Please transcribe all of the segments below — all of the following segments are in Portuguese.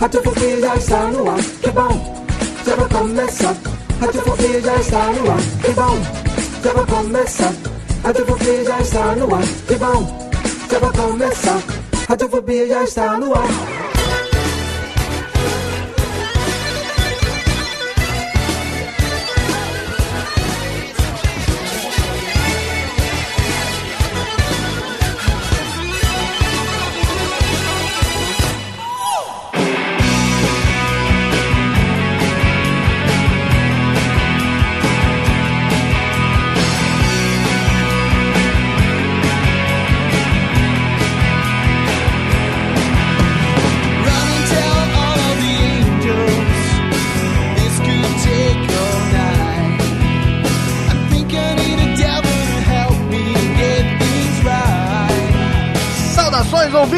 Radiofobia já está no ar, que bom, já vai começar. Radiofobia já está no ar, que bom, já vai começar. Radiofobia já está no ar, que bom, já vai começar. Radiofobia já está no ar.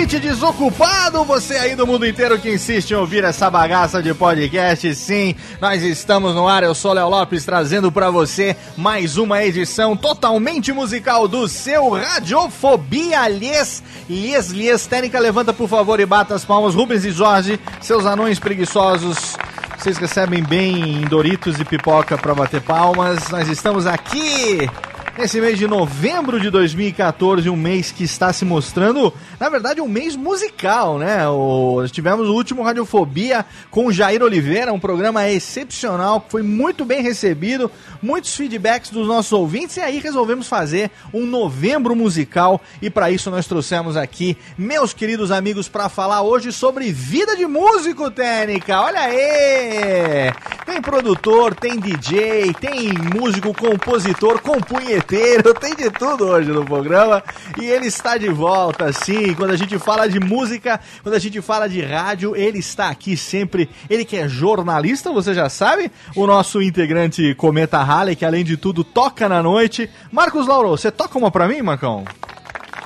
Ouvinte desocupado, você aí do mundo inteiro que insiste em ouvir essa bagaça de podcast, sim, nós estamos no ar, eu sou Léo Lopes trazendo para você mais uma edição totalmente musical do seu Radiofobia Lhes, Lhes, Lhes, técnica, levanta por favor e bata as palmas, Rubens e Jorge, seus anões preguiçosos, vocês recebem bem Doritos e pipoca para bater palmas, nós estamos aqui nesse mês de novembro de 2014, um mês que está se mostrando, na verdade, um mês musical, né? O, tivemos o último Radiofobia com o Jair Oliveira, um programa excepcional, que foi muito bem recebido, muitos feedbacks dos nossos ouvintes, e aí resolvemos fazer um novembro musical, e para isso nós trouxemos aqui meus queridos amigos para falar hoje sobre vida de músico, Técnica. Olha aí! Tem produtor, tem DJ, tem músico, compositor, compunheteiro tem de tudo hoje no programa. E ele está de volta, sim. Quando a gente fala de música, quando a gente fala de rádio, ele está aqui sempre. Ele que é jornalista, você já sabe. O nosso integrante Cometa Halley, que além de tudo toca na noite. Marcos Lauro, você toca uma pra mim, Marcão?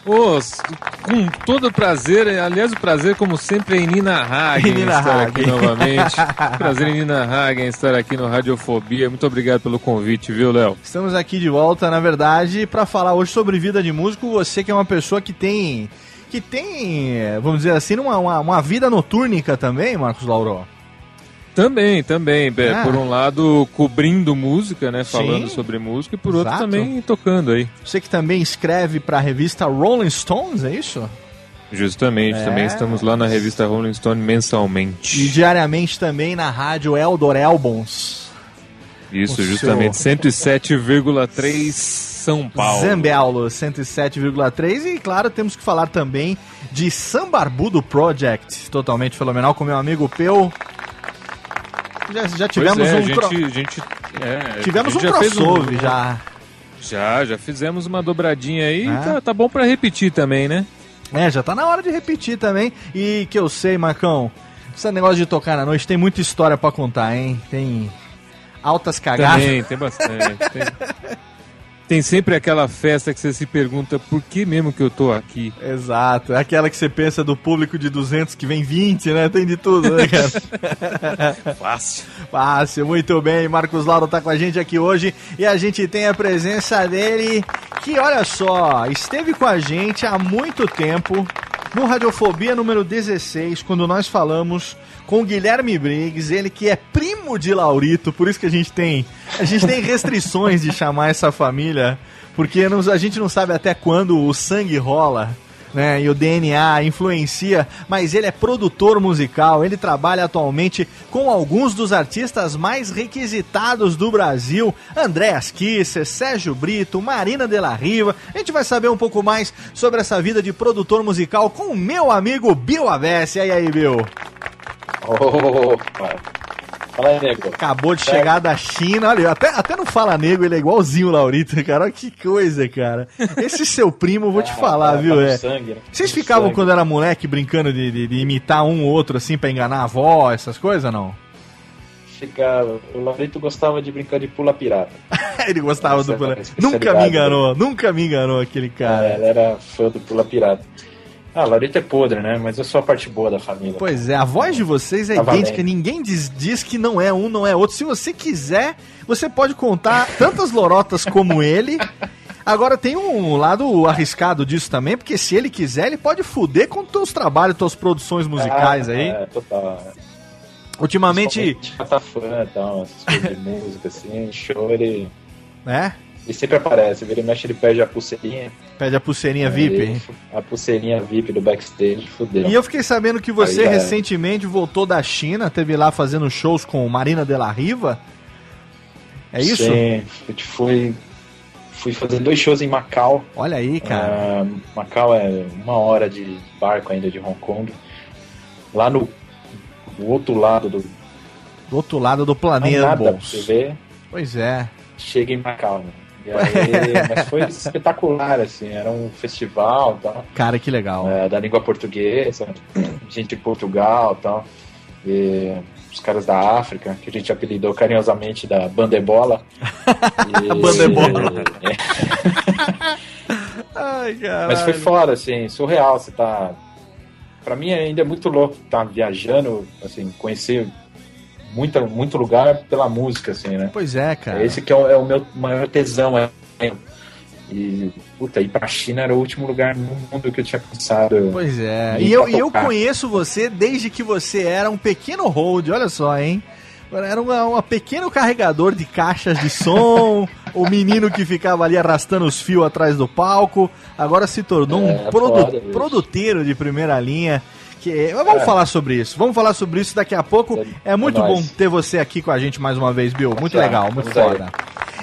Oh, com todo prazer, aliás, o prazer, como sempre, é em Nina Hagen Nina estar Hagen. aqui novamente. prazer em Nina Hagen estar aqui no Radiofobia. Muito obrigado pelo convite, viu, Léo? Estamos aqui de volta, na verdade, para falar hoje sobre vida de músico. Você que é uma pessoa que tem. que tem, vamos dizer assim, uma, uma, uma vida notúrnica também, Marcos Lauro. Também, também. Ah. Por um lado, cobrindo música, né? Falando Sim. sobre música, e por Exato. outro também tocando aí. Você que também escreve para a revista Rolling Stones, é isso? Justamente, é. também estamos lá na revista Rolling Stone mensalmente. E diariamente também na rádio Eldor Albons. Isso, o justamente, seu... 107,3 São Paulo. Zambeulo, 107,3 e claro, temos que falar também de Sambarbudo Project, totalmente fenomenal, com meu amigo Peu. Já, já tivemos é, um. Gente, pro... gente, é, tivemos gente um crossover um... já. Já, já fizemos uma dobradinha aí. É. Tá, tá bom para repetir também, né? É, já tá na hora de repetir também. E que eu sei, Marcão, esse negócio de tocar na noite tem muita história para contar, hein? Tem altas cagadas. Tem, tem bastante. tem... Tem sempre aquela festa que você se pergunta por que mesmo que eu tô aqui. Exato. É aquela que você pensa do público de 200 que vem 20, né? Tem de tudo, né, cara? Fácil. Fácil, muito bem. Marcos Lauro tá com a gente aqui hoje e a gente tem a presença dele que, olha só, esteve com a gente há muito tempo no Radiofobia número 16, quando nós falamos com Guilherme Briggs, ele que é primo de Laurito, por isso que a gente tem, a gente tem restrições de chamar essa família, porque a gente não sabe até quando o sangue rola né? E o DNA influencia, mas ele é produtor musical, ele trabalha atualmente com alguns dos artistas mais requisitados do Brasil, Andréas Kisser, Sérgio Brito, Marina de la Riva. A gente vai saber um pouco mais sobre essa vida de produtor musical com o meu amigo Bill Avess. E aí, Bill? Opa! Fala aí, nego. Acabou de chegar da China, olha, até, até não fala nego, ele é igualzinho o Laurito, cara, olha que coisa, cara. Esse seu primo, eu vou te falar, tá viu? É. sangue, né? Vocês ficavam sangue. quando era moleque brincando de, de- de imitar um ou outro assim pra enganar a avó, essas coisas, não? Ficava. O Laurito gostava de brincar de pula pirata. ele gostava Essa do pula. é a especialidade Nunca me enganou, nunca me enganou aquele Cara, cara. ela era fã do pula pirata. Ah, Laurito é podre, né? Mas eu sou a parte boa da família. Pois é, a voz de vocês é Tá idêntica, valendo. ninguém diz, diz que não é um, não é outro. Se você quiser, você pode contar tantas lorotas como ele. Agora tem um lado arriscado disso também, porque se ele quiser, ele pode fuder com teus trabalhos, tuas produções musicais Ah, aí. É, total. Ultimamente, tá fã e tal, essas coisas de música, assim, show, ele. né? Ele sempre aparece, vira e mexe, ele perde a pulseirinha. Pede a pulseirinha VIP. A pulseirinha VIP do backstage, fudeu. E eu fiquei sabendo que você Aí recentemente voltou da China, teve lá fazendo shows com Marina de la Riva. É isso? Sim, eu fui, fui fazer dois shows em Macau. Olha aí, cara. Ah, Macau é uma hora de barco ainda de Hong Kong. Lá no, no outro lado do Do outro lado do não planeta. nada pra você ver, Pois é. chega em Macau. Né? Aí, mas foi espetacular, assim, era um festival tal, Cara, que legal. é, da língua portuguesa, gente de Portugal tal, e os caras da África, que a gente apelidou carinhosamente da Bandebola. E- Bandebola. Ai. Mas foi foda, assim, surreal. Você tá. Pra mim ainda é muito louco estar viajando, assim, conhecer muita, muito lugar pela música, assim, né? Pois é, cara. Esse que é o, é o meu maior tesão. É, e, puta, ir pra China era o último lugar no mundo que eu tinha pensado. Pois é. E eu, eu conheço você desde que você era um pequeno hold, olha só, hein? Era um pequeno carregador de caixas de som, o menino que ficava ali arrastando os fios atrás do palco, agora se tornou É, um produ foda, produteiro de primeira linha. Que, mas vamos É. falar sobre isso, vamos falar sobre isso daqui a pouco. É, É muito bom nóis. ter você aqui com a gente mais uma vez, Bill. Muito Tá, legal, muito foda.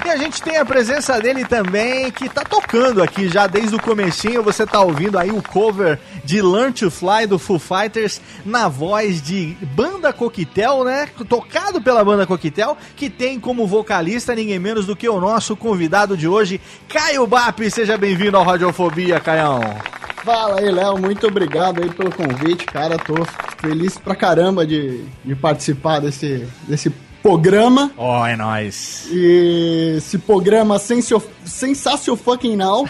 E a gente tem a presença dele também, que tá tocando aqui já desde o comecinho. Você tá ouvindo aí o cover de Learn to Fly do Foo Fighters na voz de Banda Coquetel, né? Tocado pela Banda Coquetel, que tem como vocalista ninguém menos do que o nosso convidado de hoje, Caio Bap. Seja bem-vindo ao Radiofobia, Caião. Fala aí, Léo, muito obrigado aí pelo convite, cara. Tô feliz pra caramba de, de participar desse, desse programa. Ó, é nóis. E esse programa sensio, sensacional fucking now.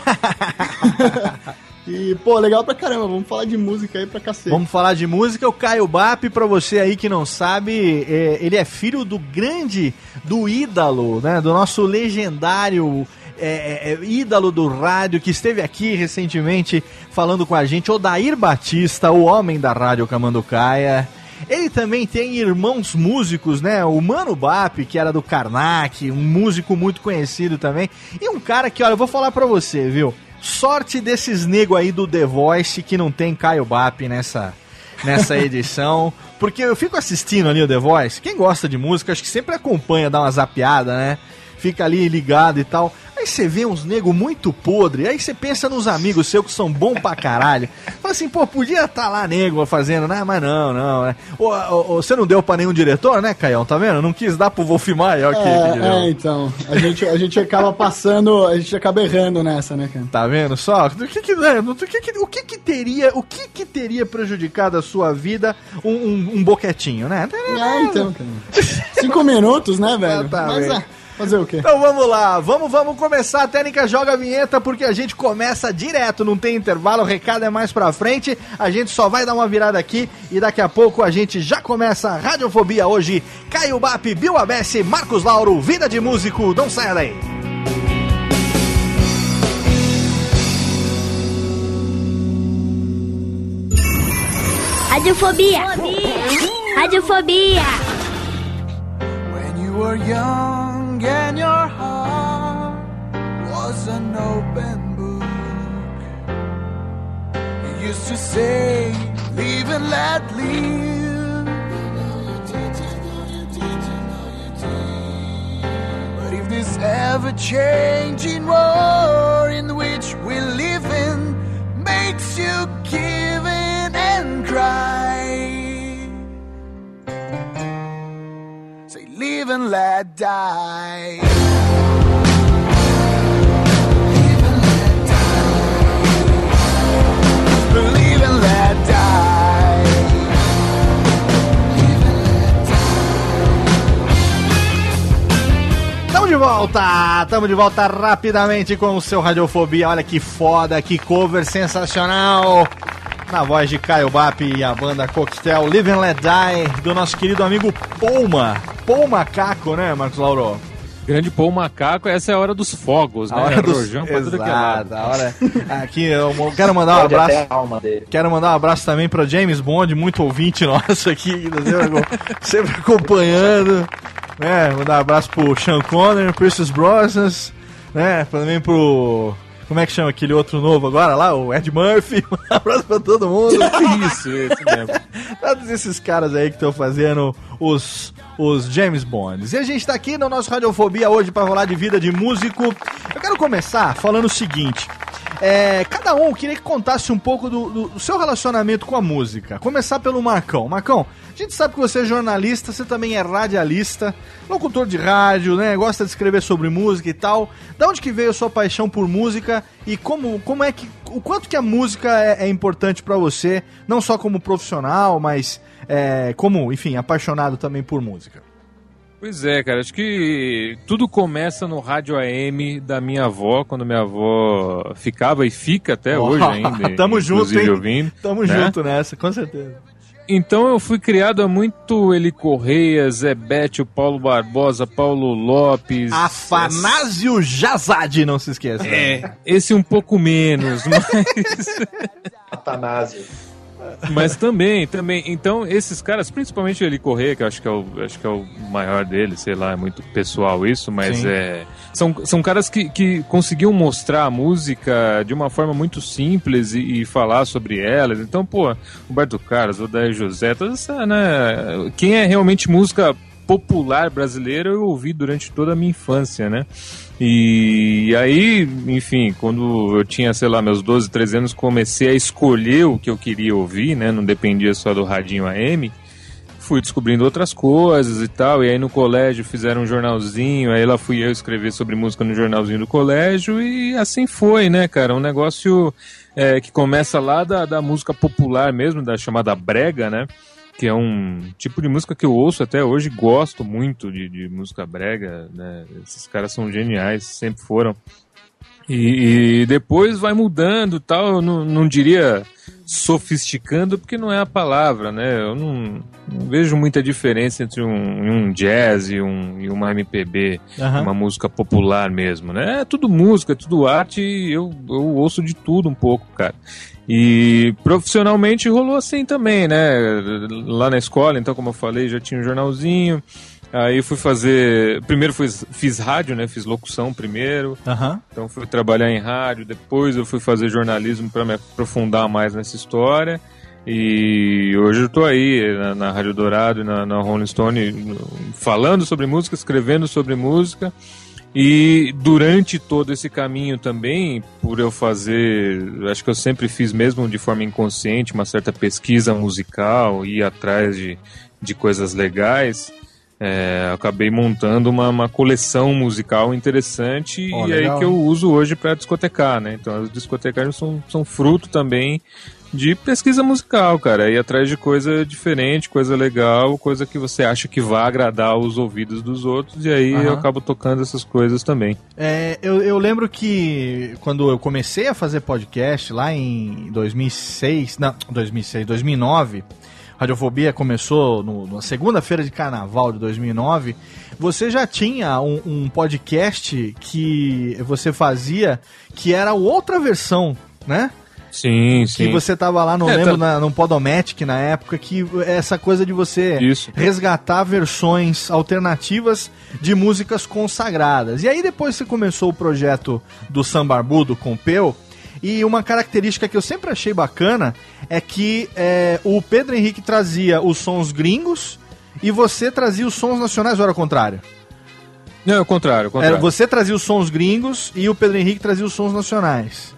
e, pô, legal pra caramba. Vamos falar de música aí pra cacete. Vamos falar de música. O Caio Bap, pra você aí que não sabe, é, ele é filho do grande, do ídolo, né? Do nosso legendário é, é, é, ídolo do rádio que esteve aqui recentemente falando com a gente, Odair Batista, o homem da rádio Camanducaia. Ele também tem irmãos músicos, né? O Mano Bap, que era do Karnak, um músico muito conhecido também. E um cara que, olha, eu vou falar pra você, viu? Sorte desses nego aí do The Voice que não tem Caio Bap nessa, nessa edição. Porque eu fico assistindo ali o The Voice. Quem gosta de música, acho que sempre acompanha, dá uma zapiada, né? Fica ali ligado e tal. Aí você vê uns nego muito podre, aí você pensa nos amigos seus que são bom pra caralho. Fala assim, pô, podia estar lá nego fazendo, né? Mas não, não, né? Ô, ô, ô, você não deu pra nenhum diretor, né, Caião? Tá vendo? Não quis dar pro Wolf Maia, ok. É, é, então. A gente, a gente acaba passando, a gente acaba errando nessa, né, cara? Tá vendo só? Do que que, né, do que que- o que que teria, o que que teria prejudicado a sua vida um, um, um boquetinho, né? É, então, cara. Cinco minutos, né, velho? tá Mas, bem. ah, fazer o quê? Então vamos lá, vamos, vamos começar. A técnica joga a vinheta porque a gente começa direto, não tem intervalo, o recado é mais pra frente. A gente só vai dar uma virada aqui e daqui a pouco a gente já começa a Radiofobia hoje. Caio Bap, Bill Abesse, Marcos Lauro, Vida de Músico, não saia daí. Radiofobia. Radiofobia. When you were young and your heart was an open book, You used to say, Leave and let live. But if this ever changing war in which we live in makes you give in and cry, live and let die. And let die. Tamo de volta! Tamo de volta rapidamente com o seu Radiofobia. Olha que foda, que cover sensacional! Na voz de Caio Bap e a banda Coquetel Live and Let Die, do nosso querido amigo Pouma. Paul Macaco, né, Marcos Lauro? Grande Paul Macaco, essa é a hora dos fogos, né? A hora dos... Rojão pra tudo que é lado. A hora... Aqui eu quero mandar um abraço... Quero mandar um abraço também para James Bond, muito ouvinte nosso aqui, sempre, sempre acompanhando. Né? Mandar um abraço pro Sean Connery, Pierce Brosnan, né? Também pro. Como é que chama aquele outro novo agora lá? O Ed Murphy. Um abraço pra todo mundo. Isso, esse mesmo. Todos esses caras aí que estão fazendo os, os James Bonds. E a gente tá aqui no nosso Radiofobia hoje para falar de vida de músico. Eu quero começar falando o seguinte. É, cada um queria que contasse um pouco do, do- do seu relacionamento com a música. Começar pelo Marcão. Marcão, a gente sabe que você é jornalista, você também é radialista, locutor de rádio, né? Gosta de escrever sobre música e tal. Da onde que veio a sua paixão por música e como, como é que. O quanto que a música é, é importante pra você, não só como profissional, mas é, como, enfim, apaixonado também por música. Pois é, cara, acho que tudo começa no rádio AM da minha avó, quando minha avó ficava e fica até hoje ainda. Tamo junto, hein? ouvindo. Tamo né? junto nessa, com certeza. Então eu fui criado a muito Eli Correia, Zé Bétio, Paulo Barbosa, Paulo Lopes. Afanásio Jazade, não se esqueça. É, esse um pouco menos, mas, Atanásio. mas também, também. Então, esses caras, principalmente o Eli Correia, que eu acho que é o, acho que é o maior dele, sei lá, é muito pessoal isso, mas Sim. é. São, são caras que, que conseguiam mostrar a música de uma forma muito simples e, e falar sobre elas. Então, pô, Roberto Carlos, Odair José, toda essa, né? Quem é realmente música popular brasileira eu ouvi durante toda a minha infância, né? E aí, enfim, quando eu tinha, sei lá, meus 12, 13 anos, comecei a escolher o que eu queria ouvir, né? Não dependia só do radinho AM. Fui descobrindo outras coisas e tal. E aí no colégio fizeram um jornalzinho. Aí lá fui eu escrever sobre música no jornalzinho do colégio. E assim foi, né, cara? Um negócio é, que começa lá da, da música popular mesmo, da chamada brega, né? que é um tipo de música que eu ouço até hoje, gosto muito de, de música brega, né? Esses caras são geniais, sempre foram. E, e depois vai mudando tal, eu não, não diria sofisticando, porque não é a palavra, né? Eu não, não vejo muita diferença entre um, um jazz e, um, e uma MPB, Aham. uma música popular mesmo, né? É tudo música, é tudo arte, e eu, eu ouço de tudo um pouco, cara. E profissionalmente rolou assim também, né? Lá na escola, então, como eu falei, já tinha um jornalzinho. Aí fui fazer. Primeiro fiz, fiz rádio, né? Fiz locução primeiro. Aham. Então fui trabalhar em rádio. Depois eu fui fazer jornalismo para me aprofundar mais nessa história. E hoje eu tô aí na, na Rádio Dourado e na, na Rolling Stone falando sobre música, escrevendo sobre música. E durante todo esse caminho também, por eu fazer, acho que eu sempre fiz mesmo de forma inconsciente, uma certa pesquisa musical, ir atrás de, de coisas legais, é, acabei montando uma, uma coleção musical interessante Ó, e legal. aí que eu uso hoje para discotecar, né? Então as discotecas são, são fruto também de pesquisa musical, cara, ir atrás de coisa diferente, coisa legal, coisa que você acha que vai agradar os ouvidos dos outros, e aí Aham. eu acabo tocando essas coisas também. É, eu, eu lembro que quando eu comecei a fazer podcast lá em 2006, não, 2006, 2009, Radiofobia começou no- na segunda-feira de carnaval de 2009. Você já tinha um, um podcast que você fazia que era outra versão, né? Sim, Que sim. você tava lá, não É, lembro, tá- na, no Podomatic na época, que essa coisa de você Isso. resgatar versões alternativas de músicas consagradas. E aí depois você começou o projeto do Sambarbudo com o Peu, E uma característica que eu sempre achei bacana é que é, o Pedro Henrique trazia os sons gringos e você trazia os sons nacionais, ou era o contrário? Não, é o contrário, o contrário. Era, você trazia os sons gringos e o Pedro Henrique trazia os sons nacionais.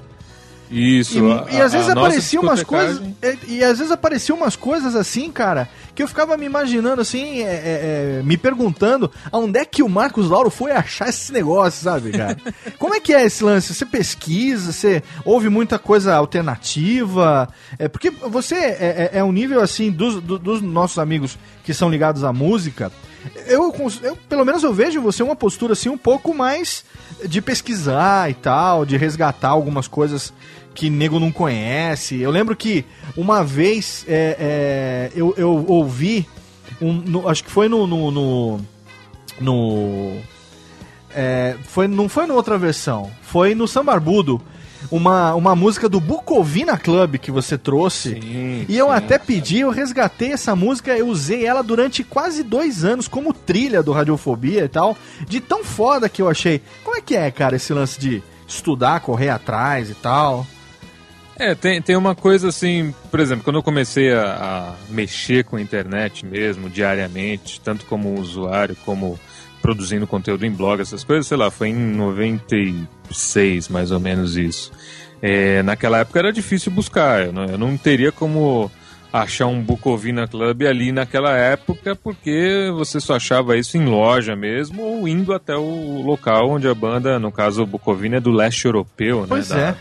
Isso. E, a- e às vezes apareciam umas coisas. E, e às vezes apareciam umas coisas assim, cara, que eu ficava me imaginando assim, é, é, é, me perguntando aonde é que o Marcos Lauro foi achar esse negócio, sabe, cara? Como é que é esse lance? Você pesquisa, você ouve muita coisa alternativa? É, porque você é, é- é um nível assim dos, do- dos nossos amigos que são ligados à música. Eu, eu, pelo menos eu vejo você uma postura assim um pouco mais de pesquisar e tal, de resgatar algumas coisas que nego não conhece. Eu lembro que uma vez é, é, eu, eu ouvi, um, no- acho que foi no. no, no, no- é, foi, não foi na outra versão, foi no Sambarbudo. Uma, uma música do Bucovina Club que você trouxe. Sim, E eu sim. até pedi, eu resgatei essa música, eu usei ela durante quase dois anos como trilha do Radiofobia e tal. De tão foda que eu achei. Como é que é, cara, esse lance de estudar, correr atrás e tal? É, tem, tem uma coisa assim, por exemplo, quando eu comecei a, a mexer com a internet mesmo, diariamente, tanto como usuário, como produzindo conteúdo em blog, essas coisas, sei lá, foi em 96, mais ou menos isso. É, naquela época era difícil buscar, eu não, eu não teria como achar um Bucovina Club ali naquela época, porque você só achava isso em loja mesmo, ou indo até o local onde a banda, no caso o Bucovina, é do leste europeu, Pois né? da- é.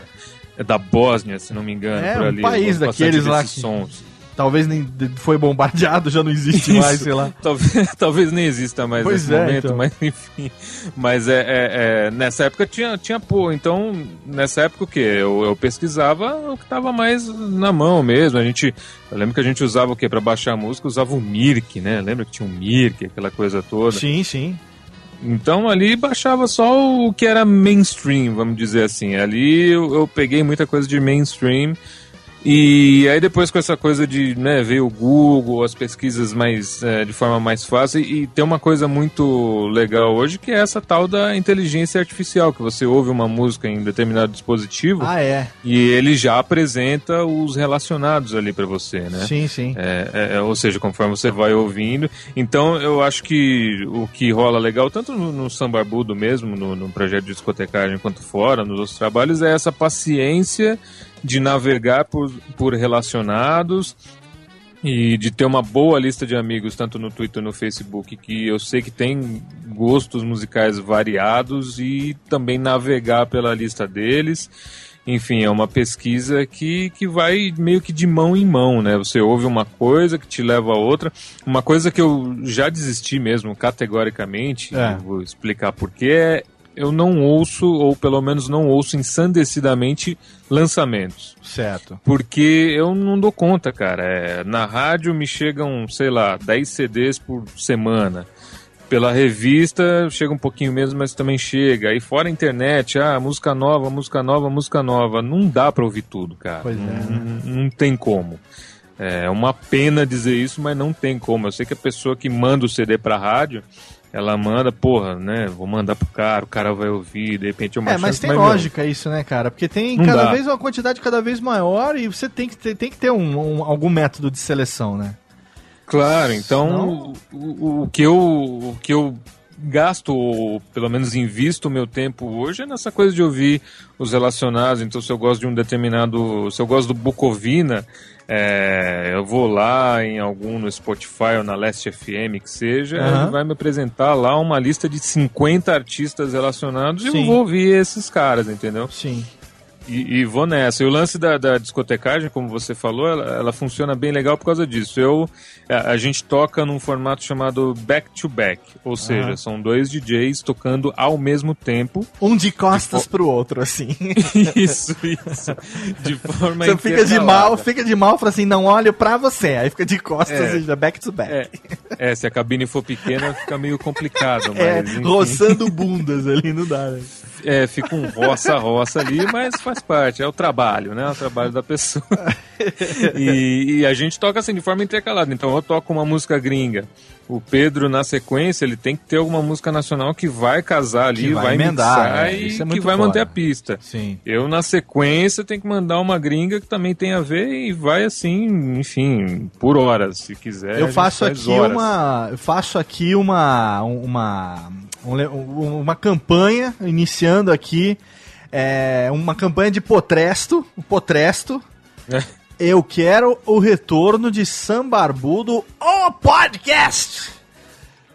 É da Bósnia, se não me engano, É, por um ali. país bastante daqueles lá que- sons. Talvez nem foi bombardeado, já não existe mais, Isso. sei lá. Talvez, talvez nem exista mais Pois nesse é, momento, então. mas enfim. Mas é, é- é, nessa época tinha, tinha pô. Então, nessa época o quê? Eu, eu pesquisava o que tava mais na mão mesmo. A gente. Eu lembro que a gente usava o quê? Pra baixar a música, usava o Mirk, né? Lembra que tinha um Mirk, aquela coisa toda. Sim, sim. Então ali baixava só o que era mainstream, vamos dizer assim. Ali eu, eu peguei muita coisa de mainstream. E aí depois com essa coisa de, né, veio o Google, as pesquisas mais é, de forma mais fácil e tem uma coisa muito legal hoje que é essa tal da inteligência artificial, que você ouve uma música em determinado dispositivo Ah, é. e ele já apresenta os relacionados ali para você, né? Sim, sim. É, é, é, ou seja, conforme você vai ouvindo. Então, eu acho que o que rola legal, tanto no, no Sambarbudo mesmo, no, no projeto de discotecagem, quanto fora, nos outros trabalhos, é essa paciência de navegar por, por relacionados e de ter uma boa lista de amigos, tanto no Twitter no Facebook, que eu sei que tem gostos musicais variados e também navegar pela lista deles. Enfim, é uma pesquisa que, que vai meio que de mão em mão, né? Você ouve uma coisa que te leva a outra. Uma coisa que eu já desisti mesmo, categoricamente, É. vou explicar porquê, é eu não ouço, ou pelo menos não ouço ensandecidamente, lançamentos. Certo. Porque eu não dou conta, cara. É, na rádio me chegam, sei lá, 10 CDs por semana. Pela revista chega um pouquinho mesmo, mas também chega. Aí fora a internet, ah, música nova, música nova, música nova. Não dá pra ouvir tudo, cara. Pois é, não, não tem como. É uma pena dizer isso, mas não tem como. Eu sei que a pessoa que manda o CD pra rádio, ela manda, porra, né? Vou mandar pro cara, o cara vai ouvir, de repente uma É, mas tem lógica isso, né, cara? Porque tem Não cada dá. vez uma quantidade cada vez maior e você tem que ter, tem que ter um, um- algum método de seleção, né? Claro, então o, o- o que eu, o que eu gasto, ou pelo menos invisto o meu tempo hoje, é nessa coisa de ouvir os relacionados. Então, se eu gosto de um determinado. Se eu gosto do Bucovina, é, eu vou lá em algum no Spotify ou na Last FM, que seja, Aham. ele vai me apresentar lá uma lista de 50 artistas relacionados e Sim. eu vou ouvir esses caras, entendeu? Sim. E, e vou nessa. E o lance da, da discotecagem, como você falou, ela, ela funciona bem legal por causa disso. Eu, a, a gente toca num formato chamado back-to-back, ou seja, são dois DJs tocando ao mesmo tempo. Um de costas pro outro, assim. isso, isso. De forma Você fica de mal, fica de mal, fala assim, não olho pra você. Aí fica de costas É. já back to back. É, é, se a cabine for pequena, fica meio complicado. Mas, É, enfim. roçando bundas ali, não dá, né? É, fica um roça-roça ali, mas faz parte, é o trabalho, né? É o trabalho da pessoa. e, e, a gente toca assim de forma intercalada. Então eu toco uma música gringa. O Pedro, na sequência, ele tem que ter alguma música nacional que vai casar ali, Que vai vai, emendar, né? e é que vai foda. manter a pista. Sim. Eu, na sequência, tenho que mandar uma gringa que também tem a ver e vai assim, enfim, por horas, se quiser. Eu faço aqui horas. uma. Eu faço aqui uma. uma. Um um- uma campanha, iniciando aqui. é, uma campanha de potresto. Potresto. É. Eu quero o retorno de Sam Barbudo, o podcast!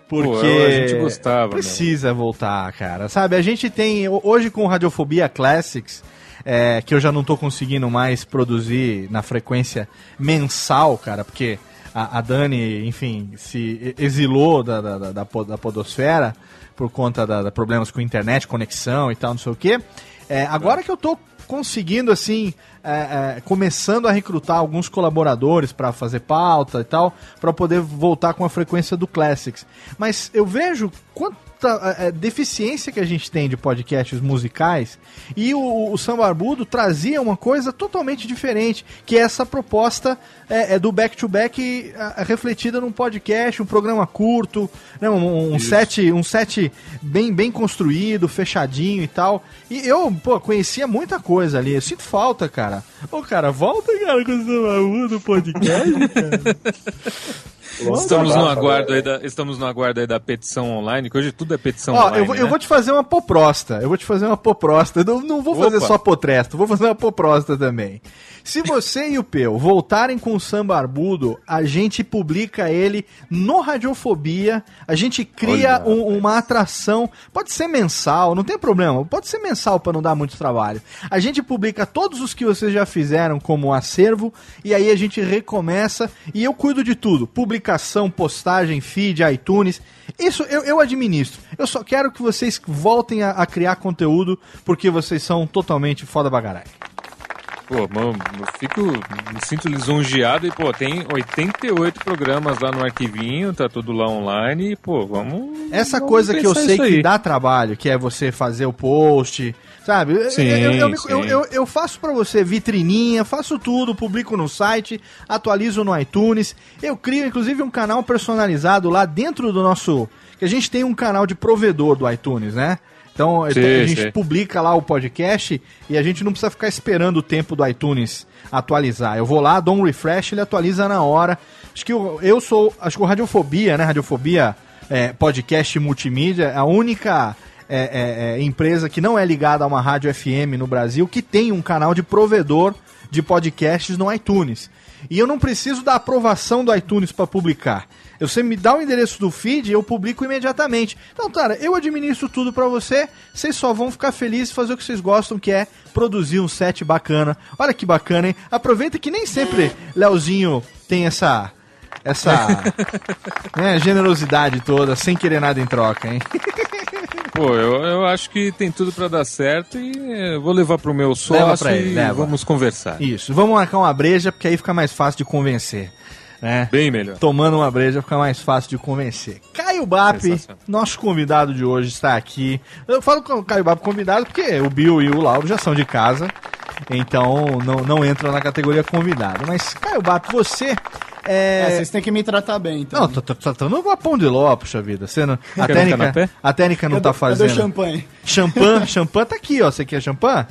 Porque Pô, a gente gostava, precisa voltar, cara. Sabe, a gente tem hoje com Radiofobia Classics, é, que eu já não tô conseguindo mais produzir na frequência mensal, cara, porque a, a Dani, enfim, se exilou da, da, da, da podosfera por conta da, da problemas com internet, conexão e tal, não sei o quê. É, agora que eu tô conseguindo, assim, é, é, começando a recrutar alguns colaboradores para fazer pauta e tal, para poder voltar com a frequência do Classics. Mas eu vejo quanta é, é, deficiência que a gente tem de podcasts musicais e o, o Sam Barbudo trazia uma coisa totalmente diferente, que é essa proposta é, é do back-to-back é, refletida num podcast, um programa curto, né, um, um set, um set bem, bem construído, fechadinho e tal. E eu, pô, conhecia muita coisa ali. Eu sinto falta, cara. Ô, cara, volta, cara, com o Sam Barbudo podcast, cara. Estamos no, aguardo aí da, estamos no aguardo aí da petição online, que hoje tudo é petição Ó, online. eu, vou, eu né? vou te fazer uma poprosta. Eu vou te fazer uma poprosta. Eu não, não vou fazer Opa. só potresto, vou fazer uma poprosta também. Se você e o Peu voltarem com o Sam Barbudo, a gente publica ele no Radiofobia, a gente cria Olha, um- uma atração, pode ser mensal, não tem problema, pode ser mensal para não dar muito trabalho. A gente publica todos os que vocês já fizeram como acervo e aí a gente recomeça e eu cuido de tudo, publicação, postagem, feed, iTunes, isso eu, eu administro. Eu só quero que vocês voltem a, a criar conteúdo porque vocês são totalmente foda bagarai. Pô, mano, eu fico, me sinto lisonjeado e, pô, tem 88 programas lá no arquivinho, tá tudo lá online e, pô, vamos... Essa vamos coisa que eu sei que dá trabalho, que é você fazer o post, sabe? Eu- Sim, eu, eu, sim. eu- eu- faço pra você vitrininha, faço tudo, publico no site, atualizo no iTunes. Eu crio inclusive um canal personalizado lá dentro do nosso. Que a gente tem um canal de provedor do iTunes, né? Então Sim, a gente sim. publica lá o podcast e a gente não precisa ficar esperando o tempo do iTunes atualizar. Eu vou lá, dou um refresh, ele atualiza na hora. Acho que eu, eu sou. Acho que o Radiofobia, né? Radiofobia é, podcast multimídia, é a única é, é, é, empresa que não é ligada a uma rádio FM no Brasil que tem um canal de provedor de podcasts no iTunes. E eu não preciso da aprovação do iTunes para publicar. Eu, Você me dá o endereço do feed eu publico imediatamente. Então, cara, eu administro tudo pra você. Vocês só vão ficar felizes e fazer o que vocês gostam, que é produzir um set bacana. Olha que bacana, hein? Aproveita que nem sempre Leozinho tem essa essa né, generosidade toda, sem querer nada em troca, hein? Pô, eu, eu acho que tem tudo pra dar certo e eh, vou levar pro meu Leva sócio pra ele, e leva. vamos conversar. Isso. Vamos marcar uma breja, porque aí fica mais fácil de convencer. Né? Bem melhor. Tomando uma breja fica mais fácil de convencer. Caio Bap, nosso convidado de hoje, está aqui. Eu falo com o Caio Bap convidado porque o Bill e o Lauro já são de casa. Então não, não entram na categoria convidado. Mas, Caio Bap, você. É, É... vocês têm que me tratar bem, então. Não, tô, tô no pão de ló, puxa vida. Você não, a, Quer técnica, canapé? a técnica não Cadê- tá Cadê fazendo. o champanhe? Champan, champan tá aqui, ó. Você quer champan?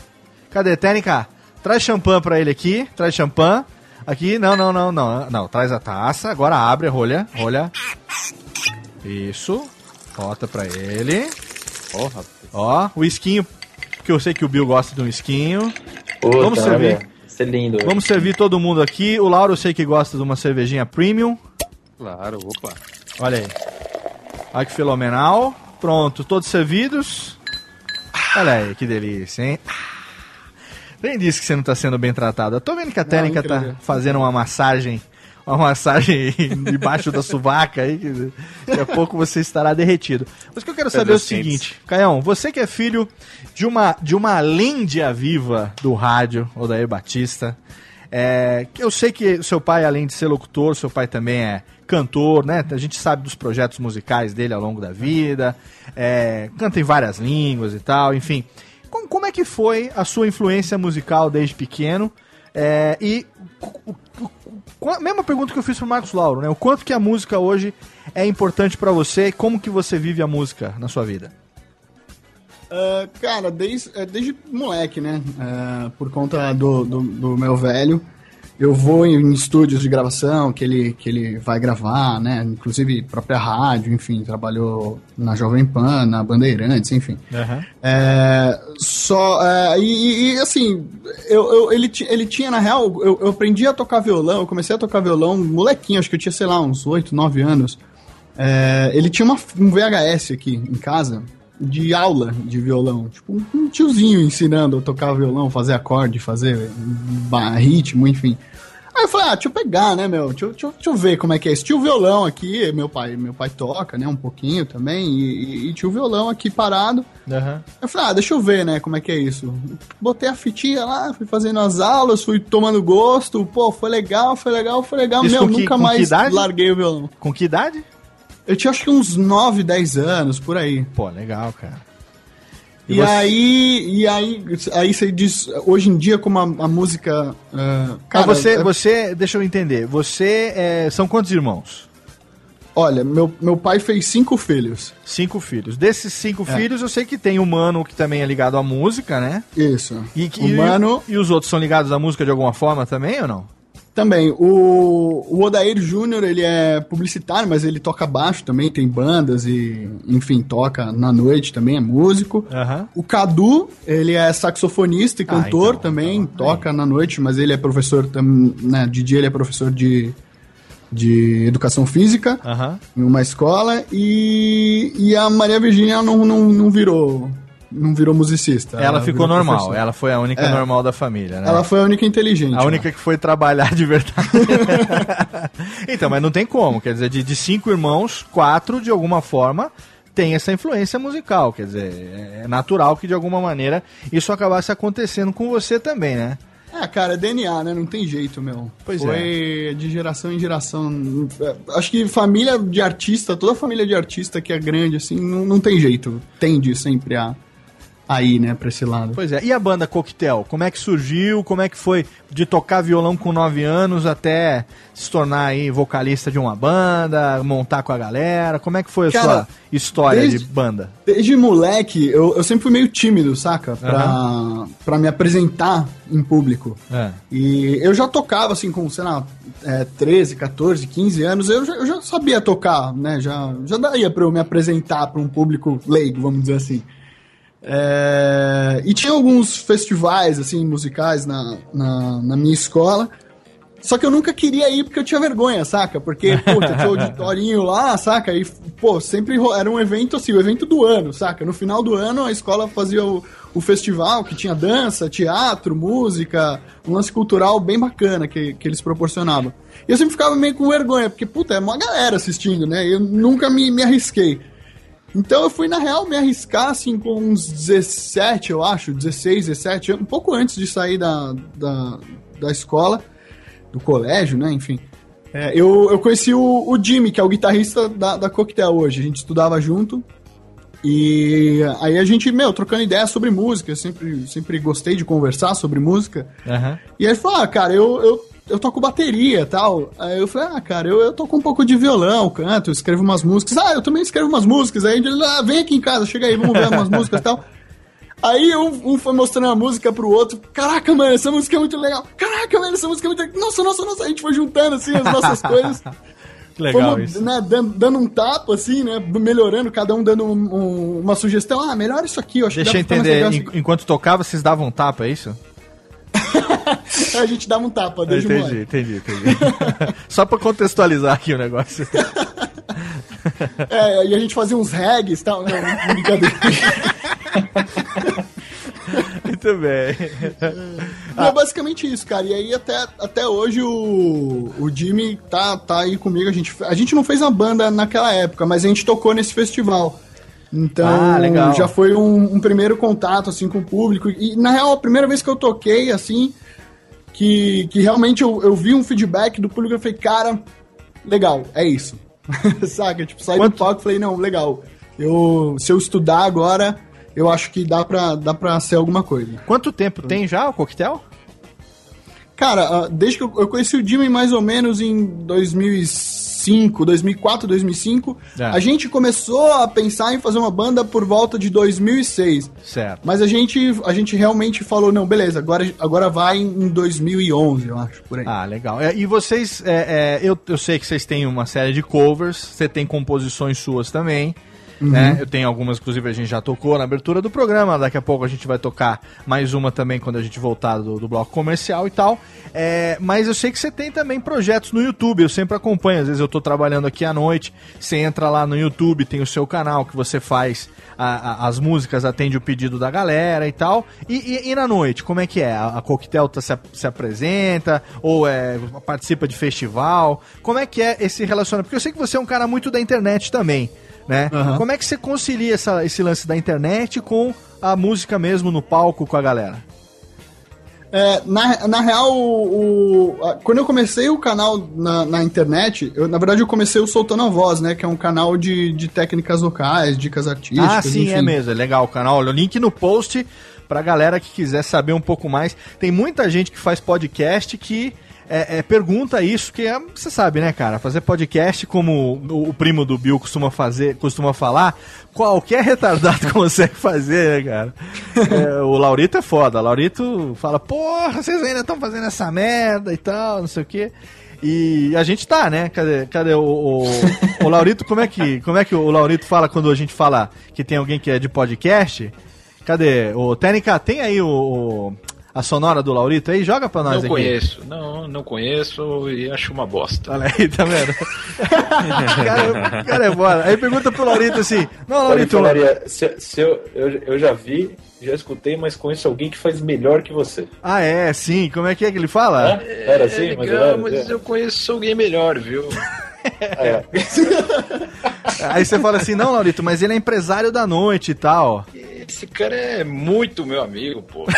Cadê, técnica? Traz champan pra ele aqui. Traz champan. Aqui, não, não, não, não. Não, traz a taça. Agora abre, rolha, rolha. Isso. Bota pra ele. Ó, rapaz. Ó, o esquinho, que eu sei que o Bill gosta de um esquinho. Puta, Vamos né, servir. Isso é lindo. Vamos servir todo mundo aqui. O Lauro eu sei que gosta de uma cervejinha premium. Claro, opa. Olha aí. Olha que fenomenal. Pronto, todos servidos. Olha aí, que delícia, hein? Nem disse que você não tá sendo bem tratado. Eu tô vendo que a técnica tá incrível. fazendo uma massagem. Uma massagem debaixo da suvaca aí. que Daqui a pouco você estará derretido. Mas o que eu quero saber é o seguinte, Caião, você que é filho de uma, de uma lêndia viva do rádio, Odair Batista, É, que eu sei que seu pai, além de ser locutor, seu pai também é cantor, né? A gente sabe dos projetos musicais dele ao longo da vida, é, canta em várias línguas e tal, enfim. Como, como é que foi a sua influência musical desde pequeno? É, e a mesma pergunta que eu fiz pro Marcos Lauro, né? O quanto que a música hoje é importante pra você e como que você vive a música na sua vida? Ah, cara, desde, é, desde moleque, né? Ah, por conta do, do, do meu velho, eu vou em estúdios de gravação que ele, que ele vai gravar, né? Inclusive própria rádio, enfim, trabalhou na Jovem Pan, na Bandeirantes, enfim. É, só. é, e, e- assim, eu, eu- ele, ele tinha, na real, eu, eu aprendi a tocar violão, eu comecei a tocar violão molequinho, acho que eu tinha, sei lá, uns 8, 9 anos. É, ele tinha uma- um VHS aqui em casa de aula de violão. Tipo, um- tiozinho ensinando a tocar violão, fazer acorde, fazer ritmo, enfim. Aí eu falei, ah, deixa eu pegar, né, meu? Deixa, eu- deixa deixa eu ver como é que é isso. Tinha o violão aqui, meu pai, meu pai toca, né, um pouquinho também, e, e- tinha o violão aqui parado. Eu falei, ah, deixa eu ver, né, como é que é isso. Botei a fitinha lá, fui fazendo as aulas, fui tomando gosto, pô, foi legal, foi legal, foi legal. Isso Meu, que- nunca mais idade? larguei o violão. Com que idade? Eu tinha acho que uns 9, 10 anos, por aí. Pô, legal, cara. E, E você- aí, e aí, aí você diz, hoje em dia, como a, a música. ah, Cara, você, é- você, deixa eu entender, você é, são quantos irmãos? Olha, meu, meu pai fez cinco filhos. Cinco filhos. Desses cinco É. filhos, eu sei que tem o mano que também é ligado à música, né? Isso. E, que- o mano e os outros são ligados à música de alguma forma também ou não? Também. O, o Odair Júnior, ele é publicitário, mas ele toca baixo também, tem bandas e, enfim, toca na noite também, é músico. Aham. O Cadu, ele é saxofonista e Ah, cantor então, também, então, toca na noite, mas ele é professor, né, de dia ele é professor de, de educação física. Aham. em uma escola e, e a Maria Virgínia não, não, não virou não virou musicista. Ela, ficou virou normal, ela foi a única É. normal da família, né? Ela foi a única inteligente. A lá. única que foi trabalhar de verdade. então, mas não tem como. Quer dizer, de, de cinco irmãos, quatro, de alguma forma, tem essa influência musical. Quer dizer, é natural que de alguma maneira isso acabasse acontecendo com você também, né? É, cara, é DNA, né? Não tem jeito, meu. Pois Foi de geração em geração. É, Acho que família de artista, toda família de artista que é grande, assim, não, não tem jeito. Tende sempre a, a ir, né, pra esse lado. Pois é. E a banda Coquetel? Como é que surgiu? Como é que foi de tocar violão com nove anos até se tornar aí vocalista de uma banda, montar com a galera? Como é que foi a Cara, sua história desde- de banda? Desde moleque, eu, eu sempre fui meio tímido, saca? Pra, pra me apresentar em público. É. E eu já tocava, assim, com, sei lá, é, 13, 14, 15 anos, eu já, eu já sabia tocar, né? Já, já daria pra eu me apresentar pra um público leigo, vamos dizer assim. É, e tinha alguns festivais, assim, musicais na, na, na minha escola. Só que eu nunca queria ir porque eu tinha vergonha, saca? Porque, puta, tinha o auditorinho lá, saca? E, pô, sempre era um evento assim, o evento do ano, saca? No final do ano a escola fazia o, o festival que tinha dança, teatro, música, um lance cultural bem bacana que, que eles proporcionavam. E eu sempre ficava meio com vergonha, porque, puta, é uma galera assistindo, né? Eu nunca me, me arrisquei. Então eu fui, na real, me arriscar, assim, com uns 17, eu acho, 16, 17, um pouco antes de sair da, da, da escola, do colégio, né, enfim. É, eu, eu conheci o, o Jimmy, que é o guitarrista da, da Coquetel hoje, a gente estudava junto, e aí a gente, meu, trocando ideia sobre música, eu sempre, sempre gostei de conversar sobre música, Aham. e aí ele falou, ah, cara, eu, eu, eu toco bateria e tal. Aí eu falei, ah, cara, eu, eu toco um pouco de violão, canto, eu escrevo umas músicas. Ah, eu também escrevo umas músicas. Aí ele, ah, vem aqui em casa, chega aí, vamos ver umas músicas e tal. Aí um, um foi mostrando a música pro outro. Caraca, mano, essa música é muito legal. Caraca, mano, essa música é muito legal. Nossa, nossa, nossa. A gente foi juntando, assim, as nossas coisas. Que legal Fomos, isso. né, dando, dando um tapa, assim, né, melhorando, cada um dando um- um- uma sugestão. Ah, melhor isso aqui, eu acho Deixa eu que mais entender, aqui. enquanto tocava, vocês davam um tapa, é isso? A gente dava um tapa, desde o entendi, entendi, entendi. Só pra contextualizar aqui o negócio. É, e a gente fazia uns regs e tal. Não, brincadeira. Muito bem. Não, é basicamente isso, cara. E aí até, até hoje o, o Jimmy tá, tá aí comigo. A gente, a gente não fez uma banda naquela época, mas a gente tocou nesse festival. Então Ah, já foi um, um primeiro contato assim com o público. E na real, a primeira vez que eu toquei, assim, que, que realmente eu, eu vi um feedback do público e falei, cara, legal, é isso. Saca? Tipo, saí Quanto- do palco e falei, não, legal. Eu, se eu estudar agora, eu acho que dá pra, dá pra ser alguma coisa. Quanto tempo tem já o coquetel? Cara, ah, desde que eu, eu conheci o Jimmy mais ou menos em 2005, 2004, 2005, É. a gente começou a pensar em fazer uma banda por volta de 2006. Certo. Mas a gente, a gente realmente falou, não, beleza, agora, agora vai em 2011, eu acho, por aí. Ah, legal. É, e vocês, é, é, eu, eu sei que vocês têm uma série de covers, você tem composições suas também. Né? Eu tenho algumas, inclusive, a gente já tocou na abertura do programa. Daqui a pouco a gente vai tocar mais uma também quando a gente voltar do, do bloco comercial e tal. É, mas eu sei que você tem também projetos no YouTube. Eu sempre acompanho. Às vezes eu tô trabalhando aqui à noite. Você entra lá no YouTube, tem o seu canal que você faz a- a- as músicas, atende o pedido da galera e tal. E, e- e na noite, como é que é? A, a Coquetel tá- se, se apresenta? Ou é, participa de festival? Como é que é esse relacionamento? Porque eu sei que você é um cara muito da internet também, né? Aham. Como é que você concilia essa- esse lance da internet com a música mesmo no palco com a galera? É, na, na real, o, o- a- quando eu comecei o canal na, na internet, eu, na verdade eu comecei o Soltando a Voz, né? Que é um canal de, de técnicas vocais, dicas artísticas. Ah, sim, enfim. é mesmo. É legal o canal. Olha, o link no post pra galera que quiser saber um pouco mais. Tem muita gente que faz podcast que é, é, pergunta isso, que é, você sabe, né, cara? Fazer podcast, como o, o primo do Bill costuma fazer, costuma falar, qualquer retardado consegue fazer, né, cara? É, o Laurito é foda. O Laurito fala, porra, vocês ainda estão fazendo essa merda e tal, não sei o quê. E a gente tá, né? Cadê, cadê o, o, o Laurito? Como é, que, como é que o Laurito fala quando a gente fala que tem alguém que é de podcast? Cadê? O Técnica, tem aí o, o- a sonora do Laurito aí? Joga pra nós Não aqui. conheço, não, não conheço e acho uma bosta. Olha aí, tá vendo? o, cara, cara é bora. Aí pergunta pro Laurito assim: Não, Ele Laurito. falaria, se, se eu, eu, eu já vi, já escutei, mas conheço alguém que faz melhor que você. Ah, é, sim. Como é que é que ele fala? Hã? Era assim, é legal, ou menos? mas eu conheço alguém melhor, viu? É. Aí você fala assim: Não, Laurito, mas ele é empresário da noite e tal. Esse cara é muito meu amigo, pô.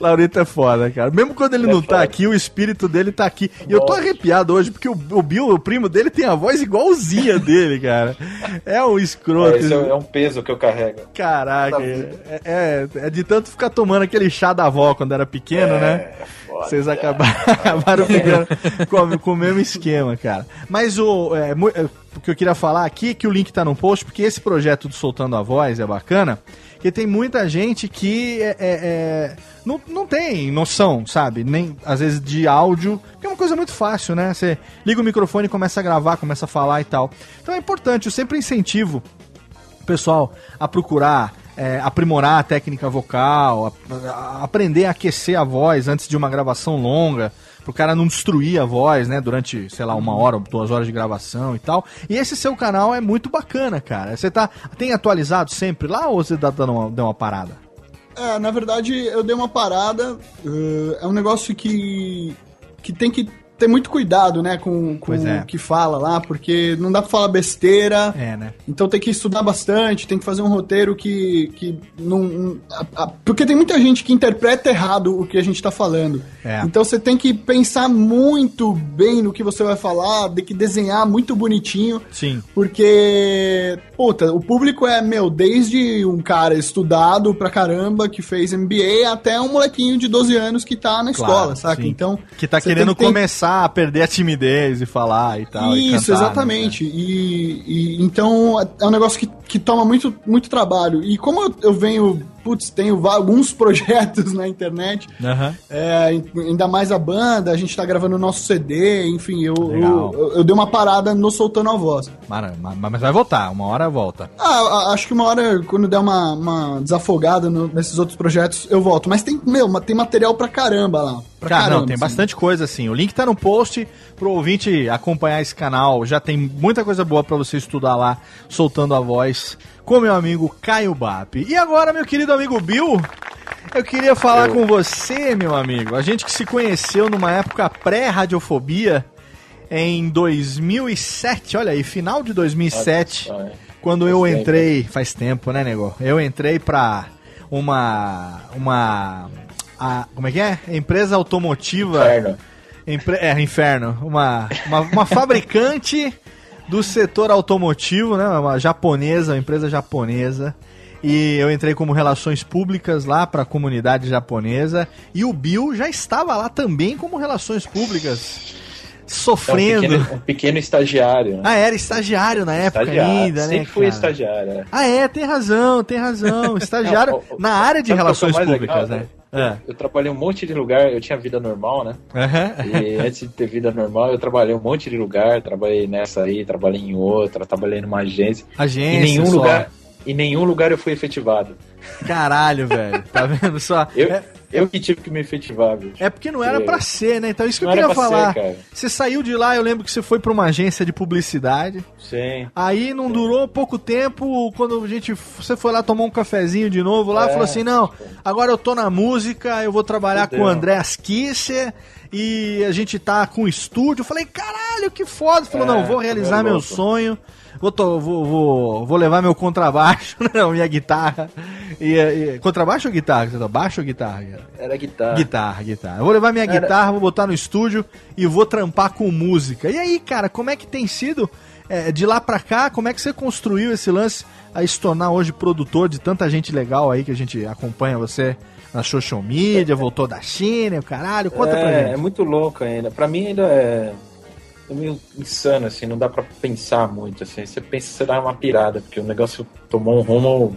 Laurito é foda, cara. Mesmo quando ele É não tá foda. aqui, o espírito dele tá aqui. E eu tô arrepiado hoje, porque o, o Bill, o primo dele, tem a voz igualzinha dele, cara. É um escroto. É, é, é um peso que eu carrego. Caraca, da é, é, é de tanto ficar tomando aquele chá da avó quando era pequeno, É, né? Vocês acabaram, pegando com, com o mesmo esquema, cara. Mas o, é, é, o que eu queria falar aqui, é que o link tá no post, porque esse projeto do Soltando a Voz é bacana, porque tem muita gente que é, é, é, não, não tem noção, sabe? Nem, às vezes, de áudio, que é uma coisa muito fácil, né? Você liga o microfone começa a gravar, começa a falar e tal. Então é importante, eu sempre incentivo o pessoal a procurar é, aprimorar a técnica vocal, a- a- aprender a aquecer a voz antes de uma gravação longa, pro cara não destruir a voz, né, durante, sei lá, uma hora, duas horas de gravação e tal. E esse seu canal é muito bacana, cara. Você tá, tem atualizado sempre lá ou você tá dando uma, deu uma parada? É, na verdade, eu dei uma parada. eh, é um negócio que, que tem que ter muito cuidado, né, com, com é. o que fala lá, porque não dá pra falar besteira. É, né? Então tem que estudar bastante, tem que fazer um roteiro que, que não. a- a- porque tem muita gente que interpreta errado o que a gente tá falando. É. Então você tem que pensar muito bem no que você vai falar, tem que desenhar muito bonitinho. Sim. Porque, puta, o público é, meu, desde um cara estudado pra caramba que fez MBA até um molequinho de 12 anos que tá na escola, saca? sim. Então. Que tá querendo que ter- começar a perder a timidez e falar e tal. e Isso, cantar, né? exatamente. E, e- então é um negócio que, que toma muito, muito trabalho. E como eu, eu venho, putz, tenho alguns projetos na internet, Aham. é, ainda mais a banda, a gente tá gravando o nosso CD, enfim, eu, eu, eu, eu dei uma parada no Soltando a Voz. Mara- Mas vai voltar, uma hora volta. Ah, acho que uma hora, quando der uma, uma desafogada no- nesses outros projetos, eu volto. Mas tem, meu, tem material pra caramba lá. Pra Cara, caramba, não, tem assim. bastante coisa assim. O link tá no post pro ouvinte acompanhar esse canal. Já tem muita coisa boa pra você estudar lá, soltando a voz com meu amigo Caio Bap. E agora, meu querido amigo Bill, eu queria falar com você, meu amigo. A gente que se conheceu numa época pré-radiofobia em 2007, olha aí, final de 2007. Ah, é. Quando eu Faz tempo. entrei, faz tempo, né, nego? Eu entrei pra uma uma a. Como é que é? Empresa automotiva. Inferno. Empre- É, inferno. Uma, uma, uma fabricante do setor automotivo, né? Uma japonesa, uma empresa japonesa. E eu entrei como relações públicas lá para a comunidade japonesa. E o Bill já estava lá também como relações públicas, É um sofrendo. pequeno, um pequeno estagiário. Né? Ah, era estagiário na época estagiário. ainda, né? Sempre fui estagiário. é. Ah, é, tem razão, tem razão. Estagiário Não, o- na área de é relações públicas, legal, né? Eu trabalhei um monte de lugar, eu tinha vida normal, né? É. Aham. E antes de ter vida normal, eu trabalhei um monte de lugar, trabalhei nessa aí, trabalhei em outra, trabalhei numa agência. Agência, em nenhum só. lugar, em nenhum lugar eu fui efetivado. Caralho, velho. Tá vendo só? Eu, É, eu que tive que me efetivar, bicho. é porque não era pra ser, né? Então isso que Não eu queria falar. ser. Você saiu de lá, eu lembro que você foi pra uma agência de publicidade. Sim. Aí não durou pouco tempo, quando a gente você foi lá tomar um cafezinho de novo lá, É, falou assim: "Não, agora eu tô na música, eu vou trabalhar Fudeu. com o André Asquisser e a gente tá com estúdio". Eu falei: "Caralho, que foda". Falou: É, "Não, vou realizar meu meu louco. Vou, to- vou, vou, vou levar meu contrabaixo, não, minha guitarra. E, e- contrabaixo ou guitarra? Você tá baixo ou guitarra? Era guitarra. Guitarra, guitarra. Eu vou levar minha Era- guitarra, vou botar no estúdio e vou trampar com música. E aí, cara, como é que tem sido é, de lá pra cá? Como é que você construiu esse lance a se tornar hoje produtor de tanta gente legal aí que a gente acompanha você na social media, voltou da China, o caralho? Conta pra é, gente. é muito louco ainda. Pra mim ainda é, é meio insano, assim, não dá pra pensar muito, assim. Você pensa, você dá uma pirada, porque o negócio tomou um rumo...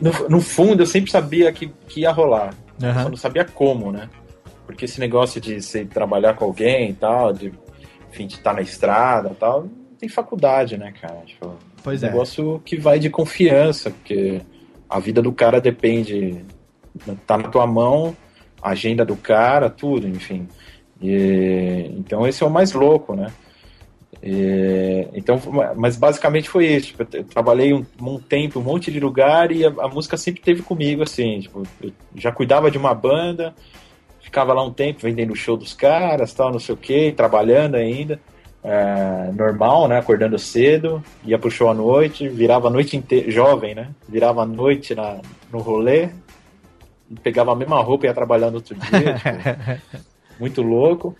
No, no fundo, eu sempre sabia que, que ia rolar. Eu Aham. Só não sabia como, né? Porque esse negócio de você trabalhar com alguém e tal, de, enfim, de estar na estrada e tal, não tem faculdade, né, cara? Tipo, Pois um é. negócio que vai de confiança, porque a vida do cara depende. Tá na tua mão, a agenda do cara, tudo, enfim. E, então esse é o mais louco, né? E, então, mas basicamente foi isso. Tipo, eu trabalhei um, um tempo, um monte de lugar e a, a música sempre teve comigo, assim. Tipo, eu já cuidava de uma banda, ficava lá um tempo vendendo o show dos caras, tal, não sei o que, trabalhando ainda. é, normal, né? Acordando cedo, ia pro show à noite, virava a noite inteira, jovem, né? Virava a noite na, no rolê, pegava a mesma roupa e ia trabalhar no outro dia. tipo, muito louco.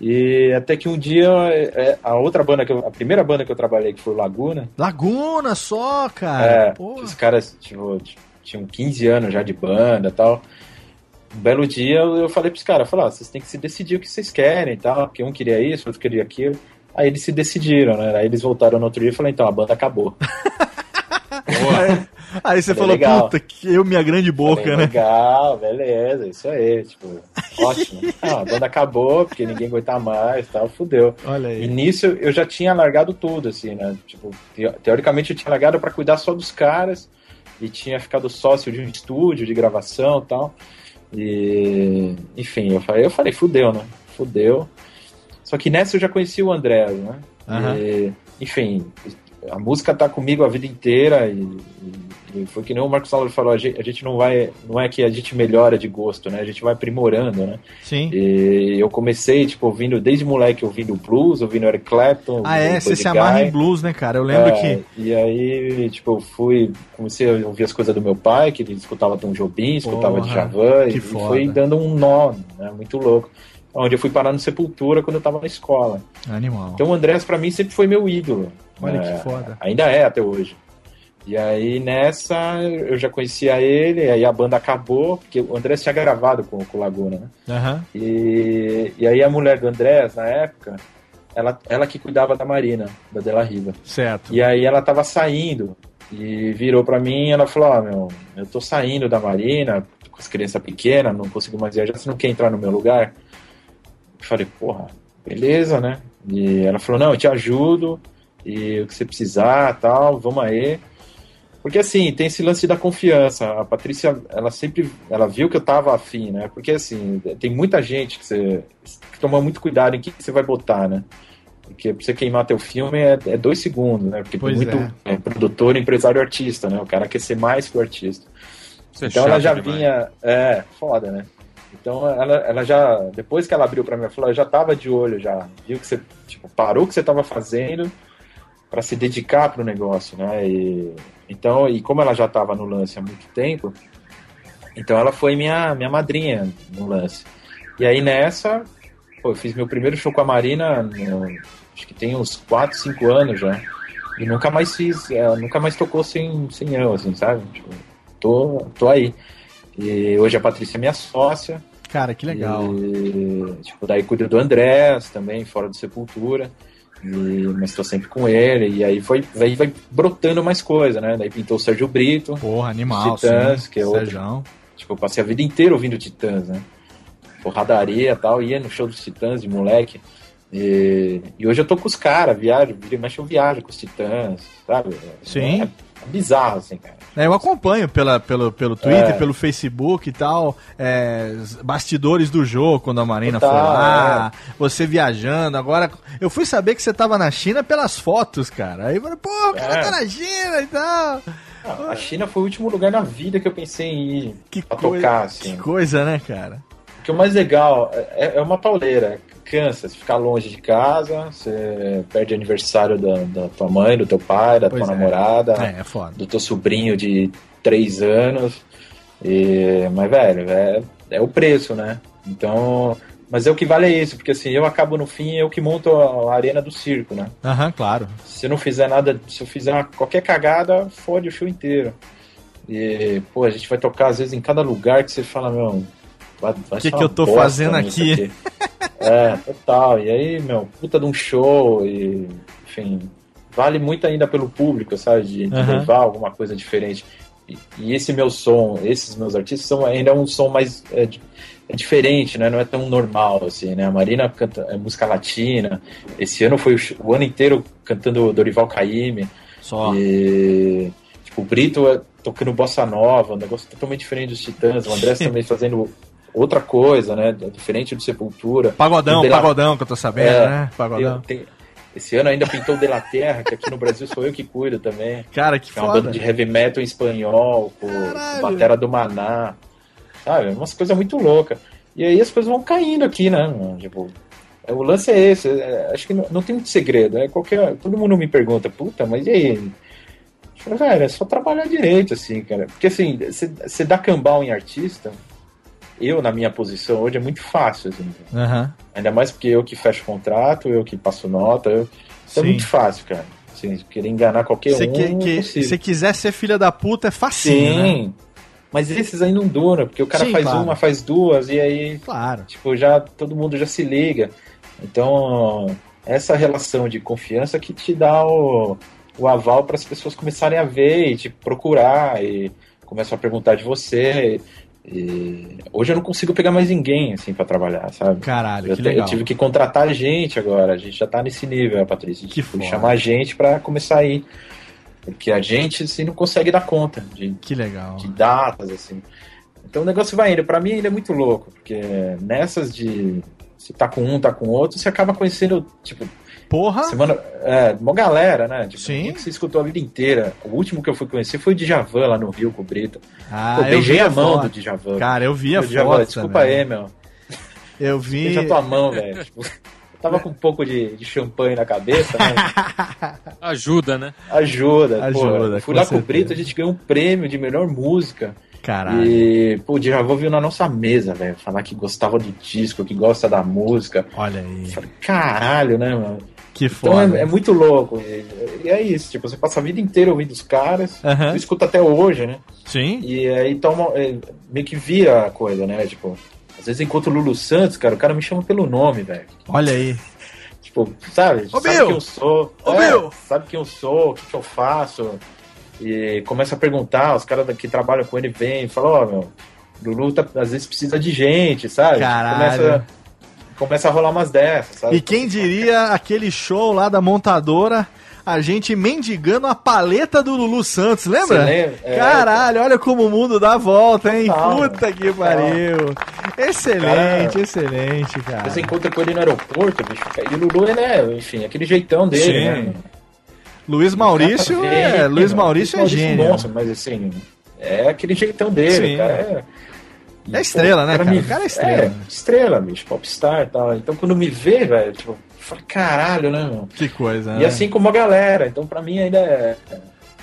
E até que um dia é, a outra banda que eu, a primeira banda que eu trabalhei, que foi o Laguna, Laguna só, cara. é, os caras tipo, tinham 15 anos já de banda e tal. Um belo dia eu, falei pros caras, falei, ah, vocês têm que se decidir o que vocês querem e tal, porque um queria isso, outro queria aquilo. Aí eles se decidiram, né? Aí eles voltaram no outro dia e falaram, então, a banda acabou. Aí você Falei, falou, legal. puta, que eu, minha grande boca, Falei, né? Legal, beleza, isso aí, tipo, ótimo. Ah, a banda acabou, porque ninguém aguenta mais e tal, fudeu. Olha E aí. nisso eu já tinha largado tudo, assim, né? Tipo, teo- teoricamente eu tinha largado pra cuidar só dos caras e tinha ficado sócio de um estúdio de gravação e tal. E, enfim, eu falei, eu falei, fudeu, né? Fudeu. Só que nessa eu já conheci o André, né? Aham. E, enfim, a música tá comigo a vida inteira e, e- e foi que nem o Marcos Saulo falou, a gente, a gente não vai, não é que a gente melhora de gosto, né? A gente vai aprimorando, né? Sim. E eu comecei, tipo, ouvindo, desde moleque, ouvindo blues, ouvindo Eric Clapton. Ah, é? Você se amarra em blues, né, cara? Eu lembro É, que. E aí, tipo, eu fui, comecei a ouvir as coisas do meu pai, que ele escutava Tom Jobim, escutava Porra, Djavan, que e foda. foi dando um nó, né, muito louco. Onde eu fui parar no Sepultura quando eu tava na escola. Animal. Então o Andrés, pra mim, sempre foi meu ídolo. Olha É, que foda. Ainda é até hoje. E aí nessa eu já conhecia ele, aí a banda acabou, porque o Andrés tinha gravado com, com o Laguna, né? Aham. E, e aí a mulher do Andrés, na época, ela, ela que cuidava da Marina, da Della Riva. Certo. E aí ela tava saindo e virou pra mim e ela falou, ó, meu, eu tô saindo da Marina, com as crianças pequenas, não consigo mais viajar, você não quer entrar no meu lugar? Eu falei, porra, beleza, né? E ela falou, não, eu te ajudo, e o que você precisar, tal, vamos aí. Porque assim, tem esse lance da confiança. A Patrícia, ela sempre, ela viu que eu tava afim, né? Porque assim, tem muita gente que você que toma muito cuidado em que você vai botar, né? Porque pra você queimar teu filme é, é dois segundos, né? Porque Pois tem muito é, produtor, empresário, artista, né? O cara quer ser mais que o artista. Isso é Então ela já demais. vinha. É, foda, né? Então ela, ela já. Depois que ela abriu pra mim, ela falou, eu já tava de olho, já. Viu que você. Tipo, parou o que você tava fazendo pra se dedicar pro negócio, né? E, então, e como ela já tava no lance há muito tempo, Então ela foi minha, minha madrinha no lance. E aí nessa, pô, eu fiz meu primeiro show com a Marina, no, acho que tem uns 4, 5 anos já. E nunca mais fiz, ela nunca mais tocou sem, sem eu, assim, sabe? Tipo, tô, tô aí. E hoje a Patrícia é minha sócia. Cara, que legal. E, tipo, daí cuido do Andrés também, fora do Sepultura. E, mas tô sempre com ele. E aí foi, aí vai brotando mais coisa, né? Daí pintou o Sérgio Brito. Porra, animal, Titãs, sim. que é outro. Tipo, eu passei a vida inteira ouvindo Titãs, né? Porradaria e tal, ia no show dos Titãs de moleque. E, e hoje eu tô com os caras, viajo, mexe eu viajo com os Titãs, sabe? Sim. É, bizarro, assim, cara. É, eu acompanho pela, pelo, pelo Twitter, É. pelo Facebook e tal, é, bastidores do jogo, quando a Marina Total, foi lá, você viajando. Agora, eu fui saber que você tava na China pelas fotos, cara. Aí eu falei, pô, o cara É. tá na China e tal. A China foi o último lugar na vida que eu pensei em ir Que pra coisa, tocar, assim. que coisa, né, cara? Porque o mais legal é, é uma pauleira. Cansa, você ficar longe de casa, você perde aniversário da, da tua mãe, do teu pai, da Pois tua é. namorada, É, é do teu sobrinho de três anos. E, mas, velho, é, é o preço, né? Então. Mas é o que vale é isso, porque assim, eu acabo no fim, eu que monto a, arena do circo, né? Aham, claro. Se eu não fizer nada, se eu fizer uma- qualquer cagada, fode o show inteiro. E, pô, a gente vai tocar às vezes em cada lugar que você fala, meu, vai Que que eu tô fazendo nisso aqui? É, total. E aí, meu, puta de um show e, enfim, vale muito ainda pelo público, sabe? De, de Aham. levar alguma coisa diferente. E, e esse meu som, esses meus artistas são ainda um som mais é, é diferente, né? Não é tão normal assim, né? A Marina canta é música latina. Esse ano foi o, o ano inteiro cantando Dorival Caymmi. Só. E tipo, o Brito é tocando bossa nova, um negócio totalmente diferente dos Titãs. O André também fazendo outra coisa, né? Diferente do Sepultura. Pagodão, La- pagodão que eu tô sabendo, É, né? Pagodão. Tem- esse ano ainda pintou o De La Terra, que aqui no Brasil sou eu que cuido também. Cara, que Que é uma banda de heavy metal em espanhol, com batera do Maná. Sabe? Umas coisas muito loucas. E aí as coisas vão caindo aqui, né? Tipo, é, o lance é esse. é, acho que não, não tem muito segredo. É qualquer, todo mundo me pergunta, puta, mas e aí? Velho, é só trabalhar direito, assim, cara. Porque assim, você dá cambal em artista, eu, na minha posição hoje, é muito fácil, assim. Aham. Ainda mais porque eu que fecho contrato, eu que passo nota. Eu... Então é Sim. muito fácil, cara. Assim, querer enganar qualquer Se um. que, é que, se quiser ser filha da puta, é facinho, né? Sim. Mas esses aí não duram, porque o cara Sim, faz claro. uma, faz duas, e aí, Claro. tipo, já todo mundo já se liga. Então, essa relação de confiança que te dá o, o aval para as pessoas começarem a ver e te procurar e começam a perguntar de você. E hoje eu não consigo pegar mais ninguém assim para trabalhar, sabe? Caralho, Eu, que te- eu legal. tive que contratar gente agora, a gente já tá nesse nível, Patrícia, Que tipo, foda. chamar gente para começar a ir. Porque a gente assim, não consegue dar conta de, Que legal. de datas, assim. Então o negócio vai indo. Pra mim ainda é muito louco, porque nessas de você tá com um, tá com outro, você acaba conhecendo, tipo, Porra! semana. É, uma galera, né? Tipo, Sim. que você escutou a vida inteira. O último que eu fui conhecer foi o Djavan lá no Rio com o Brito. Ah, Pô, eu beijei vi a mão foto. do Djavan. Cara, eu vi a Djavan, foto desculpa também. aí, meu. Eu vi... Beija a tua mão, velho. Tipo, tava com um pouco de, de champanhe na cabeça, né? Ajuda, né? Ajuda. Ajuda, pô. Fui com lá com o. Brito, a gente ganhou um prêmio de melhor música. Caralho. E, pô, o Djavan viu na nossa mesa, velho, falar que gostava do disco, que gosta da música. Olha aí. Falei, caralho, né, mano? Que Então foda. é, é muito louco. E, é isso, tipo, você passa a vida inteira ouvindo os caras, Aham. eu escuto até hoje, né? Sim. E aí toma, é, meio que vira a coisa, né? Tipo, às vezes eu encontro o Lulu Santos, cara, o cara me chama pelo nome, velho. Olha aí. Tipo, sabe? Ô, sabe quem eu sou. Ô, É! Sabe quem eu sou, o que, que eu faço. E começa a perguntar, os caras que trabalham com ele vêm e falam, ó, meu, Lulu tá- às vezes precisa de gente, sabe? Caralho. Começa, começa a rolar umas dessas, sabe? E quem diria aquele show lá da montadora, a gente mendigando a paleta do Lulu Santos, lembra? Lembra? É, Caralho, olha como o mundo dá volta, hein? Total, Puta que pariu. Excelente, excelente, cara. Você encontra com ele no aeroporto, bicho. E o Lulu, ele é, enfim, aquele jeitão dele, Sim. né? Luiz Maurício é, Luiz. Maurício é Luiz gênio. monstro, mas assim, é aquele jeitão dele, Sim. cara é. E, É estrela, né, o cara? me- O cara é estrela. É, estrela, bicho, popstar e tal. Então quando me vê, velho, tipo, fala, caralho, né, meu? Que coisa, E né? assim como a galera. Então pra mim ainda é.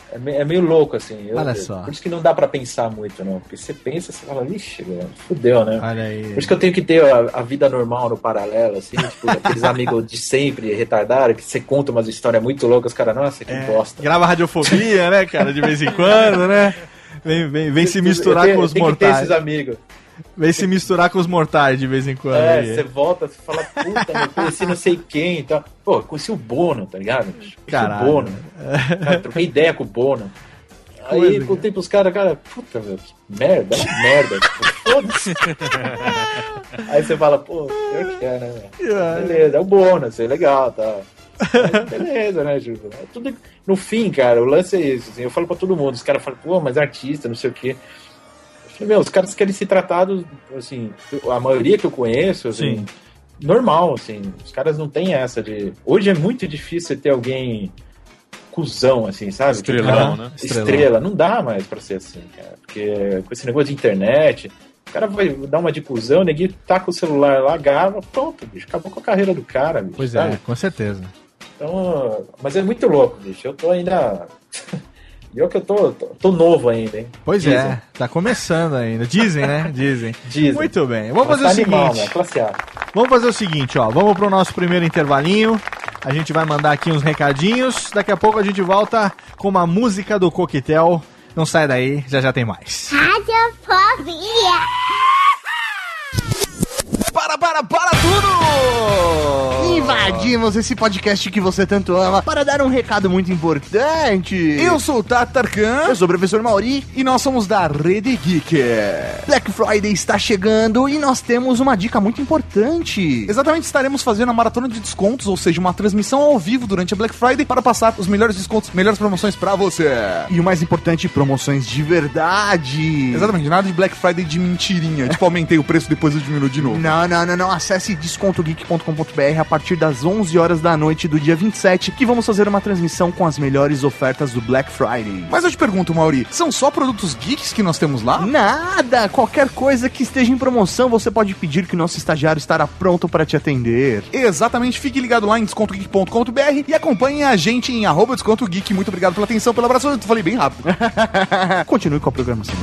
É, é meio louco, assim. Eu- Olha só. Por isso que não dá pra pensar muito, não. Porque você pensa, você fala, vixe, fudeu, né? Olha aí. Por isso que eu tenho que ter a, a vida normal no paralelo, assim, tipo, aqueles amigos de sempre, retardados, que você conta umas histórias muito loucas, os caras, nossa, que bosta. Grava radiofobia, né, cara, de vez em quando, né? Vem, vem, vem se misturar com os tem que ter mortais. esses amigos. Vem se misturar com os mortais de vez em quando. É, aí. você volta, você fala, puta, eu conheci não sei quem e tal. Pô, eu conheci o Bono, tá ligado? Caralho. o Bono. Cara, troquei ideia com o Bono. Aí Coisa, contei pros caras, cara, puta, meu, que merda, é uma merda. Tipo, foda-se. Aí você fala, pô, pior que é, né, velho? Beleza, é o Bono, isso é legal, tá. Mas Beleza, né, Júlio? É tudo... No fim, cara, o lance é isso. Assim, eu falo pra todo mundo, os caras falam, pô, mas artista, não sei o quê. Falei, meu, os caras querem ser tratados, assim, a maioria que eu conheço, assim, Sim. normal, assim. Os caras não têm essa de. Hoje é muito difícil ter alguém cuzão, assim, sabe? Estrelão, Que- né? Estrela. Não dá mais pra ser assim, cara. Porque com esse negócio de internet, o cara vai dar uma de cuzão, o neguinho taca o celular lá, grava, pronto, bicho. Acabou com a carreira do cara, bicho. Pois sabe? é, com certeza. Então, mas é muito louco, bicho. Eu tô ainda. Eu que eu tô, tô, tô novo ainda, hein? Pois Dizem. é, tá começando ainda. Dizem, né? Dizem. Dizem. Muito bem. Vamos Mas fazer o tá animal, seguinte. né? Vamos fazer o seguinte, ó. Vamos pro nosso primeiro intervalinho. A gente vai mandar aqui uns recadinhos. Daqui a pouco a gente volta com uma música do coquetel. Não sai daí, já já tem mais. Radiofobia. Invadimos esse podcast que você tanto ama para dar um recado muito importante. Eu sou o Tatarkan Eu sou o professor Mauri. e nós somos da Rede Geek. Black Friday está chegando e nós temos uma dica muito importante. Exatamente, estaremos fazendo a maratona de descontos, ou seja, uma transmissão ao vivo durante a Black Friday para passar os melhores descontos, melhores promoções para você. E o mais importante, promoções de verdade. Exatamente, nada de Black Friday de mentirinha. tipo, aumentei o preço depois eu diminuo de novo. Não, não, não, não. Acesse descontogeek.com.br a partir das 11 horas da noite do dia 27, que vamos fazer uma transmissão com as melhores ofertas do Black Friday. Mas eu te pergunto, Mauri, são só produtos geeks que nós temos lá? Nada! Qualquer coisa que esteja em promoção, você pode pedir que o nosso estagiário estará pronto para te atender. Exatamente, fique ligado lá em descontogeek.com.br e acompanhe a gente em arroba desconto geek. Muito obrigado pela atenção, pelo abraço. Eu falei bem rápido. Continue com a programação.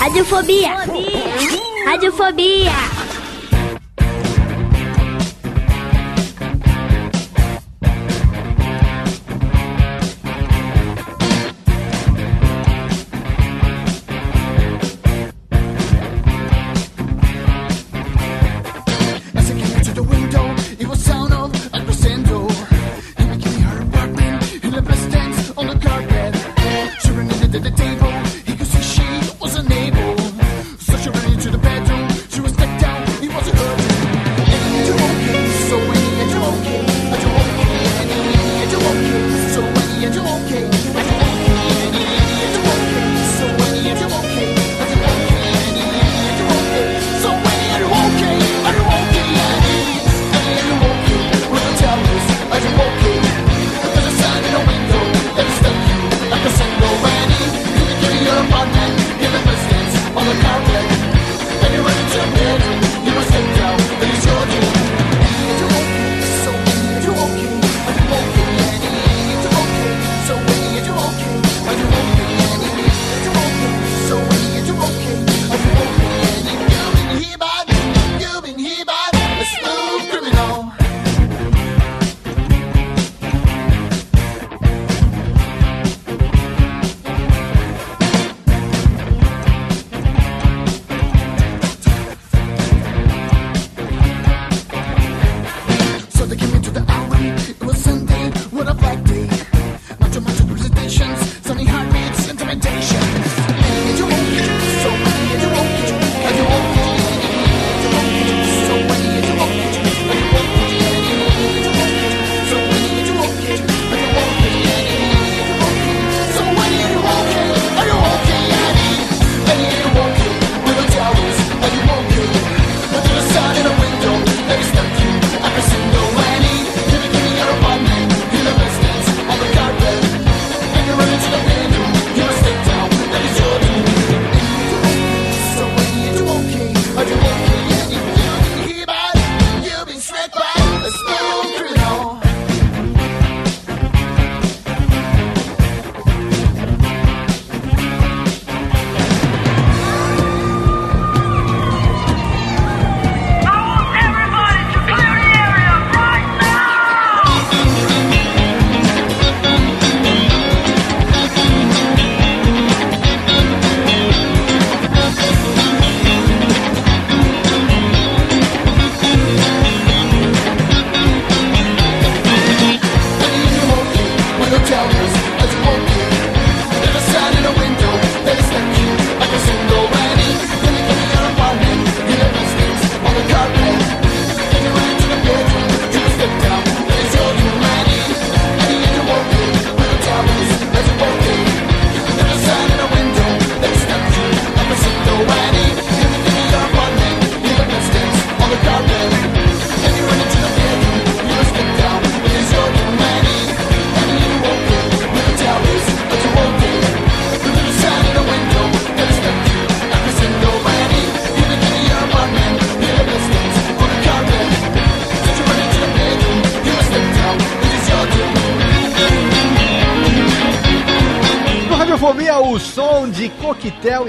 Radiofobia. Radiofobia.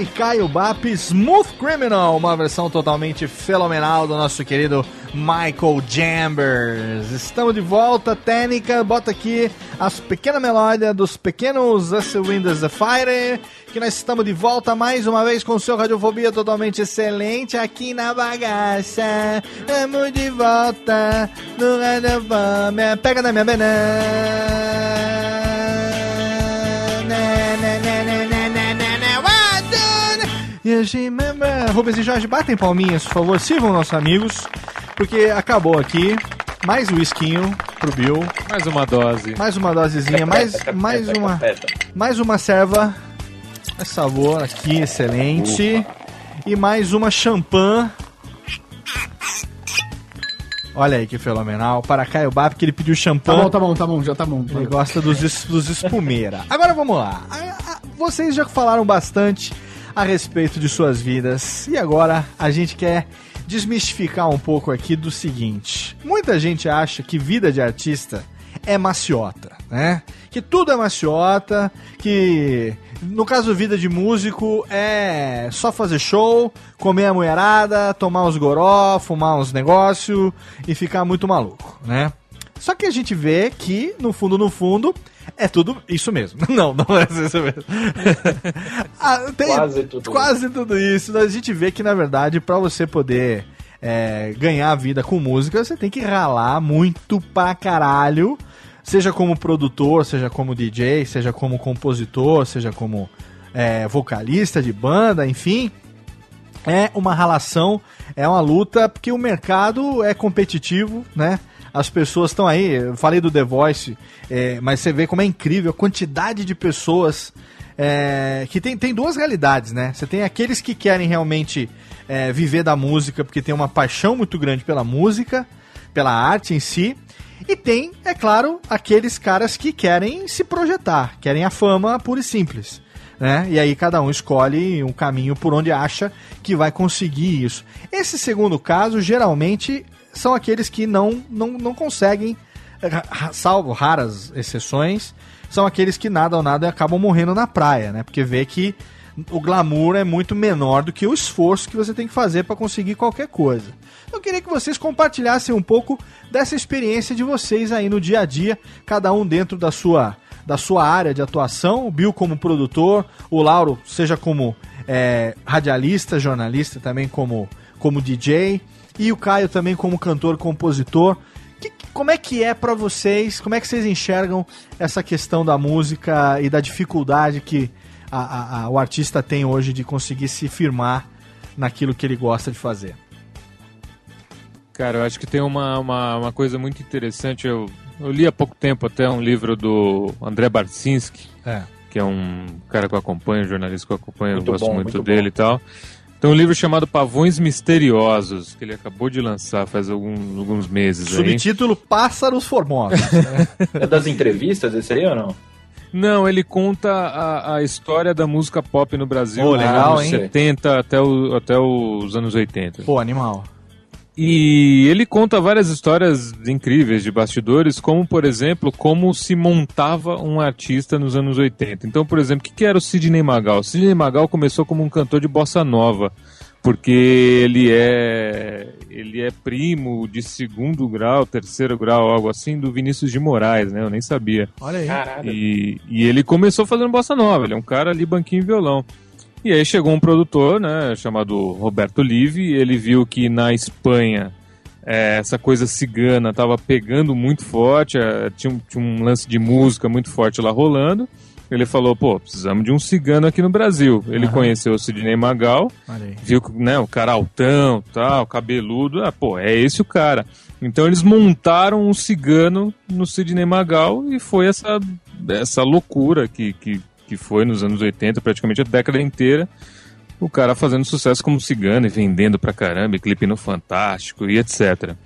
E Caio Bap, Smooth Criminal, uma versão totalmente fenomenal do nosso querido Michael Jambers. Estamos de volta, técnica, bota aqui as pequenas melódias dos pequenos Us Windows the Fire, que nós estamos de volta mais uma vez com o seu Radiofobia totalmente excelente aqui na bagaça. Estamos de volta no Radiofobia, pega na minha banana. E a gente, Rubens e Jorge, batem palminhas, por favor, sirvam nossos amigos, porque acabou aqui. Mais um whiskinho pro Bill. Mais uma dose. Mais uma dosezinha, mais, mais uma. Mais uma serva. Mais sabor aqui, excelente. E mais uma champanhe. Olha aí que fenomenal. Para Caio Bap, que ele pediu Tá champanhe. bom, tá bom, tá bom, já tá bom. Ele gosta dos, dos espumeira. Agora vamos lá. Vocês já falaram bastante a respeito de suas vidas. E agora a gente quer desmistificar um pouco aqui do seguinte. Muita gente acha que vida de artista é maciota, né? Que tudo é maciota, que no caso vida de músico é só fazer show, comer a mulherada, tomar uns goró, fumar uns negócios e ficar muito maluco, né? Só que a gente vê que, no fundo, no fundo, é tudo isso mesmo. Não, não é isso mesmo. Ah, tem- Quase tudo Quase tudo isso. A gente vê que, na verdade, pra você poder é, ganhar a vida com música, você tem que ralar muito pra caralho. Seja como produtor, seja como DJ, seja como compositor, seja como é, vocalista de banda, enfim é uma ralação, é uma luta, porque o mercado é competitivo, né? As pessoas estão aí, eu falei do The Voice, é, mas você vê como é incrível a quantidade de pessoas é, que tem, tem duas realidades, né? Você tem aqueles que querem realmente é, viver da música porque tem uma paixão muito grande pela música, pela arte em si, e tem, é claro, aqueles caras que querem se projetar, querem a fama pura e simples né? E aí cada um escolhe um caminho por onde acha que vai conseguir isso. Esse segundo caso, geralmente, são aqueles que não, não, não conseguem, salvo raras exceções, são aqueles que nada ou nada acabam morrendo na praia, né? Porque vê que o glamour é muito menor do que o esforço que você tem que fazer para conseguir qualquer coisa. Eu queria que vocês compartilhassem um pouco dessa experiência de vocês aí no dia a dia, cada um dentro da sua da sua área de atuação, o Bill como produtor, o Lauro seja como é, radialista, jornalista, também como, como DJ, e o Caio também como cantor, compositor. Que- como é que é pra vocês, como é que vocês enxergam essa questão da música e da dificuldade que a- a- a- o artista tem hoje de conseguir se firmar naquilo que ele gosta de fazer? Cara, eu acho que tem uma, uma, uma coisa muito interessante. Eu, eu li há pouco tempo até um livro do André Barcinski, É. que é um cara que eu acompanho, um jornalista que eu acompanho, Muito eu gosto bom, muito, muito dele bom. e tal. Tem um livro chamado Pavões Misteriosos, que ele acabou de lançar faz algum- alguns meses aí. Subtítulo Pássaros Formosos. né? É das entrevistas esse aí ou não? Não, ele conta a, a história da música pop no Brasil, dos legal, anos hein? 70 até, o, até os anos 80. Pô, animal. E ele conta várias histórias incríveis de bastidores, como, por exemplo, como se montava um artista nos anos 80. Então, por exemplo, o que era o Sidney Magal? O Sidney Magal começou como um cantor de bossa nova, porque ele é ele é primo de segundo grau, terceiro grau, algo assim, do Vinícius de Moraes, né? Eu nem sabia. Olha aí. Caralho. E, e ele começou fazendo bossa nova, ele é um cara ali banquinho e violão. E aí chegou um produtor, né, chamado Roberto Livi, ele viu que na Espanha eh, essa coisa cigana estava pegando muito forte, eh, tinha, um- tinha um lance de música muito forte lá rolando. Ele falou, pô, precisamos de um cigano aqui no Brasil. Ele Aham. conheceu o Sidney Magal, aí. viu que né, o cara altão, tal, cabeludo, ah, pô, é esse o cara. Então eles montaram um cigano no Sidney Magal e foi essa, essa loucura que, que, que foi nos anos 80, praticamente a década inteira. O cara fazendo sucesso como cigano e vendendo pra caramba, e clipe no Fantástico e etc.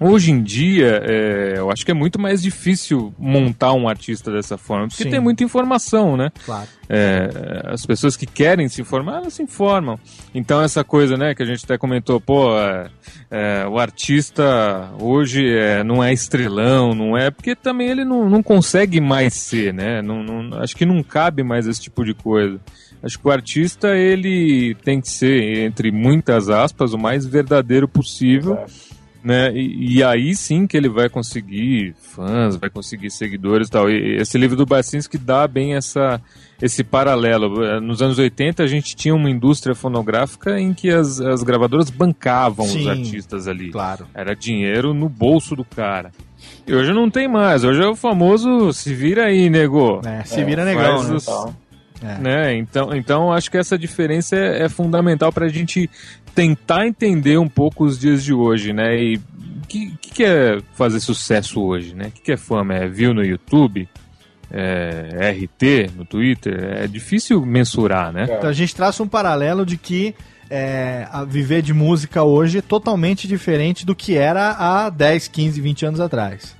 Hoje em dia, é, eu acho que é muito mais difícil montar um artista dessa forma, porque Sim. tem muita informação, né? Claro. É, as pessoas que querem se informar, elas se informam. Então essa coisa, né, que a gente até comentou, pô, é, é, o artista hoje é, não é estrelão, não é, porque também ele não, não consegue mais ser, né? Não, não- acho que não cabe mais esse tipo de coisa. Acho que o artista ele tem que ser, entre muitas aspas, o mais verdadeiro possível né? E, e aí sim que ele vai conseguir fãs, vai conseguir seguidores e tal. E esse livro do Bacinski dá bem essa, esse paralelo. Nos anos 80 a gente tinha uma indústria fonográfica em que as, as gravadoras bancavam os Sim, artistas ali. Claro. Era dinheiro no bolso do cara. E hoje não tem mais. Hoje é o famoso se vira aí, nego. É, se vira negão, faz né? os- Então, É. né? Então, então acho que essa diferença é, é fundamental para a gente tentar entender um pouco os dias de hoje, né? E o que, que, é fazer sucesso hoje, né? O que, que é fama? É view no YouTube? É RT no Twitter? É difícil mensurar, né? Então a gente traça um paralelo de que é, viver de música hoje é totalmente diferente do que era há 10, 15, 20 anos atrás.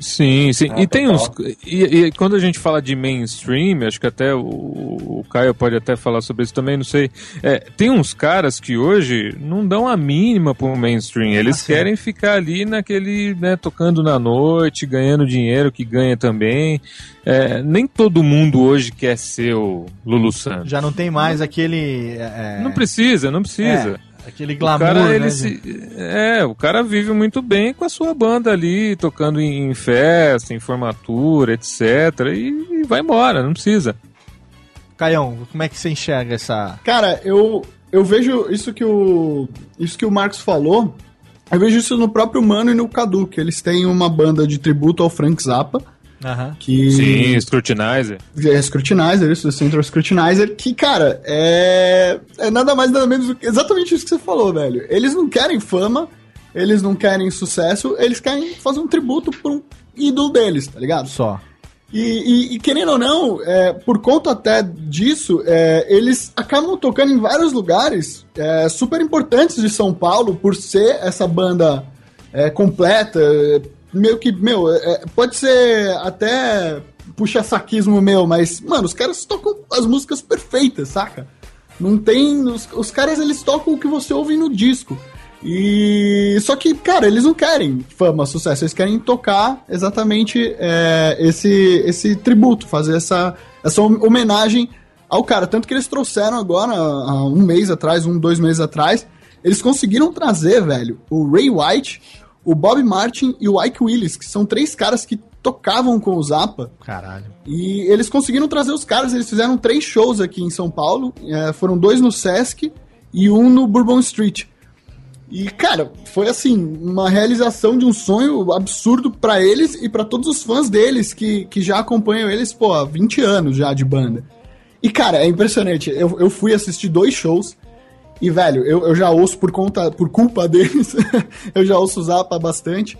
Sim, sim. Ah, e tem uns. E, e quando a gente fala de mainstream, acho que até o, o Caio pode até falar sobre isso também, não sei. É, tem uns caras que hoje não dão a mínima pro mainstream. Eles Ah, sim. querem ficar ali naquele, né, tocando na noite, ganhando dinheiro que ganha também. É, nem todo mundo hoje quer ser o Lulu Santos. Já não tem mais aquele. é, Não precisa, não precisa. Aquele O glamour, cara, né, ele de- se- é, o cara vive muito bem com a sua banda ali, tocando em, em festa, em formatura, etc. E, e vai embora, não precisa. Caião, como é que você enxerga essa. Cara, eu, eu vejo isso que o isso que o Marcos falou. Eu vejo isso no próprio Mano e no Cadu, que eles têm uma banda de tributo ao Frank Zappa, Aham. que Sim, Scrutinizer. é Scrutinizer, isso, Central Scrutinizer, que, cara, é, é nada mais nada menos do que exatamente isso que você falou, velho. Eles não querem fama, eles não querem sucesso, eles querem fazer um tributo por um ídolo deles, tá ligado? Só. E, e- e querendo ou não, é, por conta até disso, é, eles acabam tocando em vários lugares é, super importantes de São Paulo, por ser essa banda é, completa. É, Meio que, meu, é, pode ser até puxa-saquismo meu, mas, mano, os caras tocam as músicas perfeitas, saca? Não tem. Os, os caras eles tocam o que você ouve no disco. E. Só que, cara, eles não querem fama, sucesso, eles querem tocar exatamente é, esse, esse tributo, fazer essa, essa hom- homenagem ao cara. Tanto que eles trouxeram agora, um mês atrás, um, dois meses atrás, eles conseguiram trazer, velho, o Ray White, o Bob Martin e o Ike Willis, que são três caras que tocavam com o Zappa. Caralho. E eles conseguiram trazer os caras, eles fizeram três shows aqui em São Paulo. é, foram dois no Sesc e um no Bourbon Street. E, cara, foi assim, uma realização de um sonho absurdo pra eles e pra todos os fãs deles que, que já acompanham eles, pô, há 20 anos já de banda. E, cara, é impressionante. Eu, eu fui assistir dois shows e, velho, eu, eu já ouço por conta, por culpa deles, eu já ouço o Zappa bastante.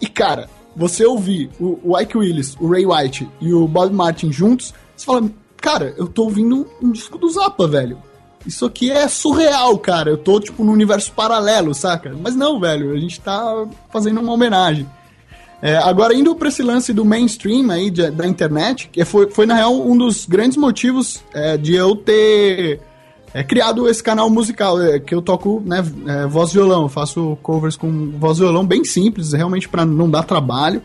E, cara, você ouvir o, o Ike Willis, o Ray White e o Bob Martin juntos, você fala, cara, eu tô ouvindo um, um disco do Zappa, velho. Isso aqui é surreal, cara. Eu tô, tipo, num universo paralelo, saca? Mas não, velho, a gente tá fazendo uma homenagem. É, agora, indo pra esse lance do mainstream aí, de- da internet, que foi, foi, na real, um dos grandes motivos é, de eu ter é, criado esse canal musical, é, que eu toco, né, é, voz violão. Eu faço covers com voz violão bem simples, realmente pra não dar trabalho.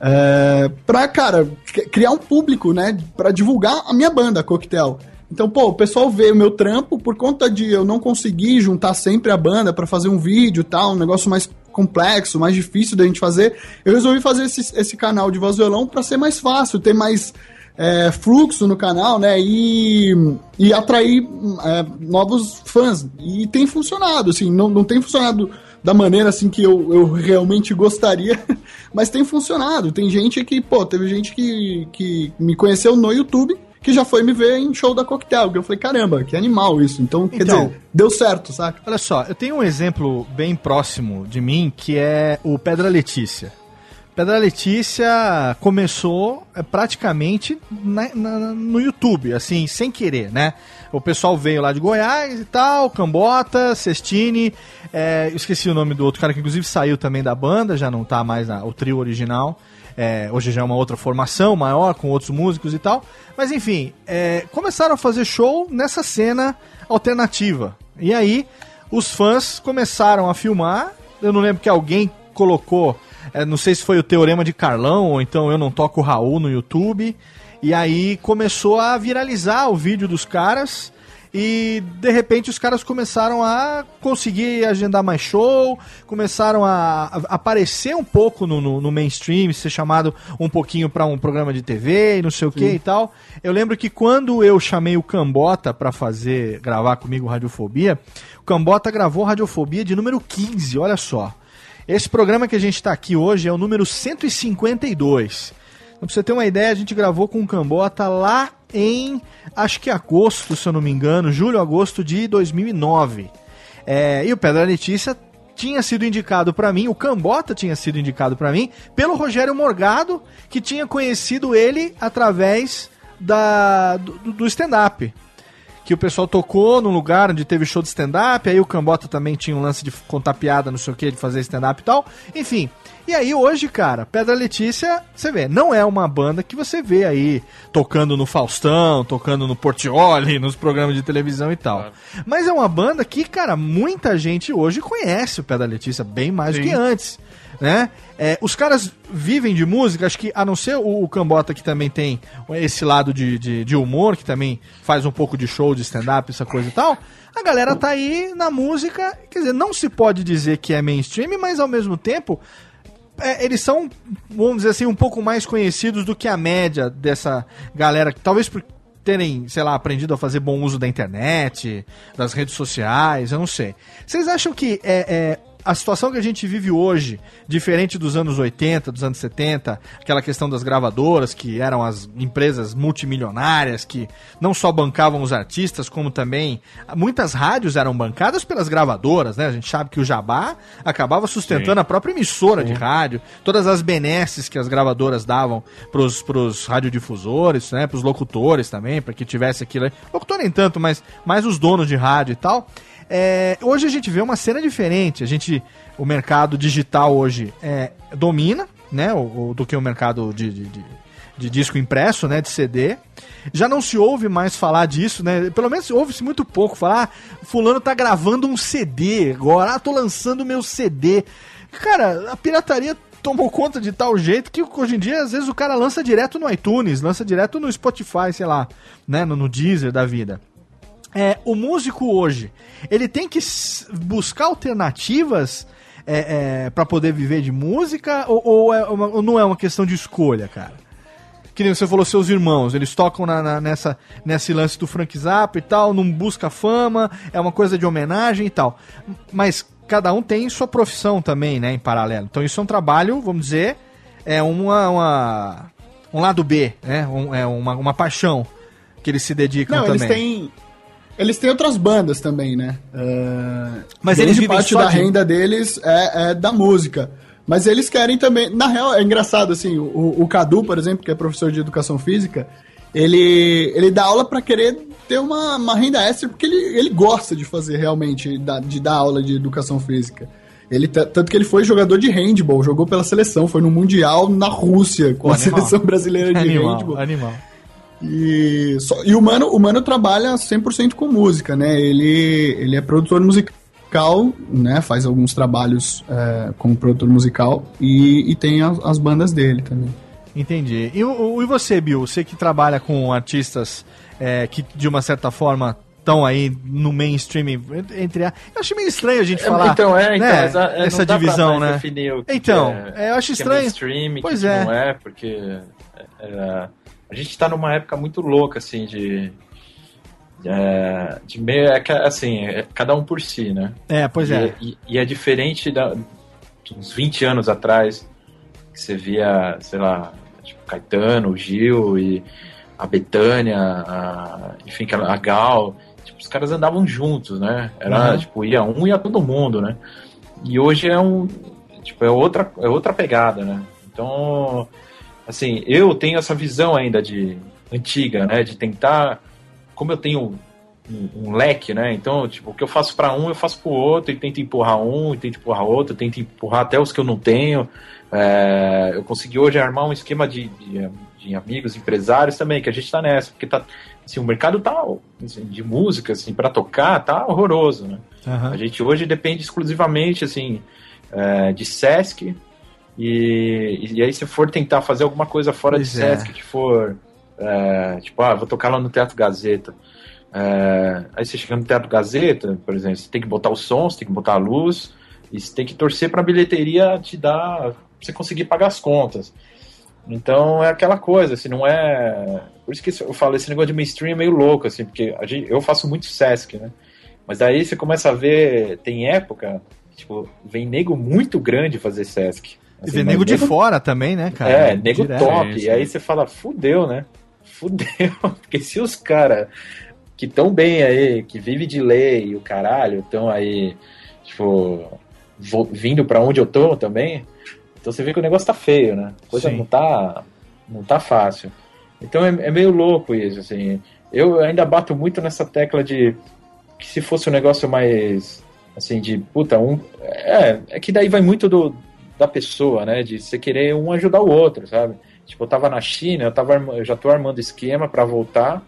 É, cara, criar um público, né, pra divulgar a minha banda, Coquetel. Então, pô, o pessoal vê o meu trampo por conta de eu não conseguir juntar sempre a banda pra fazer um vídeo tal, um negócio mais complexo, mais difícil da gente fazer. Eu resolvi fazer esse, esse canal de voz violão pra ser mais fácil, ter mais é, fluxo no canal, né? E, e atrair é, novos fãs. E tem funcionado, assim, não, não tem funcionado da maneira assim que eu, eu realmente gostaria, mas tem funcionado. Tem gente que, pô, teve gente que, que me conheceu no YouTube que já foi me ver em show da Coquetel. Que eu falei, caramba, que animal isso. Então, quer Então- dizer, deu certo, saca? Olha só, eu tenho um exemplo bem próximo de mim que é o Pedra Letícia. Pedra Letícia começou é, praticamente na- na- no YouTube, assim, sem querer, né? O pessoal veio lá de Goiás e tal, Cambota, Cestini, é, eu esqueci o nome do outro cara que inclusive saiu também da banda, já não tá mais na, o trio original. É, hoje já é uma outra formação maior, com outros músicos e tal. Mas enfim, é, começaram a fazer show nessa cena alternativa. E aí, os fãs começaram a filmar. Eu não lembro que alguém colocou, é, não sei se foi o Teorema de Carlão, ou então eu não toco Raul no YouTube. E aí começou a viralizar o vídeo dos caras. E de repente os caras começaram a conseguir agendar mais show, começaram a, a aparecer um pouco no, no, no mainstream, ser chamado um pouquinho pra um programa de TV e não sei o que e tal. Eu lembro que quando eu chamei o Cambota pra fazer, gravar comigo Radiofobia, o Cambota gravou Radiofobia de número 15, olha só. Esse programa que a gente tá aqui hoje é o número 152. Então, pra você ter uma ideia, a gente gravou com o Cambota lá em, acho que agosto, se eu não me engano, julho, agosto de 2009. É, e o Pedra Letícia tinha sido indicado pra mim, o Cambota tinha sido indicado pra mim, pelo Rogério Morgado, que tinha conhecido ele através da, do, do stand-up que o pessoal tocou num lugar onde teve show de stand-up, aí o Cambota também tinha um lance de contar piada, não sei o que, de fazer stand-up e tal. Enfim. E aí hoje, cara, Pedra Letícia, você vê, não é uma banda que você vê aí tocando no Faustão, tocando no Portioli, nos programas de televisão e tal. Mas é uma banda que, cara, muita gente hoje conhece o Pedra Letícia bem mais do que antes né? É, os caras vivem de música, acho que a não ser o, o Cambota que também tem esse lado de, de, de humor, que também faz um pouco de show, de stand-up, essa coisa e tal, a galera tá aí na música, quer dizer, não se pode dizer que é mainstream, mas ao mesmo tempo é, eles são, vamos dizer assim, um pouco mais conhecidos do que a média dessa galera, talvez por terem, sei lá, aprendido a fazer bom uso da internet, das redes sociais, eu não sei. Vocês acham que é, é, a situação que a gente vive hoje, diferente dos anos 80, dos anos 70, aquela questão das gravadoras, que eram as empresas multimilionárias, que não só bancavam os artistas, como também muitas rádios eram bancadas pelas gravadoras, né? A gente sabe que o Jabá acabava sustentando Sim. a própria emissora de rádio, todas as benesses que as gravadoras davam pros, pros radiodifusores, né? Pros locutores também, para que tivesse aquilo aí. Locutor nem tanto, mas mais os donos de rádio e tal. É, hoje a gente vê uma cena diferente. A gente, o mercado digital hoje é, domina, né, o, o- do que o mercado de, de, de- de disco impresso, né, de CD. Já não se ouve mais falar disso, né? Pelo menos ouve-se muito pouco falar. Ah, fulano tá gravando um CD agora. Ah, tô lançando meu CD. Cara, a pirataria tomou conta de tal jeito que hoje em dia, às vezes, o cara lança direto no iTunes, lança direto no Spotify, sei lá, né? No, no Deezer da vida. É, o músico hoje, ele tem que buscar alternativas é, é, para poder viver de música ou, ou é uma- ou não é uma questão de escolha, cara? Que nem você falou, seus irmãos, eles tocam na, na- nessa, nesse lance do Frank Zappa e tal, não busca fama, é uma coisa de homenagem e tal. Mas cada um tem sua profissão também, né, em paralelo. Então isso é um trabalho, vamos dizer, é uma, uma- um lado B, né, um- é uma, uma paixão que eles se dedicam Não, também. eles têm. Eles têm outras bandas também, né? É, Mas eles vivem parte da de- renda deles é, é da música. Mas eles querem também. Na real, é engraçado, assim, o, o Cadu, por exemplo, que é professor de educação física, ele, ele dá aula pra querer ter uma, uma renda extra, porque ele, ele gosta de fazer realmente, de dar aula de educação física. Ele, ta- tanto que ele foi jogador de handball, jogou pela seleção, foi no Mundial na Rússia com Pô, a animal. seleção brasileira de animal, handball. animal. E, só- e o, Mano, o Mano trabalha 100% com música, né? Ele, ele é produtor musical, né? Faz alguns trabalhos é, como produtor musical e, e tem as, as bandas dele também. Entendi. E, o- e você, Bill? Você que trabalha com artistas é, que de uma certa forma estão aí no mainstream entre a... Eu achei meio estranho a gente É, falar então, é, então, né, é, essa não dá pra divisão, né? Então, que é, eu acho que estranho. mainstream, Pois que é. não é, porque é, a gente tá numa época muito louca, assim, de... É, de meio, é, assim, é cada um por si, né? É, pois é. E, e é diferente da, de uns 20 anos atrás, que você via, sei lá, tipo, Caetano, Gil e a Betânia, a, enfim, a Gal, tipo, os caras andavam juntos, né? Era, Uhum. tipo, ia um, ia todo mundo, né? E hoje é um, tipo, é outra, é outra pegada, né? Então, assim, eu tenho essa visão ainda de antiga, né? De tentar, como eu tenho um, um leque, né? Então, tipo, o que eu faço para um, eu faço pro outro, e tento empurrar um, e tento empurrar outro, tento empurrar até os que eu não tenho. É, eu consegui hoje armar um esquema de, de, de amigos, empresários também, que a gente tá nessa, porque tá, assim, o mercado tá, assim, de música, assim, para tocar, tá horroroso, né? Aham. A gente hoje depende exclusivamente, assim, é, de Sesc, e, e aí se for tentar fazer alguma coisa fora Pois de é. Sesc, que for, é, tipo, ah, vou tocar lá no Teatro Gazeta, é, aí você chega no Teatro Gazeta, por exemplo, você tem que botar o som, você tem que botar a luz, e você tem que torcer pra bilheteria te dar, pra você conseguir pagar as contas. Então é aquela coisa, assim, não é. Por isso que eu falo, esse negócio de mainstream é meio louco, assim, porque a gente, eu faço muito Sesc, né? Mas daí você começa a ver, tem época, tipo, vem nego muito grande fazer Sesc. E Assim, vê mas nego de fora também, né, cara? É, nego Direto. top. isso, e aí você fala, fudeu, né? Fudeu. Porque se os caras que estão bem aí, que vive de lei e o caralho, estão aí, tipo, vo- vindo pra onde eu tô também, então você vê que o negócio tá feio, né? A coisa Sim. não tá, não tá fácil. Então é, é meio louco isso, assim. Eu ainda bato muito nessa tecla de que se fosse um negócio mais, assim, de, puta, um... É, é que daí vai muito do, da pessoa, né? De você querer um ajudar o outro, sabe? Tipo, eu tava na China, eu, tava, eu já tô armando esquema pra voltar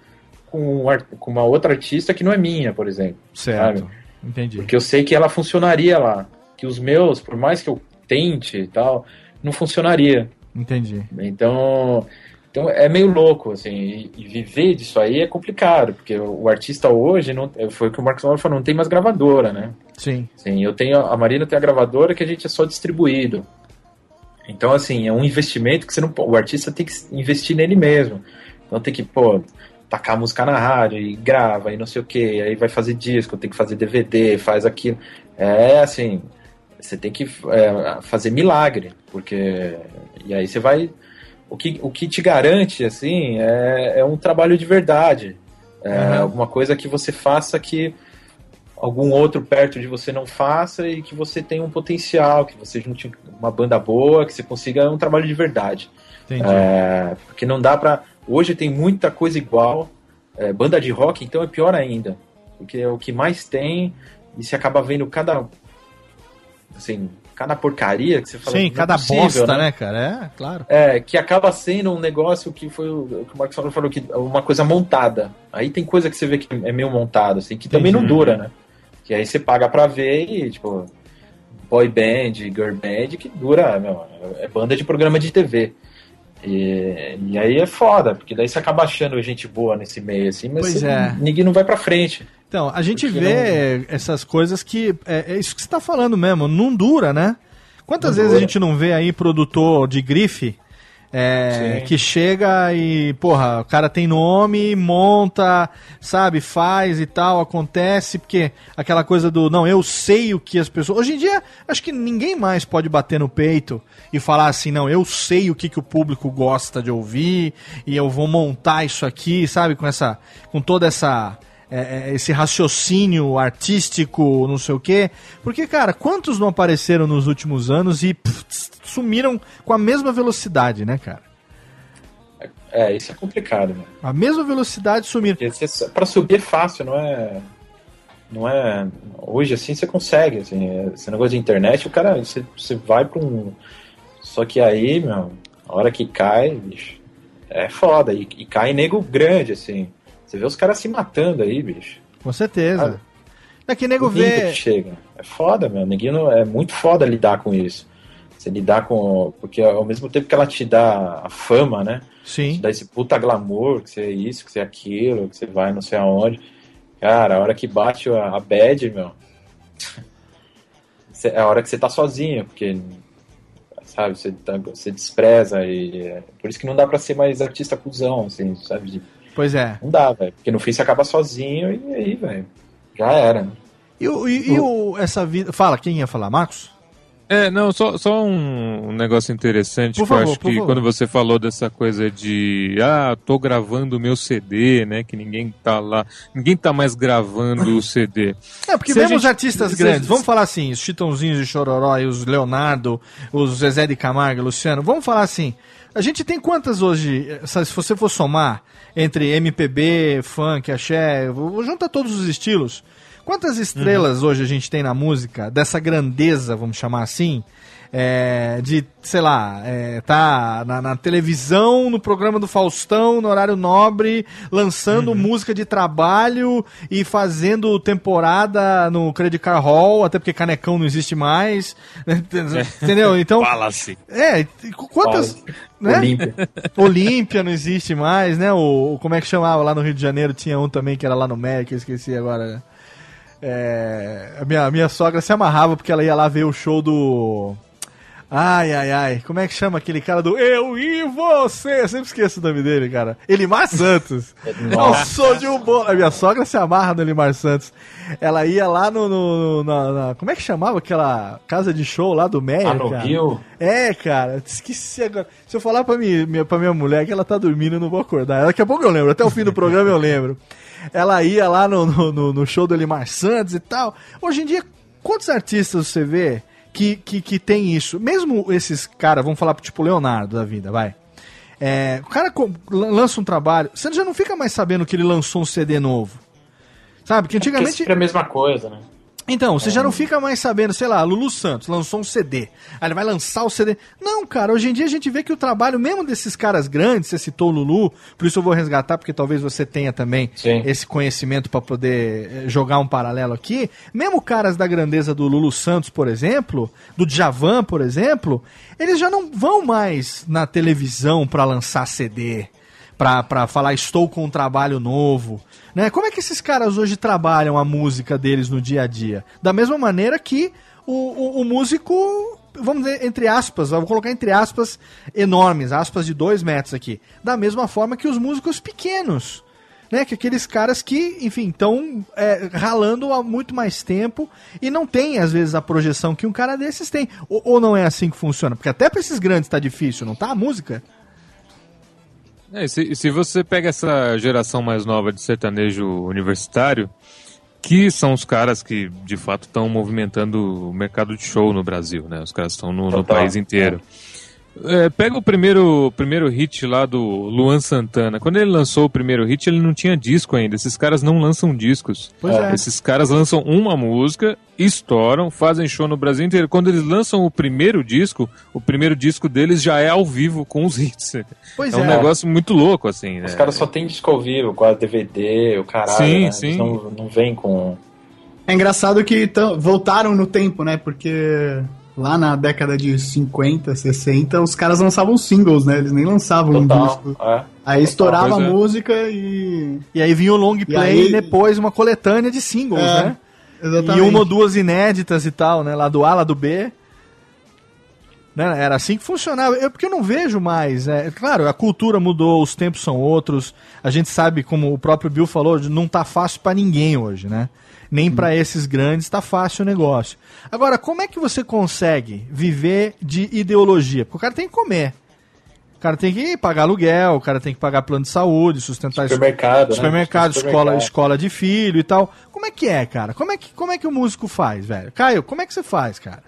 com, com uma outra artista que não é minha, por exemplo. Certo. Sabe? Entendi. Porque eu sei que ela funcionaria lá. Que os meus, por mais que eu tente e tal, não funcionaria. Entendi. Então, então é meio louco, assim, e, viver disso aí é complicado, porque o, artista hoje, não, foi o que o Marcos Lauro falou, não tem mais gravadora, né? Sim. Sim, eu tenho, a Marina tem a gravadora que a gente é só distribuído. Então, assim, é um investimento que você não o artista tem que investir nele mesmo. Então tem que, pô, tacar a música na rádio e grava e não sei o que, aí vai fazer disco, tem que fazer DVD, faz aquilo. É assim, você tem que é, fazer milagre, porque. E aí você vai. O que, o que te garante, assim, é, é um trabalho de verdade. É Uhum. alguma coisa que você faça que algum outro perto de você não faça e que você tenha um potencial, que você junte uma banda boa, que você consiga um trabalho de verdade. Entendi. É, porque não dá pra. Hoje tem muita coisa igual. É, banda de rock, então é pior ainda. Porque é o que mais tem e você acaba vendo cada. Assim, cada porcaria que você fala. Sim, "Não é cada possível, bosta, né? cara? É, claro. É, que acaba sendo um negócio que foi o que o Marcos falou, falou que é uma coisa montada. Aí tem coisa que você vê que é meio montada, assim, que também não Entendi. dura, né? Que aí você paga pra ver e, tipo, boy band, girl band, que dura, meu, é banda de programa de TV. E, e aí é foda, porque daí você acaba achando gente boa nesse meio, assim, mas você- é. ninguém não vai pra frente. Então, a gente Porque vê essas coisas que. É, é isso que você tá falando mesmo, não dura, né? Quantas Não vezes dura. a gente não vê aí produtor de grife é, que chega e, porra, o cara tem nome, monta, sabe, faz e tal, acontece, porque aquela coisa do, não, eu sei o que as pessoas. Hoje em dia, acho que ninguém mais pode bater no peito e falar assim, não, eu sei o que, que o público gosta de ouvir e eu vou montar isso aqui, sabe, com essa. com toda essa é, é, esse raciocínio artístico, não sei o quê. Porque, cara, quantos não apareceram nos últimos anos e pff, sumiram com a mesma velocidade, né, cara? É, isso é complicado, mano. A mesma velocidade sumiram. Pra subir é fácil, não é. Não é. Hoje assim você consegue, assim, é- esse negócio de internet, o cara, você, você vai pra um. Só que aí, meu, a hora que cai, bicho, é foda. E, e cai nego grande, assim. Você vê os caras se matando aí, bicho. Com certeza. É que nego vê. que chega. É foda, meu. Ninguém não, é muito foda lidar com isso. Você lidar com. Porque ao mesmo tempo que ela te dá a fama, né? Sim. Te dá esse puta glamour, que você é isso, que você é aquilo, que você vai não sei aonde. Cara, a hora que bate a, a bad, meu. É a hora que você tá sozinho, porque. Sabe, você, tá- você despreza e. é por isso que não dá pra ser mais artista cuzão, assim, sabe? De- Pois é. não dá, velho. Porque no fim você acaba sozinho e aí, velho. Já era. E, o- e- e o- essa vida. Fala, quem ia falar? Marcos? É, não, só, só um negócio interessante Por que eu favor, acho por que favor. quando você falou dessa coisa de ah, tô gravando o meu CD, né? Que ninguém tá lá, ninguém tá mais gravando o CD. É, porque Se mesmo os artistas grandes, vamos falar assim, os Chitãozinhos e Chororó e os Leonardo, os Zezé de Camargo, Luciano, vamos falar assim, a gente tem quantas hoje, eh, se você for somar, entre MPB, funk, axé, vou- junta todos os estilos, quantas estrelas hoje a gente tem na música, dessa grandeza, vamos chamar assim, é, de, sei lá, é, tá na, na televisão, no programa do Faustão, no horário nobre, lançando música de trabalho e fazendo temporada no Credit Car Hall, até porque Canecão não existe mais. Entendeu? Então. Fala-se. É, qu- quantas. Né? Olímpia. Olímpia não existe mais, né? O, o- como é que chamava lá no Rio de Janeiro? Tinha um também que era lá no MEC, eu esqueci agora. É, a, minha, a minha sogra se amarrava porque ela ia lá ver o show do. Ai, ai, ai. Como é que chama aquele cara do Eu e Você? Eu sempre esqueço o nome dele, cara. Elimar Santos. Eu sou de um bom. A minha sogra se amarra no Elimar Santos. Ela ia lá no. no- na, na- como é que chamava aquela casa de show lá do Meia? Ah, no cara? Rio? É, cara, esqueci agora. Se eu falar pra, mim, minha, pra minha mulher que ela tá dormindo, eu não vou acordar. Daqui a pouco eu lembro, até o fim do programa eu lembro. Ela ia lá no, no, no- no show do Elimar Santos e tal. Hoje em dia, quantos artistas você vê que, que, que tem isso? Mesmo esses caras, vamos falar tipo Leonardo da vida, vai. É, o cara lança um trabalho, você já não fica mais sabendo que ele lançou um CD novo. Sabe? Que Porque antigamente. sempre é a mesma coisa, né? Então, você já não fica mais sabendo, sei lá, Lulu Santos lançou um CD. Aí ele vai lançar o CD. Não, cara, hoje em dia a gente vê que o trabalho, mesmo desses caras grandes, você citou o Lulu, por isso eu vou resgatar, porque talvez você tenha também Sim. esse conhecimento para poder eh, jogar um paralelo aqui. Mesmo caras da grandeza do Lulu Santos, por exemplo, do Djavan, por exemplo, eles já não vão mais na televisão para lançar CD pra falar estou com um trabalho novo. Né? Como é que esses caras hoje trabalham a música deles no dia a dia? Da mesma maneira que o, o, o músico, vamos dizer, entre aspas, vou colocar entre aspas enormes, aspas de dois metros aqui. Da mesma forma que os músicos pequenos. Né, que aqueles caras que, enfim, estão ralando há muito mais tempo e não tem, às vezes, a projeção que um cara desses tem. Ou, ou não é assim que funciona? Porque até pra esses grandes tá difícil, não tá? A música? É, e se, se você pega essa geração mais nova de sertanejo universitário, que são os caras que de fato estão movimentando o mercado de show no Brasil, né? Os caras estão no, no país inteiro. É, pega o primeiro, primeiro hit lá do Luan Santana. Quando ele lançou o primeiro hit, ele não tinha disco ainda. Esses caras não lançam discos. Pois é. Esses caras lançam uma música, estouram, fazem show no Brasil inteiro. Quando eles lançam o primeiro disco, o primeiro disco deles já é ao vivo com os hits. Pois é um é. negócio muito louco, assim, né? Os caras só tem disco ao vivo, quase DVD, o caralho. Sim, né? sim. Eles não, não vem com. É engraçado que voltaram no tempo, né? Porque lá na década de 50, 60, os caras lançavam singles, né? Eles nem lançavam um Total. disco. É. Aí estourava a é. música e. E aí vinha o long play aí- e depois uma coletânea de singles, É, né? Exatamente. E uma ou duas inéditas e tal, né? Lá do A, lá do B. Né? Era assim que funcionava. Eu, porque eu não vejo mais. É, claro, a cultura mudou, os tempos são outros. A gente sabe, como o próprio Bill falou, não tá fácil pra ninguém hoje, né? Nem pra esses grandes tá fácil o negócio. Agora, como é que você consegue viver de ideologia? Porque o cara tem que comer. O cara tem que pagar aluguel, o cara tem que pagar plano de saúde, sustentar isso Supermercado, né? supermercado, escola, Supermercado. escola de filho e tal. Como é que é, cara? Como é que, como é que o músico faz, velho? Caio, como é que você faz, cara?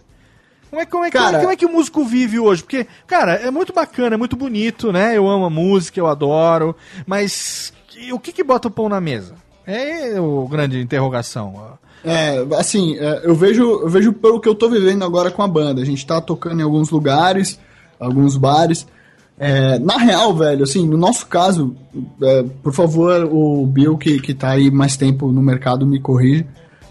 Como é, como, é, como, é, Cara- como é que o músico vive hoje? Porque, cara, é muito bacana, é muito bonito, né? Eu amo a música, eu adoro, mas o que que bota o pão na mesa? É o grande interrogação. É, assim, é, eu vejo, eu vejo pelo que eu tô vivendo agora com a banda. A gente tá tocando em alguns lugares, alguns bares. É, na real, velho, assim, no nosso caso, é, por favor, o Bill, que, que tá aí mais tempo no mercado, me corrija.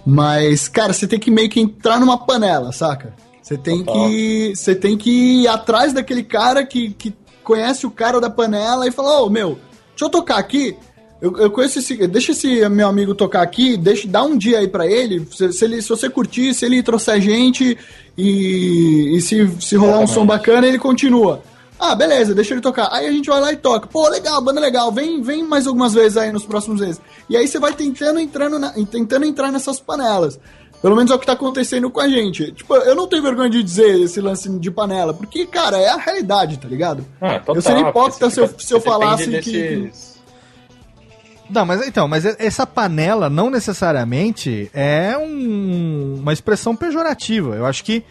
Mas, cara, você tem que meio que entrar numa panela, saca? Você tem Total. que. Você tem que ir atrás daquele cara que, que conhece o cara da panela e falar, ô meu, deixa eu tocar aqui. Eu, eu conheço esse. Deixa esse meu amigo tocar aqui, deixa, dá um dia aí pra ele. Se, se ele. se você curtir, se ele trouxer gente e, e se, se rolar um som bacana, ele continua. Ah, beleza, deixa ele tocar. Aí a gente vai lá e toca. Pô, legal, banda legal. Vem, vem mais algumas vezes aí nos próximos meses. E aí você vai tentando, entrando na- tentando entrar nessas panelas. Pelo menos é o que tá acontecendo com a gente. Tipo, eu não tenho vergonha de dizer esse lance de panela, porque, cara, é a realidade, tá ligado? Ah, total, eu seria hipócrita se eu, se eu falasse depende que. Não, mas então, mas essa panela não necessariamente é um- uma expressão pejorativa. Eu acho que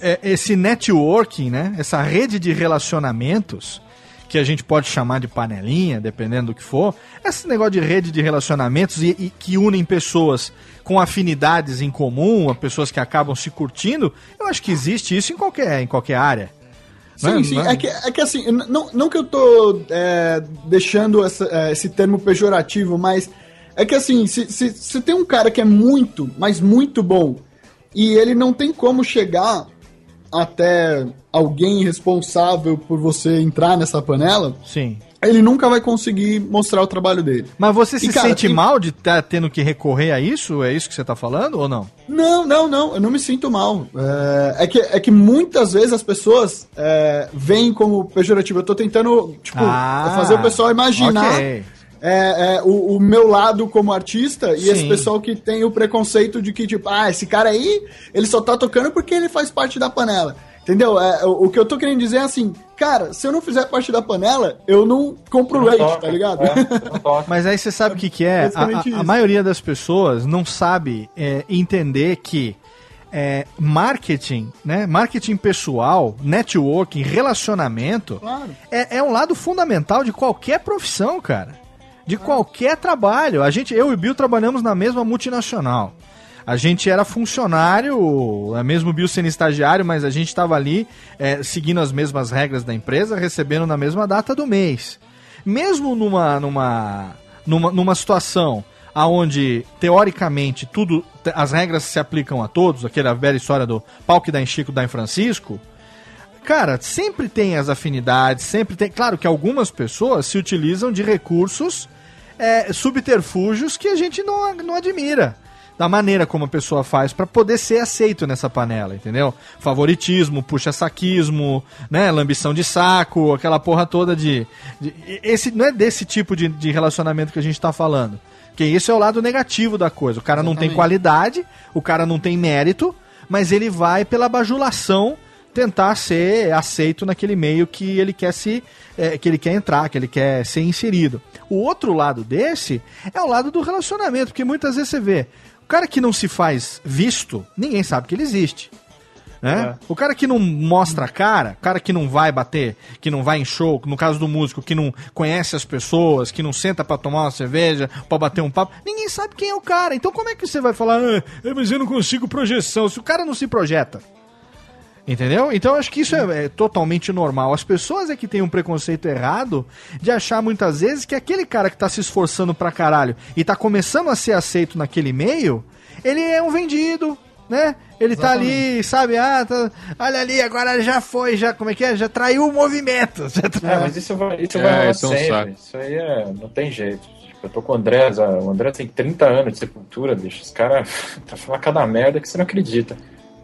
é, esse networking, né? Essa rede de relacionamentos que a gente pode chamar de panelinha, dependendo do que for, esse negócio de rede de relacionamentos e, e que unem pessoas com afinidades em comum, pessoas que acabam se curtindo, eu acho que existe isso em qualquer, em qualquer área. Sim, Não é- sim. não é- que, é que assim, não, não que eu tô é, deixando essa- é, esse termo pejorativo, mas é que assim, se, se, se tem um cara que é muito, mas muito bom, e ele não tem como chegar até alguém responsável por você entrar nessa panela, Sim. ele nunca vai conseguir mostrar o trabalho dele. Mas você se E, cara, sente tem- mal de estar tendo que recorrer a isso? É isso que você tá falando ou não? Não, não, não, eu não me sinto mal. É, é que, é que muitas vezes as pessoas é, veem como pejorativo. Eu tô tentando, tipo, Ah, fazer o pessoal imaginar ok. É, é, o, o meu lado como artista e Sim. esse pessoal que tem o preconceito de que, tipo, ah, esse cara aí, ele só tá tocando porque ele faz parte da panela. Entendeu? É, o, o que eu tô querendo dizer é assim, cara, se eu não fizer parte da panela, eu não compro Não leite, toca, tá ligado? é. Mas aí você sabe o que, que é? A, a- a maioria das pessoas não sabe é, entender que é, marketing, né? Marketing pessoal, networking, relacionamento Claro. é, é um lado fundamental de qualquer profissão, cara. De qualquer trabalho. A gente, eu e o Bill trabalhamos na mesma multinacional. A gente era funcionário, é mesmo o Bill sendo estagiário, mas a gente estava ali é, seguindo as mesmas regras da empresa, recebendo na mesma data do mês. Mesmo numa, numa, numa, numa situação aonde teoricamente tudo as regras se aplicam a todos, aquela velha história do pau que dá em Chico dá em Francisco, Cara, sempre tem as afinidades, sempre tem. Claro que algumas pessoas se utilizam de recursos, é, subterfúgios que a gente não, não admira. Da maneira como a pessoa faz para poder ser aceito nessa panela, entendeu? Favoritismo, puxa-saquismo, né? Lambição de saco, aquela porra toda de. de- esse Não é desse tipo de, de relacionamento que a gente tá falando. Porque esse é o lado negativo da coisa. O cara não tem Exatamente. qualidade, o cara não tem mérito, mas ele vai pela bajulação tentar ser aceito naquele meio que ele quer se é, que ele quer entrar, que ele quer ser inserido. O outro lado desse é o lado do relacionamento, porque muitas vezes você vê o cara que não se faz visto, ninguém sabe que ele existe. Né? O cara que não mostra a cara, o cara que não vai bater, que não vai em show, no caso do músico, que não conhece as pessoas, que não senta pra tomar uma cerveja, pra bater um papo, ninguém sabe quem é o cara. Então como é que você vai falar, ah, mas eu não consigo projeção, se o cara não se projeta? Entendeu? Então eu acho que isso é, é totalmente normal. As pessoas é que têm um preconceito errado de achar muitas vezes que aquele cara que tá se esforçando pra caralho e tá começando a ser aceito naquele meio, ele é um vendido, né? Ele tá ali, sabe? Ah, tá- olha ali, agora já foi, já, como é que é? Já traiu o movimento. Já tra- É, mas isso vai, isso É, vai é sempre. saco. Isso aí é, não tem jeito. Tipo, eu tô com o André, o André tem 30 anos de sepultura, bicho. Os caras tá falando cada merda que você não acredita.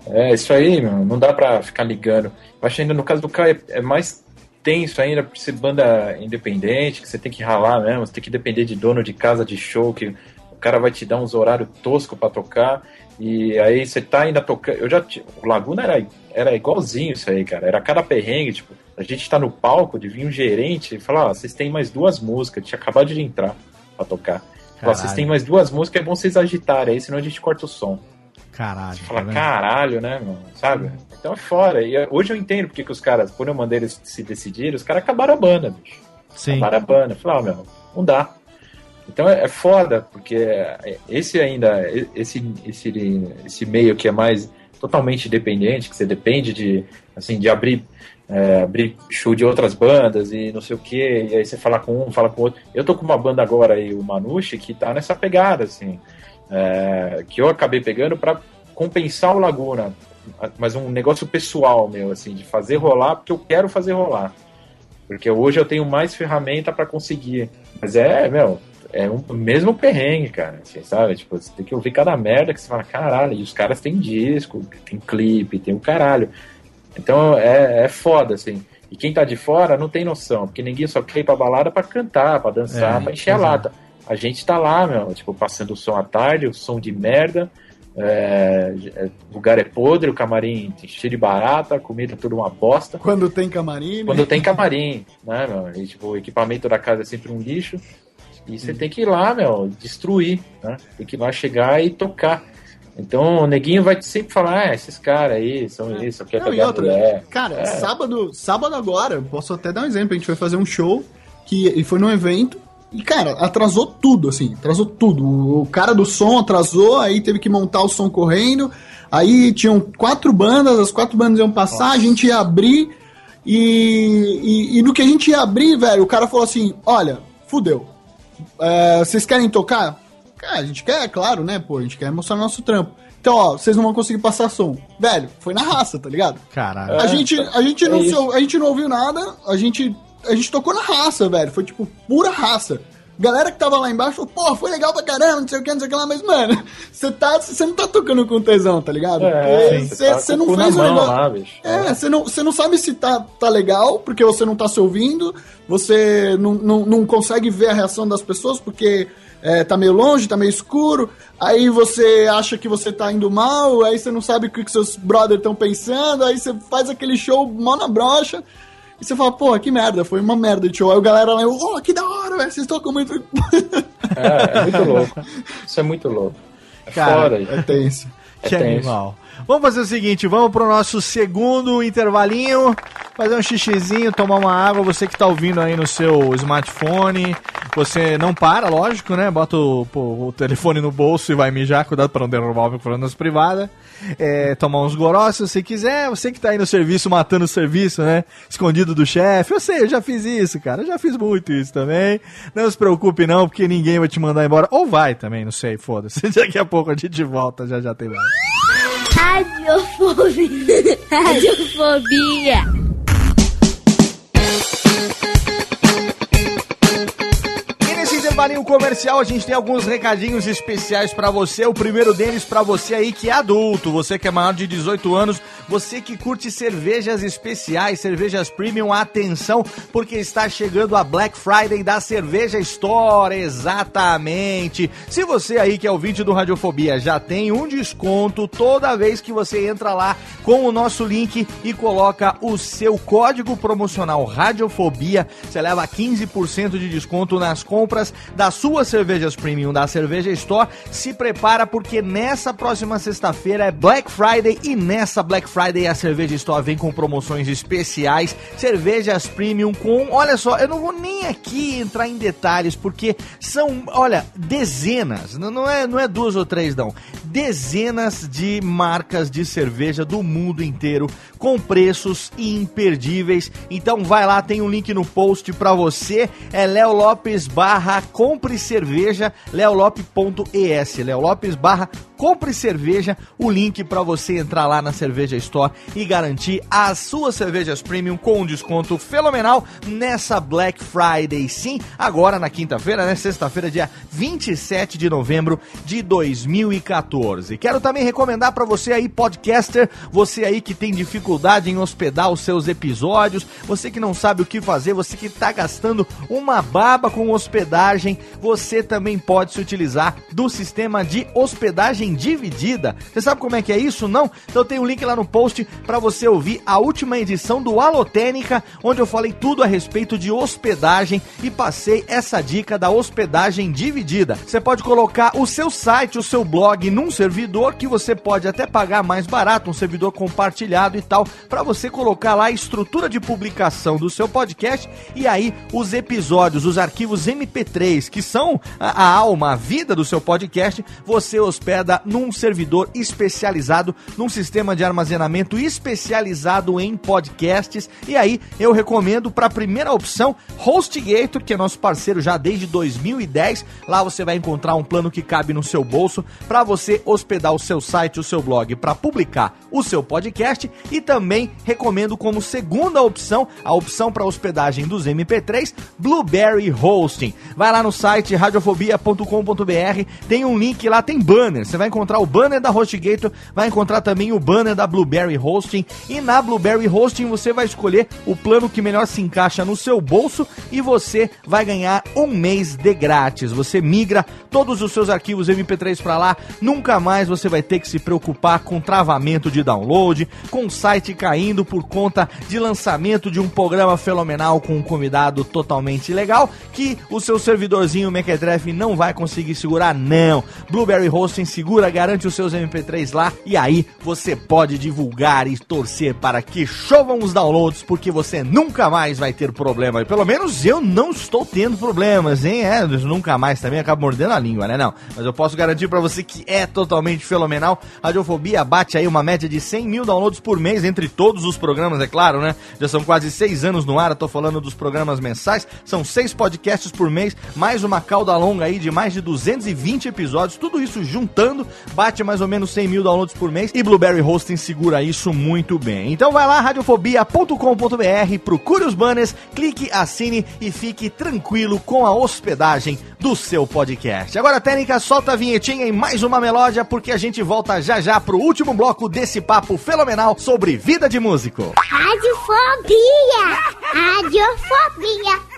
É, isso aí, meu, não dá pra ficar ligando. Eu acho ainda no caso do Caio é, é mais tenso ainda por ser banda independente, que você tem que ralar mesmo, você tem que depender de dono de casa de show, que o cara vai te dar uns horários toscos pra tocar. E aí você tá ainda tocando. Eu já O Laguna era, era igualzinho isso aí, cara. Era cada perrengue, tipo, a gente tá no palco, de vir um gerente e falar, ó, vocês têm mais duas músicas, tinha acabado de entrar pra tocar. Fala, vocês têm mais duas músicas, é bom vocês agitarem aí, senão a gente corta o som. Caralho. Fala, tá caralho, né, mano? Sabe? Então é fora. E hoje eu entendo porque que os caras, quando eu mandei eles se decidirem, os caras acabaram a banda, bicho. Sim. Acabaram a banda. Falaram, ah, meu, não dá. Então é, é foda, porque é, esse ainda, esse, esse, esse meio que é mais totalmente dependente, que você depende de, assim, de abrir, é, abrir show de outras bandas e não sei o que, e aí você fala com um, fala com outro. Eu tô com uma banda agora aí, o Manushi, que tá nessa pegada, assim, é, que eu acabei pegando para compensar o Laguna, mas um negócio pessoal meu, assim, de fazer rolar, porque eu quero fazer rolar. Porque hoje eu tenho mais ferramenta para conseguir. Mas é, meu, é um mesmo perrengue, cara. Assim, sabe? Tipo, você tem que ouvir cada merda que você fala, caralho, e os caras têm disco, tem clipe, tem o caralho. Então é, é foda, assim. E quem tá de fora não tem noção, porque ninguém só quer ir pra balada pra cantar, pra dançar, É, pra encher a é. A gente tá lá, meu, tipo, passando o som à tarde, o som de merda, é, é, o lugar é podre, o camarim tem cheio de barata, a comida é tudo uma bosta. Quando tem camarim. né? Quando tem camarim, né, meu? E, tipo, o equipamento da casa é sempre um lixo. E você tem que ir lá, meu, destruir, né? Tem que ir lá chegar e tocar. Então o neguinho vai sempre falar, ah, esses caras aí são isso, quer pegar outra, mulher. cara, É. sábado, sábado agora, posso até dar um exemplo, a gente foi fazer um show que e foi num evento e, cara, atrasou tudo, assim, atrasou tudo. O, cara do som atrasou, aí teve que montar o som correndo, aí tinham quatro bandas, as quatro bandas iam passar, a gente ia abrir e, e, e no que a gente ia abrir, velho, o cara falou assim, olha, fudeu, É, vocês querem tocar? Cara, a gente quer, claro, né, pô, a gente quer mostrar nosso trampo. Então, ó, vocês não vão conseguir passar som. Velho, foi na raça, tá ligado? Caralho. A gente, a gente é não sou- a gente não ouviu nada, a gente a gente tocou na raça, velho. Foi tipo pura raça. Galera que tava lá embaixo falou, pô, foi legal pra caramba, não sei o que, não sei o que lá, mas, mano, você tá, não tá tocando com tesão, tá ligado? É, você tá não fez o negócio. lá. É, você não, você não sabe se tá, tá legal, porque você não tá se ouvindo, você não, não, não consegue ver a reação das pessoas, porque é, tá meio longe, tá meio escuro, aí você acha que você tá indo mal, aí você não sabe o que, que seus brothers estão pensando, aí você faz aquele show mó na brocha, e você fala, pô, que merda, foi uma merda de show. Aí o galera lá, oh, que da hora, velho, vocês tocam muito. É, é muito louco. Isso é muito louco. É Cara, foda, É tenso. É Que tenso. animal. Vamos fazer o seguinte, vamos pro nosso segundo intervalinho, fazer um xixizinho, tomar uma água, você que tá ouvindo aí no seu smartphone, você não para, lógico, né? Bota o, o telefone no bolso e vai mijar, cuidado pra não derrubar o microfone nas privadas. É, tomar uns gorós se quiser, você que tá aí no serviço, matando o serviço, né? Escondido do chefe, eu sei, eu já fiz isso, cara, eu já fiz muito isso também. Não se preocupe não, porque ninguém vai te mandar embora, ou vai também, não sei, foda-se. Daqui a pouco a gente volta, já já tem mais. Radiofobia. Radiofobia. Intervalinho comercial a gente tem alguns recadinhos especiais pra você. O primeiro deles pra você aí que é adulto, você que é maior de 18 anos, você que curte cervejas especiais, cervejas premium, atenção, porque está chegando a Black Friday da Cerveja Store, exatamente. Se você aí que é ouvinte do Radiofobia já tem um desconto toda vez que você entra lá com o nosso link e coloca o seu código promocional Radiofobia, você leva 15% de desconto nas compras das suas cervejas premium da Cerveja Store. Se prepara porque nessa próxima sexta-feira é Black Friday e nessa Black Friday a Cerveja Store vem com promoções especiais, cervejas premium com, olha só, eu não vou nem aqui entrar em detalhes porque são, olha, dezenas, não é, não é duas ou três não, dezenas de marcas de cerveja do mundo inteiro com preços imperdíveis. Então vai lá, tem um link no post pra você. É Léo Lopes barra compre cerveja, leolopes.es, Léo Lopes barra compre cerveja, o link pra você entrar lá na Cerveja Store e garantir as suas cervejas premium com um desconto fenomenal nessa Black Friday. Sim, agora na quinta-feira, né? Sexta-feira, dia 27 de novembro de 2014. Quero também recomendar pra você aí, podcaster, você aí que tem dificuldade em hospedar os seus episódios, você que não sabe o que fazer, você que tá gastando uma baba com hospedagem, você também pode se utilizar do sistema de hospedagem dividida. Você sabe como é que é isso? Não? Então tem um link lá no post para você ouvir a última edição do Alotênica, onde eu falei tudo a respeito de hospedagem e passei essa dica da hospedagem dividida. Você pode colocar o seu site, o seu blog num servidor que você pode até pagar mais barato, um servidor compartilhado e tal, para você colocar lá a estrutura de publicação do seu podcast e aí os episódios, os arquivos MP3, que são a, a alma, a vida do seu podcast, você hospeda num servidor especializado, num sistema de armazenamento especializado em podcasts. E aí eu recomendo para a primeira opção, HostGator, que é nosso parceiro já desde 2010. Lá você vai encontrar um plano que cabe no seu bolso para você hospedar o seu site, o seu blog, para publicar o seu podcast. E também recomendo como segunda opção, a opção para hospedagem dos MP3, Blueberry Hosting. Vai lá no site radiofobia.com.br, tem um link lá, tem banner. Você vai encontrar o banner da HostGator, vai encontrar também o banner da Blueberry Hosting. E na Blueberry Hosting você vai escolher o plano que melhor se encaixa no seu bolso e você vai ganhar um mês de grátis. Você migra todos os seus arquivos MP3 para lá, nunca mais você vai ter que se preocupar com travamento de download, com o site caindo por conta de lançamento de um programa fenomenal com um convidado totalmente legal que o seu servidorzinho Mequetrefe não vai conseguir segurar, não. Blueberry Hosting segura, garante os seus MP3 lá e aí você pode divulgar e torcer para que chovam os downloads, porque você nunca mais vai ter problema. Pelo menos eu não estou tendo problemas, hein? É, nunca mais também acaba mordendo a língua, né? Não. Mas eu posso garantir para você que é totalmente fenomenal. Radiofobia bate aí uma média de 100 mil downloads por mês entre todos os programas, é claro, né? Já são quase seis anos no ar, eu tô falando dos programas mensais. São seis podcasts por mês, mais uma cauda longa aí de mais de 220 episódios. Tudo isso juntando, bate mais ou menos 100 mil downloads por mês. E Blueberry Hosting segura isso muito bem. Então vai lá, radiofobia.com.br, procure os banners, clique, assine e fique tranquilo com a hospedagem do seu podcast. Agora, Técnica, solta a vinhetinha em mais uma melódia, porque a gente volta já já pro último bloco desse papo fenomenal sobre vida de músico. Radiofobia! Radiofobia!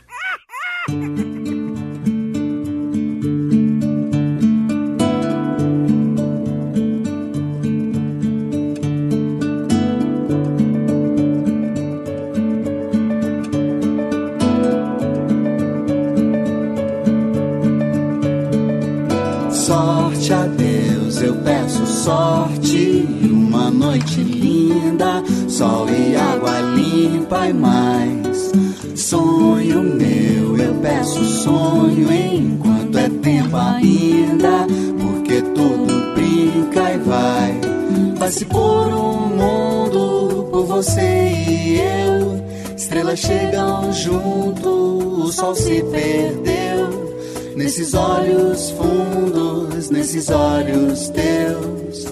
e mais. Sonho meu, eu peço sonho enquanto é tempo ainda. Porque tudo brinca e vai. Vai-se por um mundo por você e eu. Estrelas chegam junto, o sol se perdeu. Nesses olhos fundos, nesses olhos teus,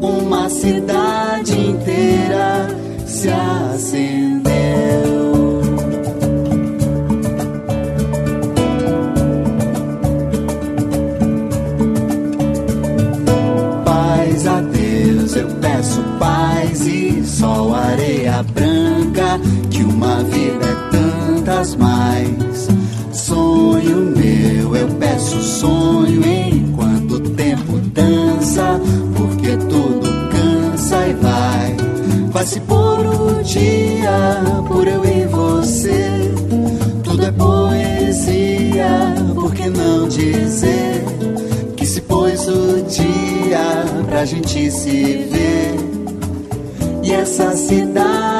uma cidade pra gente se ver? E essa cidade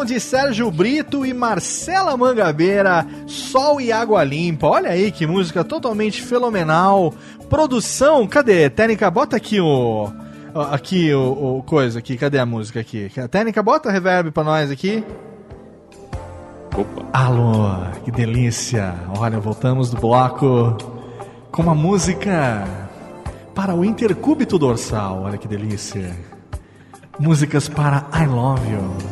som de Sérgio Brito e Marcela Mangabeira, Sol e Água Limpa. Olha aí que música totalmente fenomenal. Produção, cadê? Técnica, bota aqui o. Aqui o, o coisa aqui, cadê a música aqui? Técnica, bota reverb pra nós aqui. Opa. Alô, que delícia! Olha, voltamos do bloco com uma música para o intercúbito dorsal. Olha que delícia! Músicas para I Love You.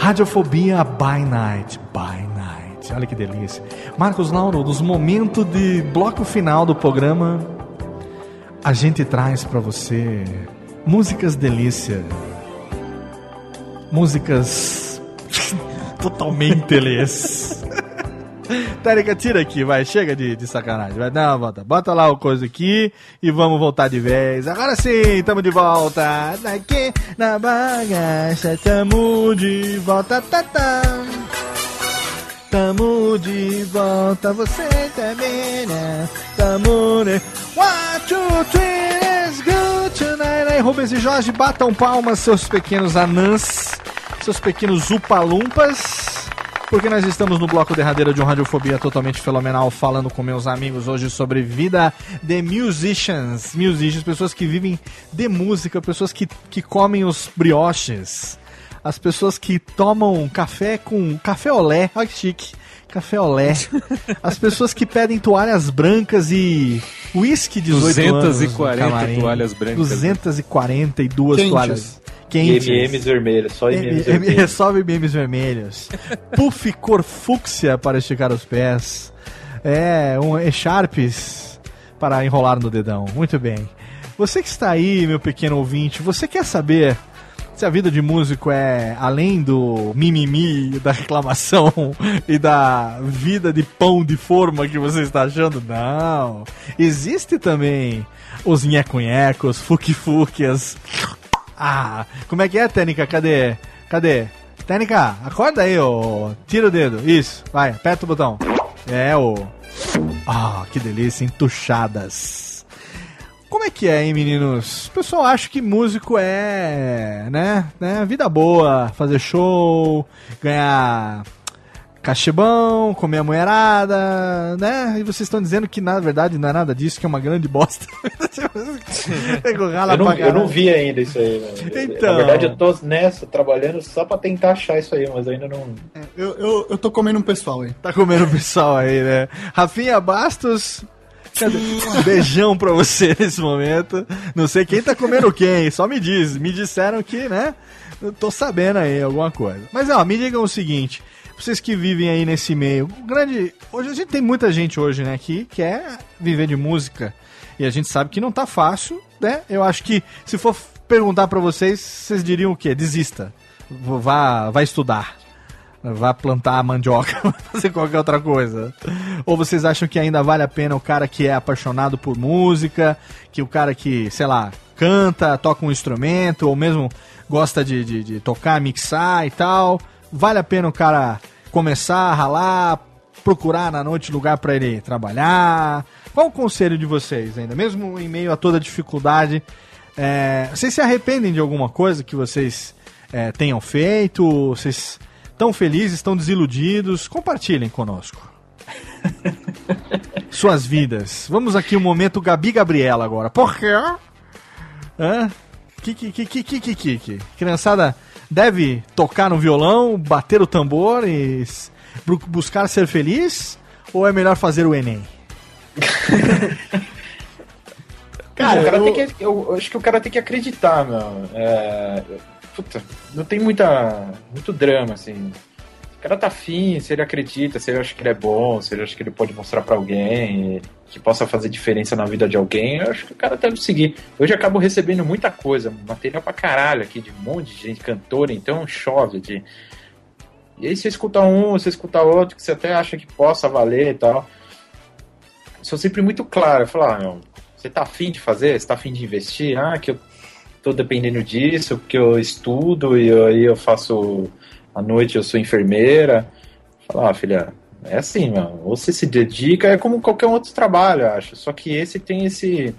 Radiofobia by Night, by Night. Olha que delícia. Marcos Lauro, nos momentos de bloco final do programa, a gente traz para você músicas delícia músicas totalmente les. Térica, tira aqui, vai, chega de, de sacanagem. Vai, não, bota, bota lá o coisa aqui e vamos voltar de vez. Agora sim, tamo de volta. Daqui na bagaça, tamo de volta. Tá, tá. Tamo de volta, você também, né? Tamo, né? One, two, three, let's go tonight. Aí, Rubens e Jorge, batam palmas, seus pequenos anãs, seus pequenos upalumpas. Porque nós estamos no bloco derradeiro de um Radiofobia totalmente fenomenal, falando com meus amigos hoje sobre vida de musicians. Musicians, pessoas que vivem de música, pessoas que, que comem os brioches. As pessoas que tomam café com café olé, olha que chique. Café olé. As pessoas que pedem toalhas brancas e whisky 18 anos. 240 no camarim. toalhas brancas. 242 Quentes. toalhas E quentes. MMs vermelhos, só MMs vermelhos. Só memes vermelhos. Puff cor fúcsia para esticar os pés. É, um echarpes para enrolar no dedão. Muito bem. Você que está aí, meu pequeno ouvinte, você quer saber se a vida de músico é além do mimimi, da reclamação e da vida de pão de forma que você está achando? Não. Existe também os nhecunhecos, fuki-fukias. Ah, como é que é, Tênica? Cadê? Cadê? Tênica, acorda aí, ô. Tira o dedo. Isso, vai, aperta o botão. É, ô. Ah, que delícia, entuchadas. Como é que é, hein, meninos? O pessoal acha que músico é, né, né, vida boa, fazer show, ganhar cachê bom, comer a mulherada, né? E vocês estão dizendo que na verdade não é nada disso, que é uma grande bosta. Eu não, eu não vi ainda isso aí. né? Então. Na verdade, eu tô nessa, trabalhando só pra tentar achar isso aí, mas ainda não. Eu, eu, eu tô comendo um pessoal aí. Tá comendo o pessoal aí, né? Rafinha Bastos. Cadê? Beijão pra você nesse momento. Não sei quem tá comendo quem, só me diz. Me disseram que, né? Eu tô sabendo aí alguma coisa. Mas ó, me digam o seguinte: vocês que vivem aí nesse meio, grande. Hoje a gente tem muita gente hoje, né, que quer viver de música. E a gente sabe que não tá fácil, né? Eu acho que se for perguntar pra vocês, vocês diriam o quê? Desista. Vá, vá estudar. Vá plantar mandioca, fazer qualquer outra coisa. Ou vocês acham que ainda vale a pena o cara que é apaixonado por música, que o cara que, sei lá, canta, toca um instrumento, ou mesmo gosta de, de, de tocar, mixar e tal. Vale a pena o cara começar a ralar, procurar na noite lugar para ele trabalhar? Qual o conselho de vocês ainda? Mesmo em meio a toda dificuldade, é, vocês se arrependem de alguma coisa que vocês é, tenham feito? Vocês estão felizes, estão desiludidos? Compartilhem conosco. Suas vidas. Vamos aqui um momento Gabi Gabriela agora. Por quê? Hã? Que, que, que, que, que, que, que? Criançada deve tocar no violão, bater o tambor e buscar ser feliz? Ou é melhor fazer o Enem? Cara, o cara eu- tem que. Eu, eu acho que o cara tem que acreditar, meu. É, puta, não tem muita, muito drama, assim. O cara tá afim, se ele acredita, se ele acha que ele é bom, se ele acha que ele pode mostrar pra alguém, que possa fazer diferença na vida de alguém, eu acho que o cara deve seguir. Hoje eu acabo recebendo muita coisa, material pra caralho aqui, de um monte de gente, cantora, então chove de. E aí você escuta um, você escuta outro, que você até acha que possa valer e tal. Sou sempre muito claro, eu falo, ah, meu, você tá afim de fazer? Você tá afim de investir? Ah, que eu tô dependendo disso, porque eu estudo e eu- aí eu faço à noite, eu sou enfermeira. Falar, ah, filha, é assim, meu, ou você se dedica, é como qualquer outro trabalho, eu acho. Só que esse tem esse,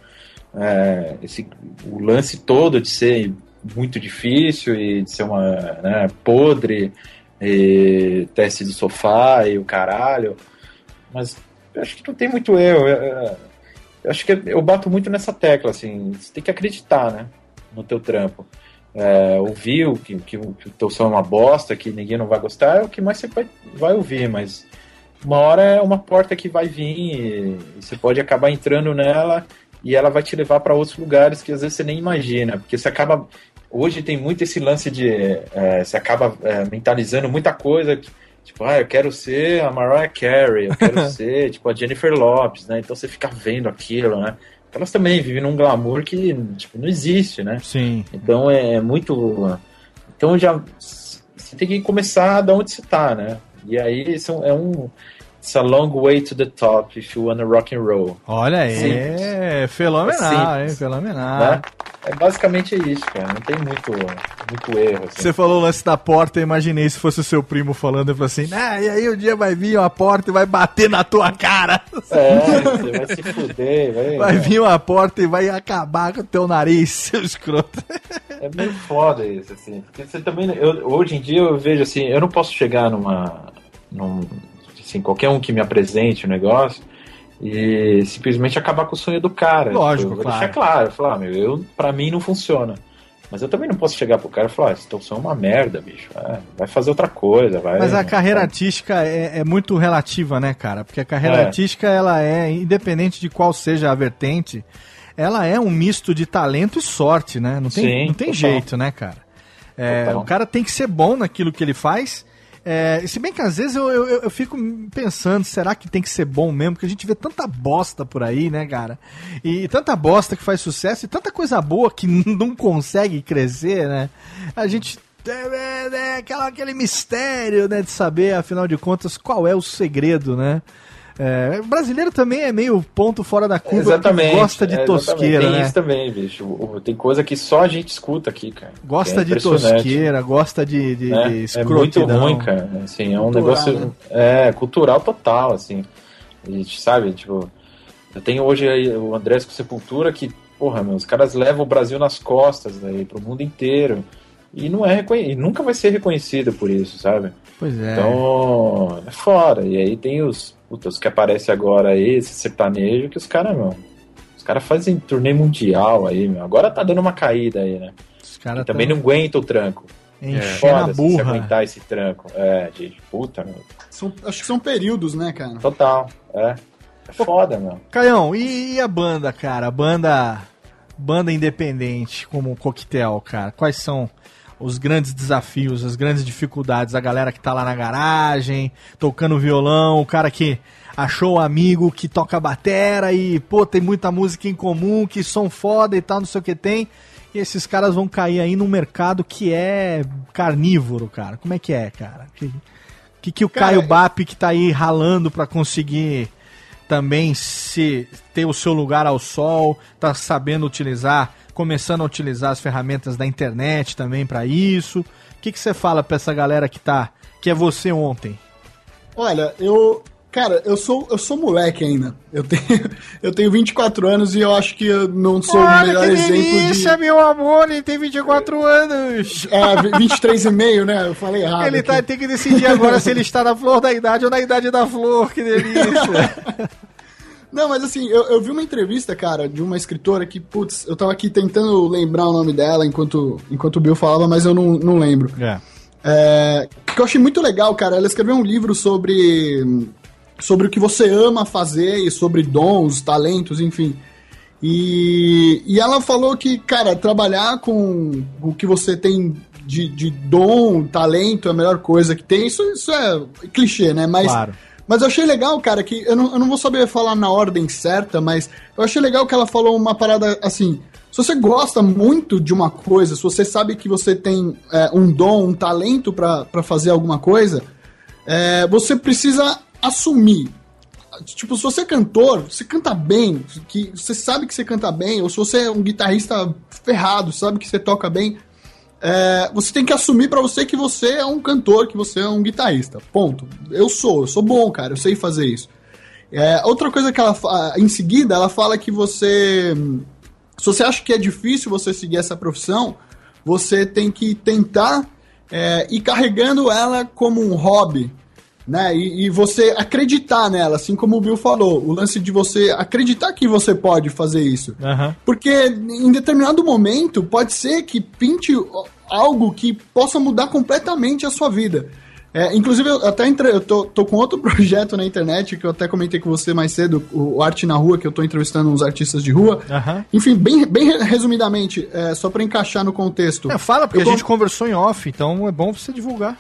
é, esse o lance todo de ser muito difícil e de ser uma né, podre, e teste do sofá e o caralho. Mas eu acho que não tem muito erro. Eu, eu acho que eu bato muito nessa tecla, assim, você tem que acreditar, né, no teu trampo. É, ouvir o que, que, o que o teu som é uma bosta, que ninguém não vai gostar, é o que mais você vai, vai ouvir, mas uma hora é uma porta que vai vir e, e você pode acabar entrando nela e ela vai te levar para outros lugares que às vezes você nem imagina, porque você acaba hoje tem muito esse lance de é, você acaba é, mentalizando muita coisa que, tipo, ah, eu quero ser a Mariah Carey, eu quero ser tipo a Jennifer Lopez, né? Então você fica vendo aquilo, né? Elas também vivem num glamour que tipo, não existe, né? Sim. Então é muito Então já você tem que começar da onde você tá, né? E aí isso é um It's a long way to the top if you wanna rock and roll. Olha aí, Simples. é fenomenal, É hein? Fenomenal. Né? É basicamente isso, cara. Não tem muito, muito erro. Assim. Você falou o lance da porta, eu imaginei se fosse o seu primo falando, ele falou assim, ah, e aí o dia vai vir uma porta e vai bater na tua cara. É, você vai se fuder, vai. Vai vir uma porta e vai acabar com o teu nariz, seu escroto. É meio foda isso, assim. Porque você também. Eu, hoje em dia eu vejo assim, eu não posso chegar numa. Num, assim, qualquer um que me apresente o negócio e simplesmente acabar com o sonho do cara. Lógico, Tipo, eu vou claro. deixar claro, eu falar, ah, meu, eu, pra mim não funciona. Mas eu também não posso chegar pro cara e falar, ah, esse teu som é uma merda, bicho. É, vai fazer outra coisa, vai. Mas a carreira artística é, é muito relativa, né, cara? Porque a carreira É. artística, ela é, independente de qual seja a vertente, ela é um misto de talento e sorte, né? Não tem, Sim, não tem total. jeito, né, cara? É, o cara tem que ser bom naquilo que ele faz. É, se bem que às vezes eu, eu, eu fico pensando, será que tem que ser bom mesmo? Porque a gente vê tanta bosta por aí, né, cara? E tanta bosta que faz sucesso e tanta coisa boa que não consegue crescer, né? A gente. É, é, é aquela, aquele mistério, né, de saber, afinal de contas, qual é o segredo, né? É, o brasileiro também é meio ponto fora da curva, Exatamente. gosta de é, tosqueira, Tem né? isso também, bicho. Tem coisa que só a gente escuta aqui, cara. Gosta É de tosqueira, gosta de, de, né? de É muito ruim, cara. Assim, é um Cultural, negócio né? é, cultural total, assim. A gente sabe, tipo, eu tenho hoje o Andrés com Sepultura que, porra, meu, os caras levam o Brasil nas costas aí pro mundo inteiro. E não é e nunca vai ser reconhecido por isso, sabe? Pois é. Então, é fora. E aí tem os, puta, os que aparecem agora aí, esse sertanejo, que os caras, meu, os caras fazem turnê mundial aí, meu. Agora tá dando uma caída aí, né? Os caras E também tão não aguenta o tranco. enchendo Foda a se burra. aguentar esse tranco. É, de puta, meu. São- acho que são períodos, né, cara? Total, é. É foda, meu. Caião, e, e a banda, cara? A banda, banda independente como o Coquetel, cara? Quais são os grandes desafios, as grandes dificuldades? A galera que tá lá na garagem, tocando violão, o cara que achou o amigo que toca batera e, pô, tem muita música em comum, que som foda e tal, não sei o que tem. E esses caras vão cair aí num mercado que é carnívoro, cara. Como é que é, cara? Que que, que o Cara, Caio eu- Bap que tá aí ralando pra conseguir também se ter o seu lugar ao sol, tá sabendo utilizar, começando a utilizar as ferramentas da internet também pra isso. O que que você fala pra essa galera que tá que é você ontem? Olha, eu. Cara, eu sou, eu sou moleque ainda. Eu tenho, eu tenho 24 anos e eu acho que eu não sou o melhor exemplo de. meu amor, ele tem 24 anos. É, 23 e meio, né? Eu falei errado. Ele tá, tem que decidir agora se ele está na flor da idade ou na idade da flor, que delícia. Não, mas assim, eu, eu vi uma entrevista, cara, de uma escritora que, putz, eu tava aqui tentando lembrar o nome dela enquanto, enquanto o Bill falava, mas eu não, não lembro. é. É, que eu achei muito legal, cara. Ela escreveu um livro sobre, sobre o que você ama fazer e sobre dons, talentos, enfim. E, e ela falou que, cara, trabalhar com o que você tem de, de dom, talento é a melhor coisa que tem. Isso, isso é clichê, né? Mas, Claro. Mas eu achei legal, cara, que eu não, eu não vou saber falar na ordem certa, mas eu achei legal que ela falou uma parada assim. Se você gosta muito de uma coisa, se você sabe que você tem é, um dom, um talento pra fazer alguma coisa, é, você precisa assumir. Tipo, se você é cantor, você canta bem, que você sabe que você canta bem, ou se você é um guitarrista ferrado, sabe que você toca bem, é, você tem que assumir pra você que você é um cantor, que você é um guitarrista. Ponto. Eu sou, eu sou bom, cara, eu sei fazer isso. É, outra coisa que ela em seguida, ela fala que você. Se você acha que é difícil você seguir essa profissão, você tem que tentar é, ir carregando ela como um hobby. Né? E, e você acreditar nela, assim como o Bill falou, o lance de você acreditar que você pode fazer isso. Aham. Porque em determinado momento pode ser que pinte algo que possa mudar completamente a sua vida. É, inclusive, eu até entre, eu tô, tô com outro projeto na internet que eu até comentei com você mais cedo, o, Arte na Rua, que eu tô entrevistando uns artistas de rua. Aham. Enfim, bem, bem resumidamente, é, só pra encaixar no contexto. É, fala, porque Eu a gente conversou em off, então é bom você divulgar.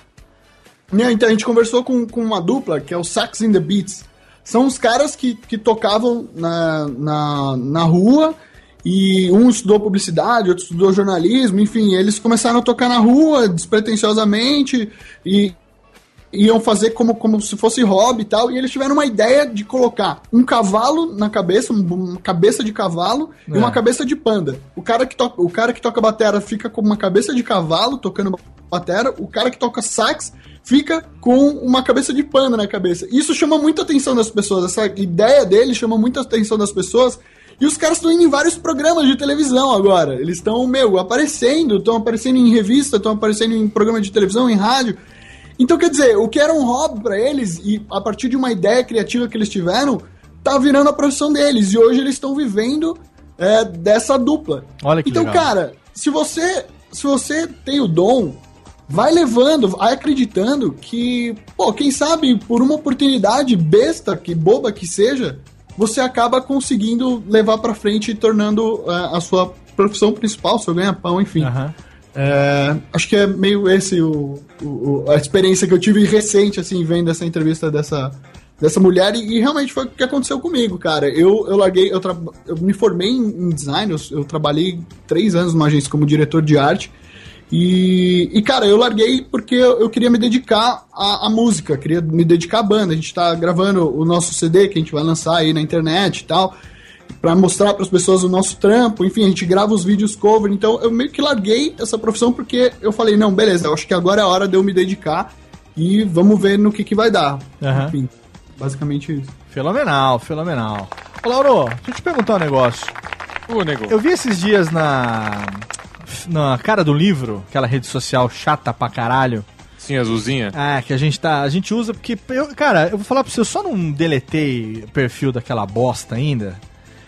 Né, Então a gente conversou com, com uma dupla, que é o Sax in the Beats. São os caras que, que tocavam na, na, na rua E um estudou publicidade, outro estudou jornalismo, enfim, eles começaram a tocar na rua despretensiosamente e iam fazer como, como se fosse hobby e tal. E eles tiveram uma ideia de colocar um cavalo na cabeça, um- uma cabeça de cavalo e É. uma cabeça de panda. O cara que toca, o cara que toca batera fica com uma cabeça de cavalo tocando batera, o cara que toca sax fica com uma cabeça de panda na cabeça. Isso chama muita atenção das pessoas, essa ideia dele chama muita atenção das pessoas. E os caras estão indo em vários programas de televisão agora. Eles estão, meu, aparecendo, estão aparecendo em revista, estão aparecendo em programa de televisão, em rádio. Então, quer dizer, o que era um hobby pra eles, e a partir de uma ideia criativa que eles tiveram, tá virando a profissão deles. E hoje eles estão vivendo é, dessa dupla. Olha que então, legal. cara, se você, se você tem o dom, vai levando, vai acreditando que, pô, quem sabe por uma oportunidade besta, que boba que seja, você acaba conseguindo levar pra frente e tornando é, a sua profissão principal, seu ganha-pão, enfim. Aham. É, acho que é meio esse o, o- a experiência que eu tive recente, assim, vendo essa entrevista dessa, dessa mulher, e, e realmente foi o que aconteceu comigo, cara. Eu, eu larguei, eu, eu me formei em, em design, eu, eu trabalhei três anos numa agência como diretor de arte, e, e, cara, eu larguei porque eu, eu queria me dedicar à, à música, queria me dedicar à banda. A gente tá gravando o nosso CD que a gente vai lançar aí na internet e tal, pra mostrar para as pessoas o nosso trampo. Enfim, a gente grava os vídeos cover. Então eu meio que larguei essa profissão porque eu falei: não, beleza, eu acho que agora é a hora de eu me dedicar e vamos ver no que, que vai dar. Aham. Enfim, basicamente isso. Fenomenal, fenomenal. Ô, Lauro, deixa eu te perguntar um negócio. Ô, nego. Eu vi esses dias na. Na cara do livro, aquela rede social chata pra caralho. Sim, azulzinha. Ah, que a gente tá. A gente usa porque. Eu, cara, eu vou falar pra você, eu só não deletei o perfil daquela bosta ainda.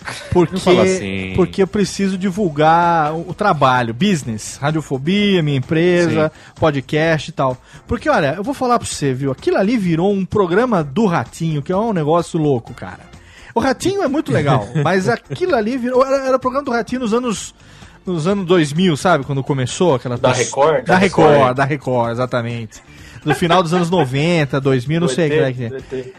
Porque, assim. porque eu preciso divulgar o, o trabalho, business, radiofobia, minha empresa, podcast e tal. Porque, olha, eu vou falar pra você, viu? Aquilo ali virou um programa do Ratinho, que é um negócio louco, cara. O Ratinho é muito legal, mas aquilo ali virou. Era, era o programa do Ratinho nos anos. Nos anos 2000, sabe? Quando começou aquela. Da Record? Da Record, da Record, exatamente. No final dos anos 90, 2000, não sei o que é que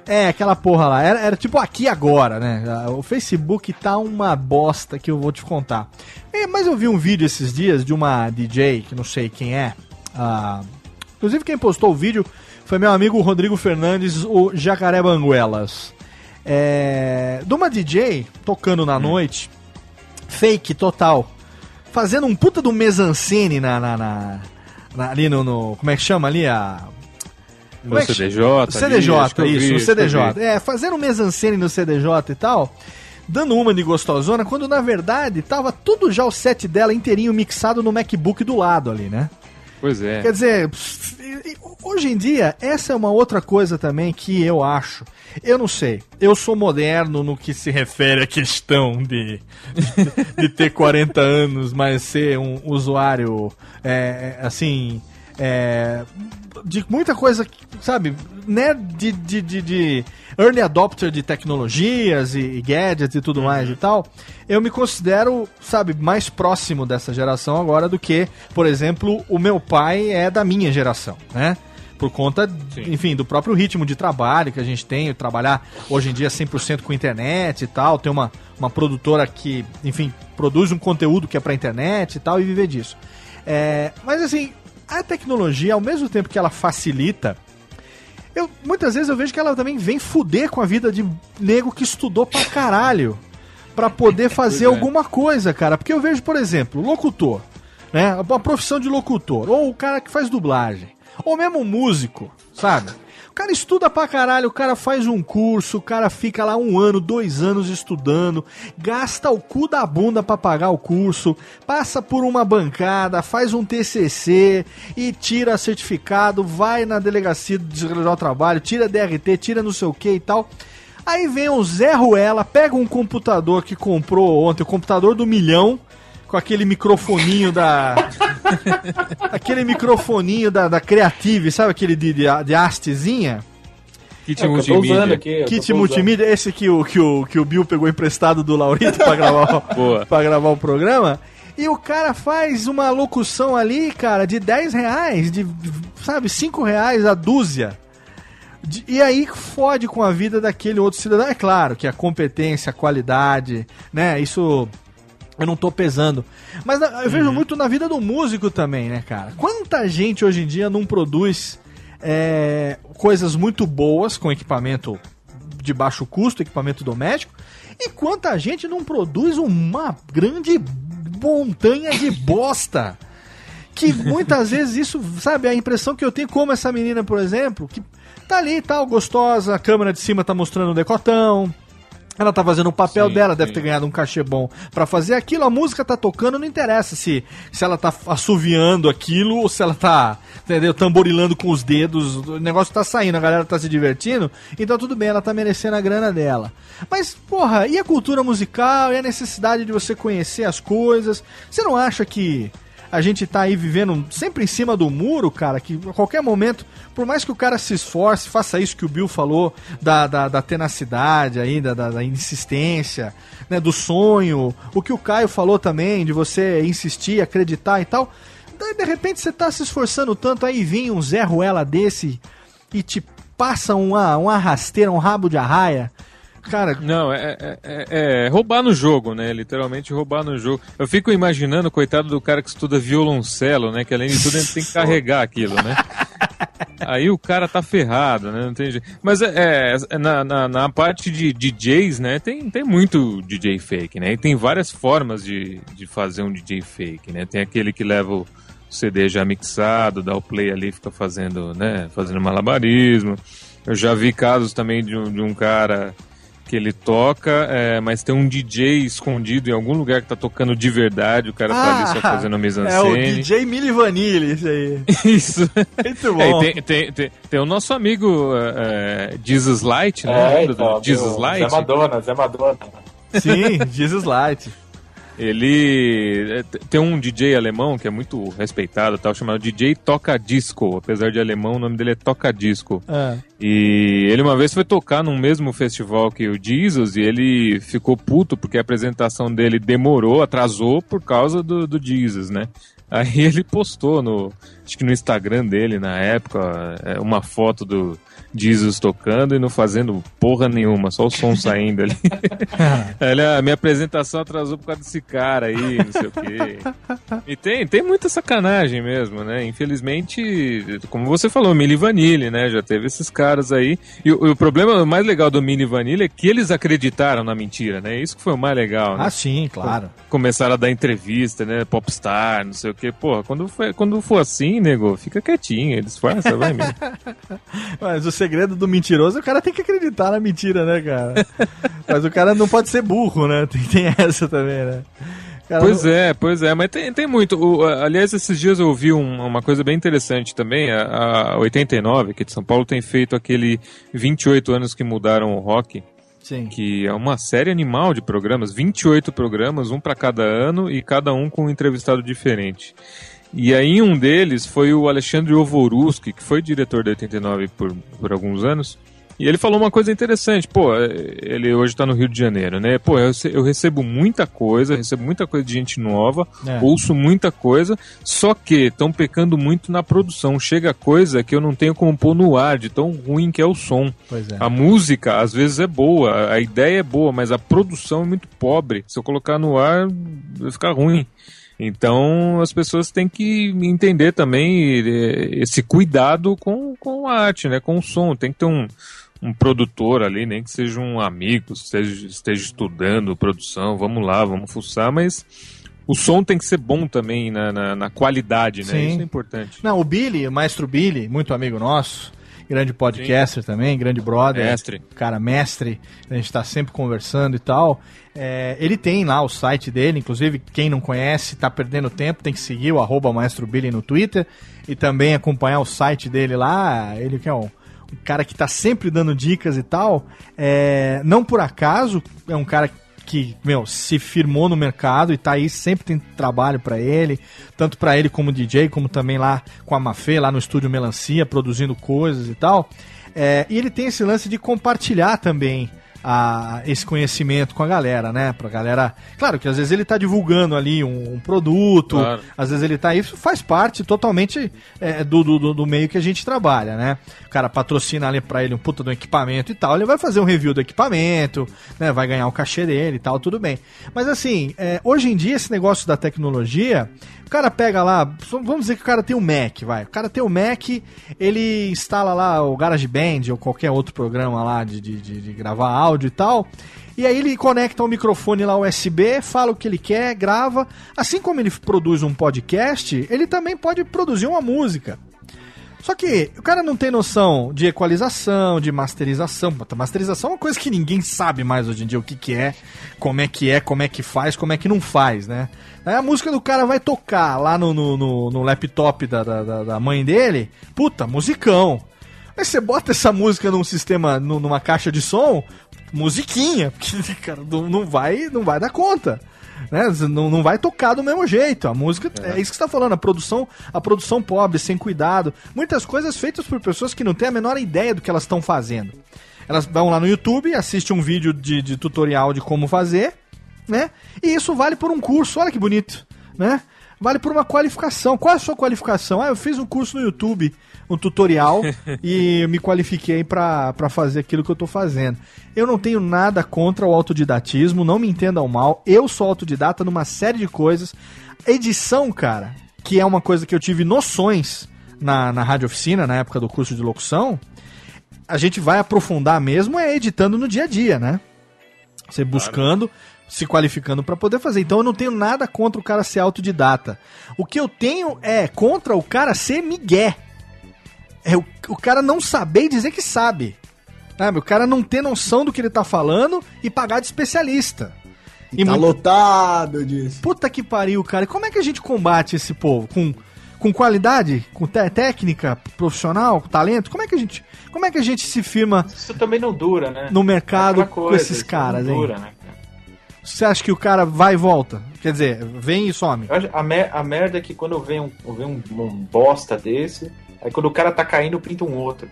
é. É, aquela porra lá. Era, era tipo aqui agora, né? O Facebook tá uma bosta que eu vou te contar. É, mas eu vi um vídeo esses dias de uma DJ, que não sei quem é. ah, inclusive quem postou o vídeo foi meu amigo Rodrigo Fernandes, o Jacaré Banguelas. É, de uma DJ tocando na noite, fake total, fazendo um puta do mesancene na, na, na- na- ali no, no- Como é que chama ali? A, No é CDJ. o ali, CDJ, vi, isso, eu CDJ. vi. É, fazendo um mesancene no CDJ e tal, dando uma de gostosona, quando na verdade tava tudo já o set dela inteirinho mixado no MacBook do lado ali, né? Pois é. Quer dizer, hoje em dia, essa é uma outra coisa também que eu acho. Eu não sei, eu sou moderno no que se refere à questão de, de, de ter 40 anos, mas ser um usuário, é, é, assim, é, de muita coisa, sabe, né, de, de, de, de early adopter de tecnologias e, e gadgets e tudo mais e tal, eu me considero, sabe, mais próximo dessa geração agora do que, por exemplo, o meu pai é da minha geração, né? Por conta, enfim, do próprio ritmo de trabalho que a gente tem, trabalhar hoje em dia 100% com internet e tal, ter uma, uma produtora que, enfim, produz um conteúdo que é pra internet e tal, e viver disso. É, mas assim, a tecnologia, ao mesmo tempo que ela facilita, eu, muitas vezes eu vejo que ela também vem fuder com a vida de nego que estudou pra caralho pra poder fazer é. alguma coisa, cara. Porque eu vejo, por exemplo, locutor, né? A profissão de locutor, ou o cara que faz dublagem, ou mesmo músico, sabe? Cara estuda pra caralho, o cara faz um curso, o cara fica lá um ano, dois anos estudando, gasta o cu da bunda pra pagar o curso, passa por uma bancada, faz um TCC e tira certificado, vai na delegacia de desrealizar o trabalho, tira DRT, tira não sei o que e tal. Aí vem o Zé Ruela, pega um computador que comprou ontem, o computador do milhão, com aquele microfoninho da. aquele microfoninho da, da Creative, sabe aquele de, de, de hastezinha? Kit É, multimídia. aqui. Kit multimídia, esse que o, que, o, que o Bill pegou emprestado do Laurito pra gravar, o- pra gravar o programa. E o cara faz uma locução ali, cara, de 10 reais, de, sabe, 5 reais a dúzia. De- E aí fode com a vida daquele outro cidadão. É claro que a competência, a qualidade, né? Isso Eu não tô pesando. Mas eu vejo muito na vida do músico também, né, cara? Quanta gente hoje em dia não produz é, coisas muito boas com equipamento de baixo custo, equipamento doméstico, e quanta gente não produz uma grande montanha de bosta. Que muitas vezes isso, sabe, a impressão que eu tenho, como essa menina, por exemplo, que tá ali e tal, gostosa, a câmera de cima tá mostrando o decotão, ela tá fazendo o papel Sim, dela, deve sim. ter ganhado um cachê bom pra fazer aquilo, a música tá tocando, não interessa se, se ela tá assoviando aquilo ou se ela tá, entendeu, tamborilando com os dedos, o negócio tá saindo, a galera tá se divertindo, então tudo bem, ela tá merecendo a grana dela. Mas, porra, e a cultura musical, e a necessidade de você conhecer as coisas? Você não acha que a gente tá aí vivendo sempre em cima do muro, cara, que a qualquer momento, por mais que o cara se esforce, faça isso que o Bill falou, da, da, da tenacidade aí, da, da, da insistência, né, do sonho, o que o Caio falou também, de você insistir, acreditar e tal, daí de repente você tá se esforçando tanto, aí vem um Zé Ruela desse e te passa uma, uma rasteira, um rabo de arraia, cara... Não, é, é- é- é roubar no jogo, né? Literalmente roubar no jogo. Eu fico imaginando, coitado do cara que estuda violoncelo, né? Que além de tudo ele tem que carregar aquilo, né? Aí o cara tá ferrado, né? Não tem jeito. Mas é, é, na, na, na parte de DJs, né? Tem, tem muito DJ fake, né? E tem várias formas de, de fazer um DJ fake, né? Tem aquele que leva o CD já mixado, dá o play ali, fica fazendo, né? Fazendo malabarismo. Eu já vi casos também de um, de um cara que ele toca, é, mas tem um DJ escondido em algum lugar que tá tocando de verdade, o cara tá ali só fazendo é o. DJ Milli Vanilli, isso aí. Isso. Muito É, bom. e tem, tem, tem, tem o nosso amigo é, é, Jesus Light, né? É, Lembra então, do Jesus meu, Light? Zé Madonna, Zé Madonna. Sim, Jesus Light. Ele é, tem um DJ alemão que é muito respeitado, tal, chamado DJ Toca Disco. Apesar de alemão, o nome dele é Toca Disco. Ah. E ele uma vez foi tocar num mesmo festival que o Jesus e ele ficou puto porque a apresentação dele demorou, atrasou por causa do, do Jesus, né? Aí ele postou no, acho que no Instagram dele na época, é, uma foto do Jesus tocando e não fazendo porra nenhuma, só o som saindo ali. Aí ele, "Ah, minha apresentação atrasou por causa desse cara aí, não sei o quê. E tem, tem muita sacanagem mesmo, né? Infelizmente, como você falou, Mili Vanille, né? Já teve esses caras aí. E o, o problema mais legal do Mili Vanille é que eles acreditaram na mentira, né? Isso que foi o mais legal, né? Ah, sim, claro. Começaram a dar entrevista, né? Popstar, não sei o quê. Porra, quando, foi, quando for assim, nego, fica quietinho, disfarça, vai mesmo. Mas o segredo do mentiroso é o cara tem que acreditar na mentira, né, cara? Mas o cara não pode ser burro, né? Tem, tem essa também, né? Cara Pois não- é, pois é, mas tem, tem muito. O- aliás, esses dias eu ouvi um- uma coisa bem interessante também. A, a 89, aqui de São Paulo, tem feito aquele 28 anos que mudaram o rock, Sim. que é uma série animal de programas, 28 programas, um para cada ano e cada um com um entrevistado diferente. E aí um deles foi o Alexandre Ovoruski, que foi diretor da 89 por, por alguns anos. E ele falou uma coisa interessante, pô, ele hoje tá no Rio de Janeiro, né? Pô, eu, eu recebo muita coisa, recebo muita coisa de gente nova, É. ouço muita coisa, só que estão pecando muito na produção. Chega coisa que eu não tenho como pôr no ar, de tão ruim que é o som. É. A música, às vezes, é boa, a ideia é boa, mas a produção é muito pobre. Se eu colocar no ar, vai ficar ruim. Então, as pessoas têm que entender também esse cuidado com, com a arte, né? com o som. Tem que ter um, um produtor ali, nem que seja um amigo, esteja, esteja estudando produção, vamos lá, vamos fuçar, mas o som tem que ser bom também na, na, na qualidade, né? Sim. Isso é importante. Não, o Billy, o maestro Billy, muito amigo nosso, grande podcaster também, grande brother. Mestre. Cara, mestre, a gente tá sempre conversando e tal. É, ele tem lá o site dele, inclusive, quem não conhece, tá perdendo tempo, tem que seguir o arroba maestro Billy no Twitter e também acompanhar o site dele lá. Ele que é um, um cara que tá sempre dando dicas e tal. É, não por acaso, é um cara que, meu, se firmou no mercado e tá aí, sempre tem trabalho pra ele, tanto pra ele como DJ, como também lá com a Mafê, lá no estúdio Melancia, produzindo coisas e tal. É, e ele tem esse lance de compartilhar também a esse conhecimento com a galera, né? Pra galera. Claro que às vezes ele tá divulgando ali um, um produto, Claro. às vezes ele tá. Isso faz parte totalmente é, do, do, do meio que a gente trabalha, né? O cara patrocina ali pra ele um puta do equipamento e tal, ele vai fazer um review do equipamento, né? Vai ganhar o cachê dele e tal, tudo bem. Mas assim, é, hoje em dia esse negócio da tecnologia, o cara pega lá, vamos dizer que o cara tem um Mac, vai. O cara tem um Mac, ele instala lá o GarageBand ou qualquer outro programa lá de, de, de- de gravar áudio e tal. E aí ele conecta o microfone lá USB, fala o que ele quer, grava. Assim como ele produz um podcast, ele também pode produzir uma música. Só que o cara não tem noção de equalização, de masterização. Masterização é uma coisa que ninguém sabe mais hoje em dia o que, que é, como é que é, como é que faz, como é que não faz, né? Aí a música do cara vai tocar lá no, no, no- no laptop da, da, da- mãe dele, puta, musicão. Aí você bota essa música num sistema, nu- numa caixa de som, musiquinha, porque, cara, não, não vai, não vai dar conta. Né? Não, não vai tocar do mesmo jeito. A música é. isso que você tá falando, a produção, a produção pobre, sem cuidado. Muitas coisas feitas por pessoas que não têm a menor ideia do que elas estão fazendo. Elas vão lá no YouTube, assistem um vídeo de, de tutorial de como fazer, né? E isso vale por um curso, olha que bonito, né? Vale por uma qualificação. Qual é a sua qualificação? Ah, eu fiz um curso no YouTube, um tutorial, e me qualifiquei pra fazer aquilo que eu tô fazendo. Eu não tenho nada contra o autodidatismo, não me entendam mal. Eu sou autodidata numa série de coisas. Edição, cara, que é uma coisa que eu tive noções na, na rádio oficina, na época do curso de locução, a gente vai aprofundar mesmo é editando no dia a dia, né? Você buscando, se qualificando pra poder fazer. Então eu não tenho nada contra o cara ser autodidata. O que eu tenho é contra o cara ser migué. É o, o cara não saber dizer que sabe. Sabe? O cara não ter noção do que ele tá falando e pagar de especialista. E tá muito- lotado disso. Puta que pariu, cara. E como é que a gente combate esse povo? Com, com qualidade? Com te- técnica profissional? Com talento? Como é que a gente, como é que a gente se firma Isso também não dura, né? no mercado com coisa, esses isso caras, não hein? dura, né? Você acha que o cara vai e volta? Quer dizer, vem e some. A, mer- a merda é que quando vem um, vem um, um bosta desse, aí quando o cara tá caindo, pinta um outro.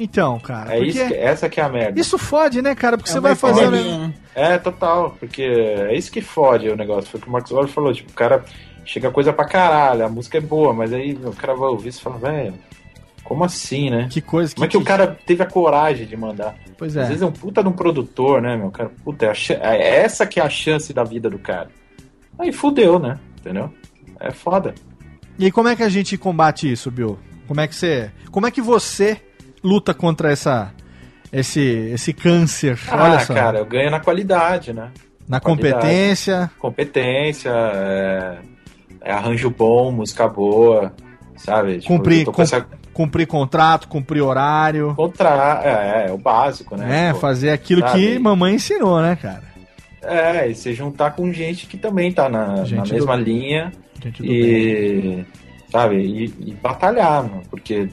Então, cara. É isso que- essa que é a merda. isso fode, né, cara? Porque É você vai né? É, total, porque é isso que fode o negócio. Foi o que o Marcos Waller falou, tipo, o cara chega coisa pra caralho, a música é boa, mas aí o cara vai ouvir e fala, velho, como assim, né? Que coisa Como é que o cara teve a coragem de mandar? Pois Às é. vezes é um puta de um produtor, né, meu? Cara, puta, é, chan- é essa que é a chance da vida do cara. Aí fudeu, né? Entendeu? É foda. E aí, como é que a gente combate isso, Bill? Como é que você. Como é que você luta contra essa. Esse, esse câncer? Ah, Olha só. cara, eu ganho na qualidade, né? na qualidade. competência. Competência, é, é arranjo bom, música boa, sabe? Tipo, Cumprir, com essa Cumprir contrato, cumprir horário. contra... é, é, o básico, né? É, Pô, fazer aquilo sabe? que mamãe ensinou, né, cara? É, e se juntar com gente que também tá na, na mesma do- linha Gente do bem. e, sabe, e, e batalhar, mano, porque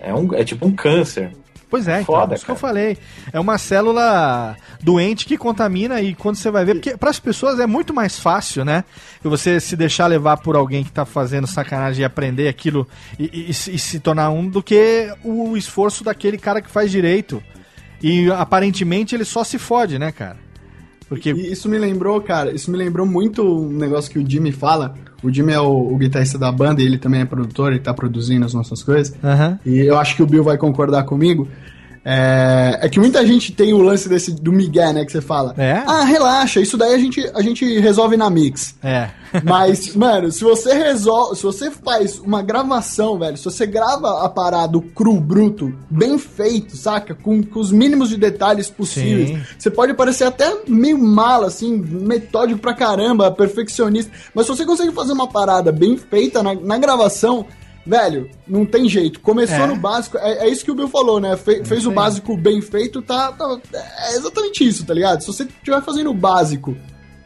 é, um, é tipo um câncer. Pois é, então, Foda, isso que eu falei. É uma célula doente que contamina e quando você vai ver, porque para as pessoas é muito mais fácil, né? Você se deixar levar por alguém que tá fazendo sacanagem e aprender aquilo e, e- se- e se tornar um do que o esforço daquele cara que faz direito. E aparentemente ele só se fode, né, cara? Porque E isso me lembrou, cara, isso me lembrou muito um negócio que o Jimmy fala. O Jimmy é o, o guitarrista da banda e ele também é produtor, ele tá produzindo as nossas coisas. E eu acho que o Bill vai concordar comigo. É, é que muita gente tem o lance desse do Miguel, né? Que você fala. É? Ah, relaxa, isso daí a gente, a gente resolve na mix. É. Mas, mano, se você resolve, se você faz uma gravação, velho, se você grava a parada cru, bruto, bem feito, saca? Com, com os mínimos de detalhes possíveis. Sim. Você pode parecer até meio mala, assim, metódico pra caramba, perfeccionista. Mas se você consegue fazer uma parada bem feita na, na gravação, velho, não tem jeito. Começou É. no básico, é, é isso que o Bill falou, né? Fe- fez o básico bem feito, tá, tá- É exatamente isso, tá ligado? Se você estiver fazendo o básico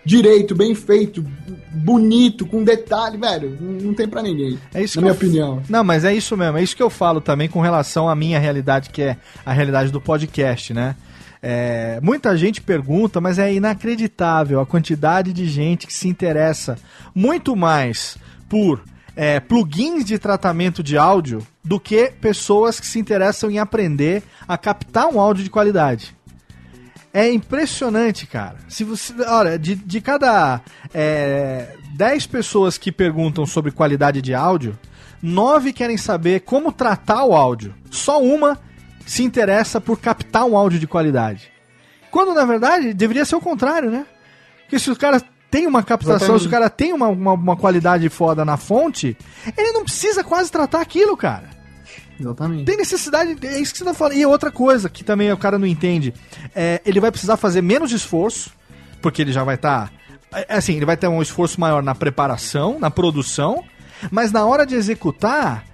direito, bem feito, bonito, com detalhe, velho, não, tem pra ninguém. É isso na minha eu- opinião. Não, mas é isso mesmo. É isso que eu falo também com relação à minha realidade, que é a realidade do podcast, né? É, muita gente pergunta, mas é inacreditável a quantidade de gente que se interessa muito mais por é, plugins de tratamento de áudio do que pessoas que se interessam em aprender a captar um áudio de qualidade. É impressionante, cara. Se você, olha, de, de cada é, 10 pessoas que perguntam sobre qualidade de áudio, 9 querem saber como tratar o áudio. Só uma se interessa por captar um áudio de qualidade. Quando, na verdade, deveria ser o contrário, né? Porque se o cara tem uma captação, se o cara tem uma, uma, uma qualidade foda na fonte, ele não precisa quase tratar aquilo, cara. Exatamente. Tem necessidade, é isso que você tá falando. E outra coisa que também o cara não entende, é, ele vai precisar fazer menos esforço, porque ele já vai estar. assim, ele vai ter um esforço maior na preparação, na produção, mas na hora de executar,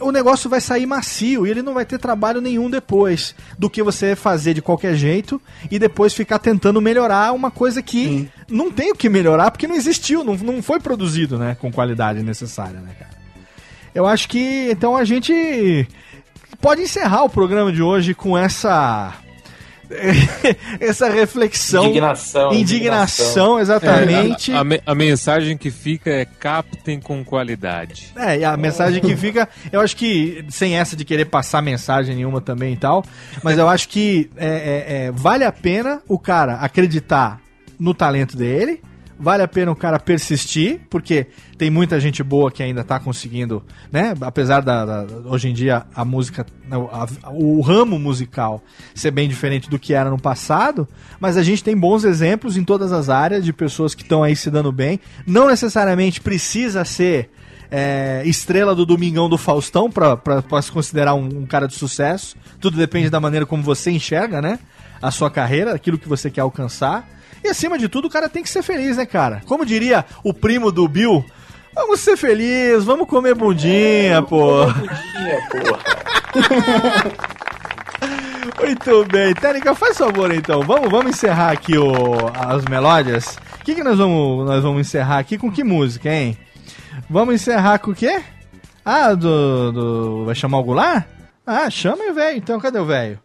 o negócio vai sair macio e ele não vai ter trabalho nenhum depois do que você fazer de qualquer jeito e depois ficar tentando melhorar uma coisa que não tem o que melhorar porque não existiu, não, não foi produzido, né, com qualidade necessária, né, cara? Eu acho que então a gente pode encerrar o programa de hoje com essa essa reflexão, Indignação, indignação, exatamente. É, a, a me- a mensagem que fica é captem com qualidade. É, e a mensagem que fica, eu acho que, sem essa de querer passar mensagem nenhuma também e tal, mas eu acho que é, é, é, vale a pena o cara acreditar no talento dele, vale a pena o cara persistir, porque tem muita gente boa que ainda tá conseguindo, né? Apesar da, da- hoje em dia a música, a- o ramo musical ser bem diferente do que era no passado, mas a gente tem bons exemplos em todas as áreas de pessoas que estão aí se dando bem. Não necessariamente precisa ser é, estrela do Domingão do Faustão pra se considerar um, um cara de sucesso. Tudo depende da maneira como você enxerga, né? A sua carreira, aquilo que você quer alcançar. E acima de tudo, o cara tem que ser feliz, né, cara? Como diria o primo do Bill, vamos ser felizes, vamos comer bundinha, pô. Bundinha, porra. Muito bem. Técnica, faz favor então. Vamos, vamos encerrar aqui o, as melódias. O que, que nós, vamos, nós vamos encerrar aqui com que música, hein? Vamos encerrar com o quê? Ah, do. do vai chamar o Goulart? Ah, chama o velho. Então, cadê o velho?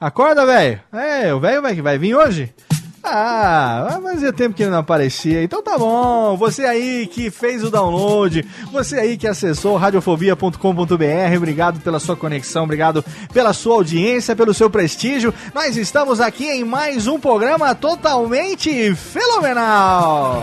Acorda, velho. É, o velho vai, vai vir hoje? Ah, fazia tempo que ele não aparecia. Então tá bom. Você aí que fez o download, você aí que acessou radiofobia.com.br, obrigado pela sua conexão, obrigado pela sua audiência, pelo seu prestígio. Nós estamos aqui em mais um programa totalmente fenomenal.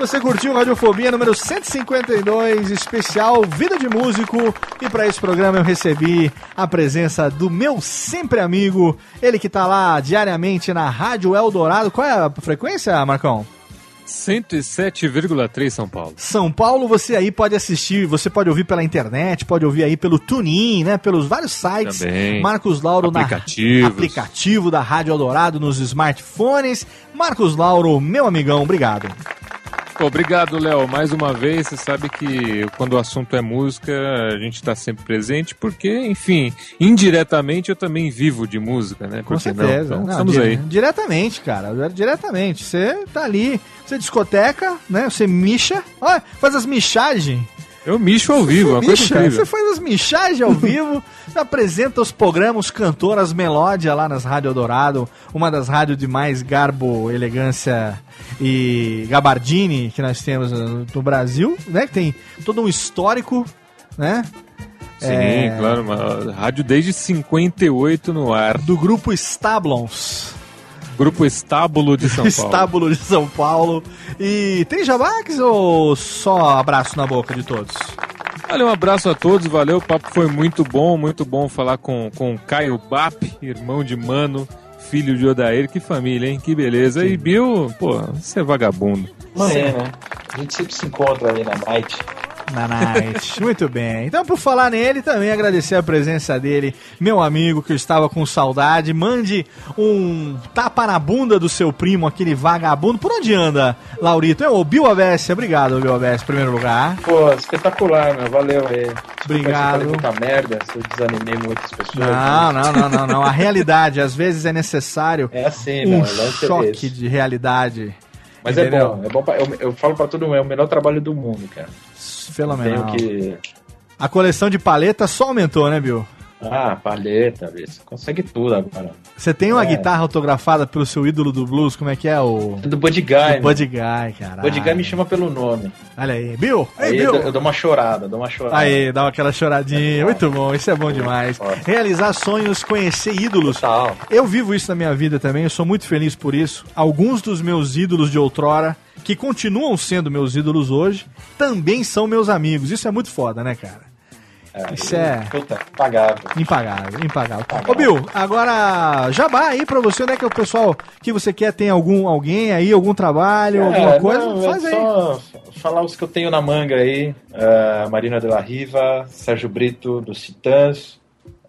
Você curtiu Radiofobia número 152, especial Vida de Músico. E para esse programa eu recebi a presença do meu sempre amigo, ele que tá lá diariamente na Rádio Eldorado. Qual é a frequência, Marcão? 107,3 São Paulo. São Paulo, você aí pode assistir, você pode ouvir pela internet, pode ouvir aí pelo TuneIn, né? Pelos vários sites. Também. Marcos Lauro Aplicativos. na aplicativo da Rádio Eldorado nos smartphones. Marcos Lauro, meu amigão, obrigado. Obrigado, Léo. Mais uma vez, você sabe que quando o assunto é música, a gente está sempre presente, porque, enfim, indiretamente eu também vivo de música, né? Com Por que não? certeza. Então, Não, estamos dire- aí. Diretamente, cara. Diretamente. Você tá ali, você discoteca, né? Você micha. Olha, faz as michagens. Eu mixo ao vivo, é coisa incrível. você faz as michagens ao vivo, apresenta os programas, os cantores, as melódias lá nas Rádio Dourado, uma das rádios de mais garbo, elegância e gabardine que nós temos no, no Brasil, né? Que tem todo um histórico, né? Sim, É. claro, uma rádio desde 58 no ar. Do grupo Stablons. Grupo Estábulo de São Paulo. Estábulo de São Paulo. E tem jabaques ou só abraço na boca de todos? Olha, um abraço a todos, valeu. O papo foi muito bom, muito bom falar com, com o Caio Bap, irmão de Mano, filho de Odair. Que família, hein? Que beleza. E Bill, pô, você é vagabundo. Amanhã, né? A gente sempre se encontra ali na night. Na night. Muito bem. Então, por falar nele, também agradecer a presença dele, meu amigo que eu estava com saudade. Mande um tapa na bunda do seu primo, aquele vagabundo. Por onde anda, Laurito? É o Bill Avessia. Obrigado, Bill Avessia, em primeiro lugar. Pô, espetacular, meu. Valeu aí. Obrigado. Eu falei muita merda, se eu desanimei muitas pessoas. Não, não, não, não, não. A realidade, às vezes é necessário É assim, um meu. é choque de realidade. Mas Entendeu? é bom, é bom. pra- eu, eu falo pra todo mundo, é o melhor trabalho do mundo, cara. Fenomenal. Tenho que. A coleção de paletas só aumentou, né, Bill? Ah, palheta, bicho. Consegue tudo agora. Você tem uma É. guitarra autografada pelo seu ídolo do blues, como é que é? O. Do Buddy Guy, Do Buddy Guy, cara. Buddy Guy me chama pelo nome. Olha aí. Bill! Ei, Aí Bill! eu, eu dou uma chorada, dou uma chorada. Aí, dá aquela choradinha. Muito bom, isso é bom demais. Realizar sonhos, conhecer ídolos. Total. Eu vivo isso na minha vida também, eu sou muito feliz por isso. Alguns dos meus ídolos de outrora, que continuam sendo meus ídolos hoje, também são meus amigos. Isso é muito foda, né, cara? Isso é Puta, pagável. impagável, impagável. Ô, Bill, agora, jabá aí pra você, onde é que o pessoal que você quer, tem algum, alguém aí, algum trabalho, alguma É, coisa? não, Faz é aí. só falar os que eu tenho na manga aí. eh, Marina de la Riva, Sérgio Brito, dos Titãs,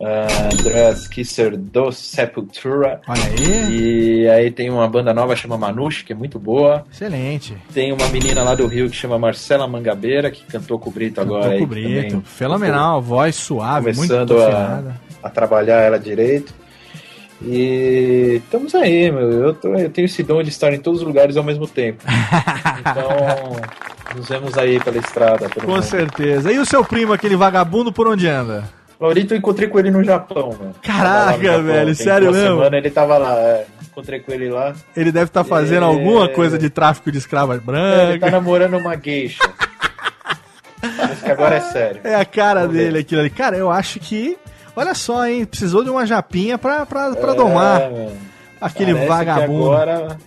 uh, Kisser, do Sepultura. Olha aí. E aí tem uma banda nova chama Manush, que é muito boa. Excelente. Tem uma menina lá do Rio que chama Marcela Mangabeira, que cantou com o Brito agora. Tô aí, com o Brito. Fenomenal, voz suave, muito começando a, afinada. a trabalhar ela direito. E estamos aí, meu. Eu, tô- eu tenho esse dom de estar em todos os lugares ao mesmo tempo. Então, nos vemos aí pela estrada. Com mundo. certeza. E o seu primo, aquele vagabundo, por onde anda? Laurito, eu encontrei com ele no Japão, mano. Caraca, Japão, velho, sério mesmo? semana ele tava lá, é. Encontrei com ele lá. Ele deve estar fazendo É. alguma coisa de tráfico de escravas É, ele brancas. tá namorando uma geisha. Parece que agora é sério. É a cara dele aquilo ali. Cara, eu acho que. Olha só, hein? Precisou de uma japinha pra, pra, pra É, domar mano. aquele Parece que vagabundo. agora,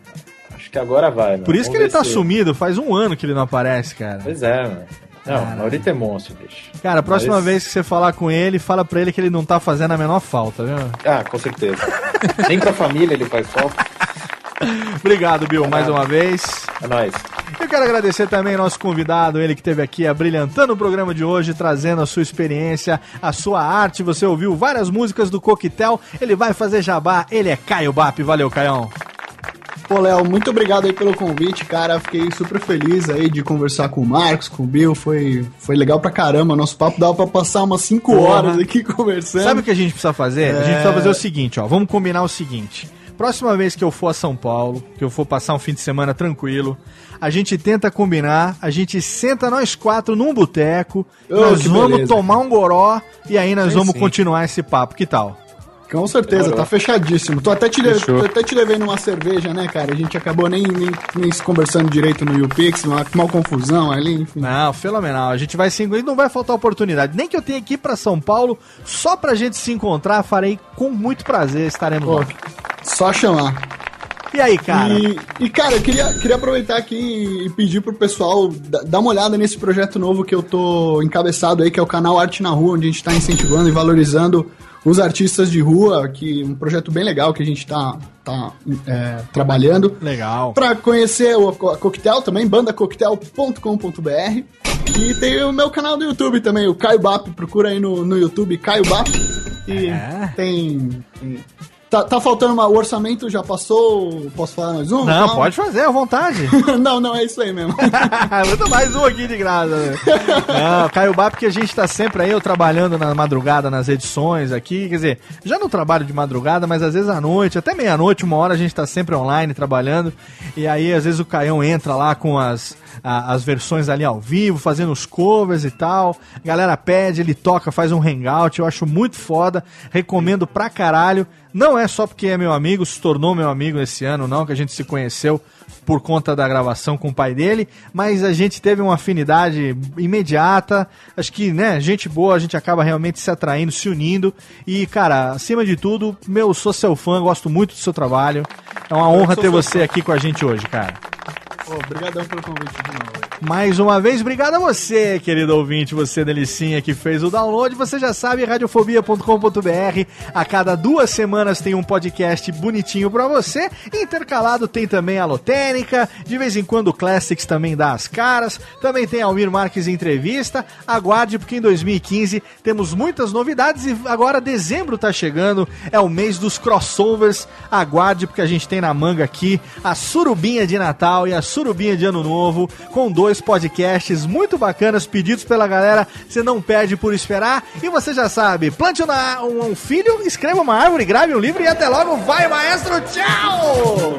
acho que agora vai, mano. Por isso que Vamos ele tá ver se- sumido, faz um ano que ele não aparece, cara. Pois é, mano. Não, Caralho. Laurito é monstro, bicho. Cara, a próxima Mas- vez que você falar com ele, fala pra ele que ele não tá fazendo a menor falta, viu? Ah, com certeza. Nem pra família ele faz falta. Obrigado, Bill, mais uma vez. É nóis. Eu quero agradecer também nosso convidado, ele que esteve aqui abrilhantando o programa de hoje, trazendo a sua experiência, a sua arte. Você ouviu várias músicas do Coquetel, ele vai fazer jabá, ele é Caio Bap. Valeu, Caião. Pô, Léo, muito obrigado aí pelo convite, cara. Fiquei super feliz aí de conversar com o Marcos, com o Bill. Foi, foi legal pra caramba. Nosso papo dava pra passar umas 5 Porra. horas aqui conversando. Sabe o que a gente precisa fazer? A gente É. precisa fazer o seguinte, ó. Vamos combinar o seguinte. Próxima vez que eu for a São Paulo, que eu for passar um fim de semana tranquilo, a gente tenta combinar, a gente senta nós quatro num boteco, Ô, nós vamos beleza. tomar um goró e aí nós Sim, vamos sim. continuar esse papo. Que tal? Com certeza, Demorou. tá fechadíssimo. Tô até, te Fechou. tô até te devendo uma cerveja, né, cara? A gente acabou nem, nem, nem se conversando direito no YouPix, uma, uma confusão ali, enfim. Não, fenomenal. A gente vai se encontrar, não vai faltar oportunidade. Nem que eu tenha que ir pra São Paulo, só pra gente se encontrar, farei com muito prazer, estaremos Pô, lá. só chamar. E aí, cara? E, e, cara, eu queria, queria aproveitar aqui e pedir pro pessoal da- dar uma olhada nesse projeto novo que eu tô encabeçado aí, que é o canal Arte na Rua, onde a gente tá incentivando e valorizando os artistas de rua, que um projeto bem legal que a gente tá, tá é, trabalhando. Legal. Pra conhecer o a Coquetel também, bandacoquetel.com.br. E tem o meu canal do YouTube também, o Caio Bap. Procura aí no, no YouTube, Caio Bap. E É. tem. tem- Tá, tá faltando uma, o orçamento, já passou. Posso falar mais um? Não, Não. pode fazer, à vontade. não, não, é isso aí mesmo. Muito mais um aqui de graça. né? Não, Caio Bap, que a gente tá sempre aí, eu trabalhando na madrugada nas edições aqui. Quer dizer, já não trabalho de madrugada, mas às vezes à noite, até meia-noite, uma hora a gente tá sempre online trabalhando. E aí, às vezes, o Caião entra lá com as, a- as versões ali ao vivo, fazendo os covers e tal. A galera pede, ele toca, faz um hangout. Eu acho muito foda. Recomendo pra caralho. Não é só porque é meu amigo, se tornou meu amigo esse ano, não, que a gente se conheceu por conta da gravação com o pai dele, mas a gente teve uma afinidade imediata. Acho que, né, gente boa, a gente acaba realmente se atraindo, se unindo. E, cara, acima de tudo, meu, sou seu fã, gosto muito do seu trabalho. É uma honra ter você aqui com a gente hoje, cara. Obrigadão pelo convite de novo. Mais uma vez, obrigado a você, querido ouvinte, você delicinha que fez o download. Você já sabe, radiofobia.com.br. A cada duas semanas tem um podcast bonitinho pra você. Intercalado tem também a Lotênica. De vez em quando o Classics também dá as caras. Também tem Almir Marques Entrevista. Aguarde, porque em 2015 temos muitas novidades e agora dezembro tá chegando. É o mês dos crossovers. Aguarde, porque a gente tem na manga aqui a surubinha de Natal e a surubinha de Ano Novo, com dois podcasts muito bacanas pedidos pela galera. Você não perde por esperar. E você já sabe, plante uma- um, um filho, escreva uma árvore, grave um livro e até logo. Vai, maestro! Tchau!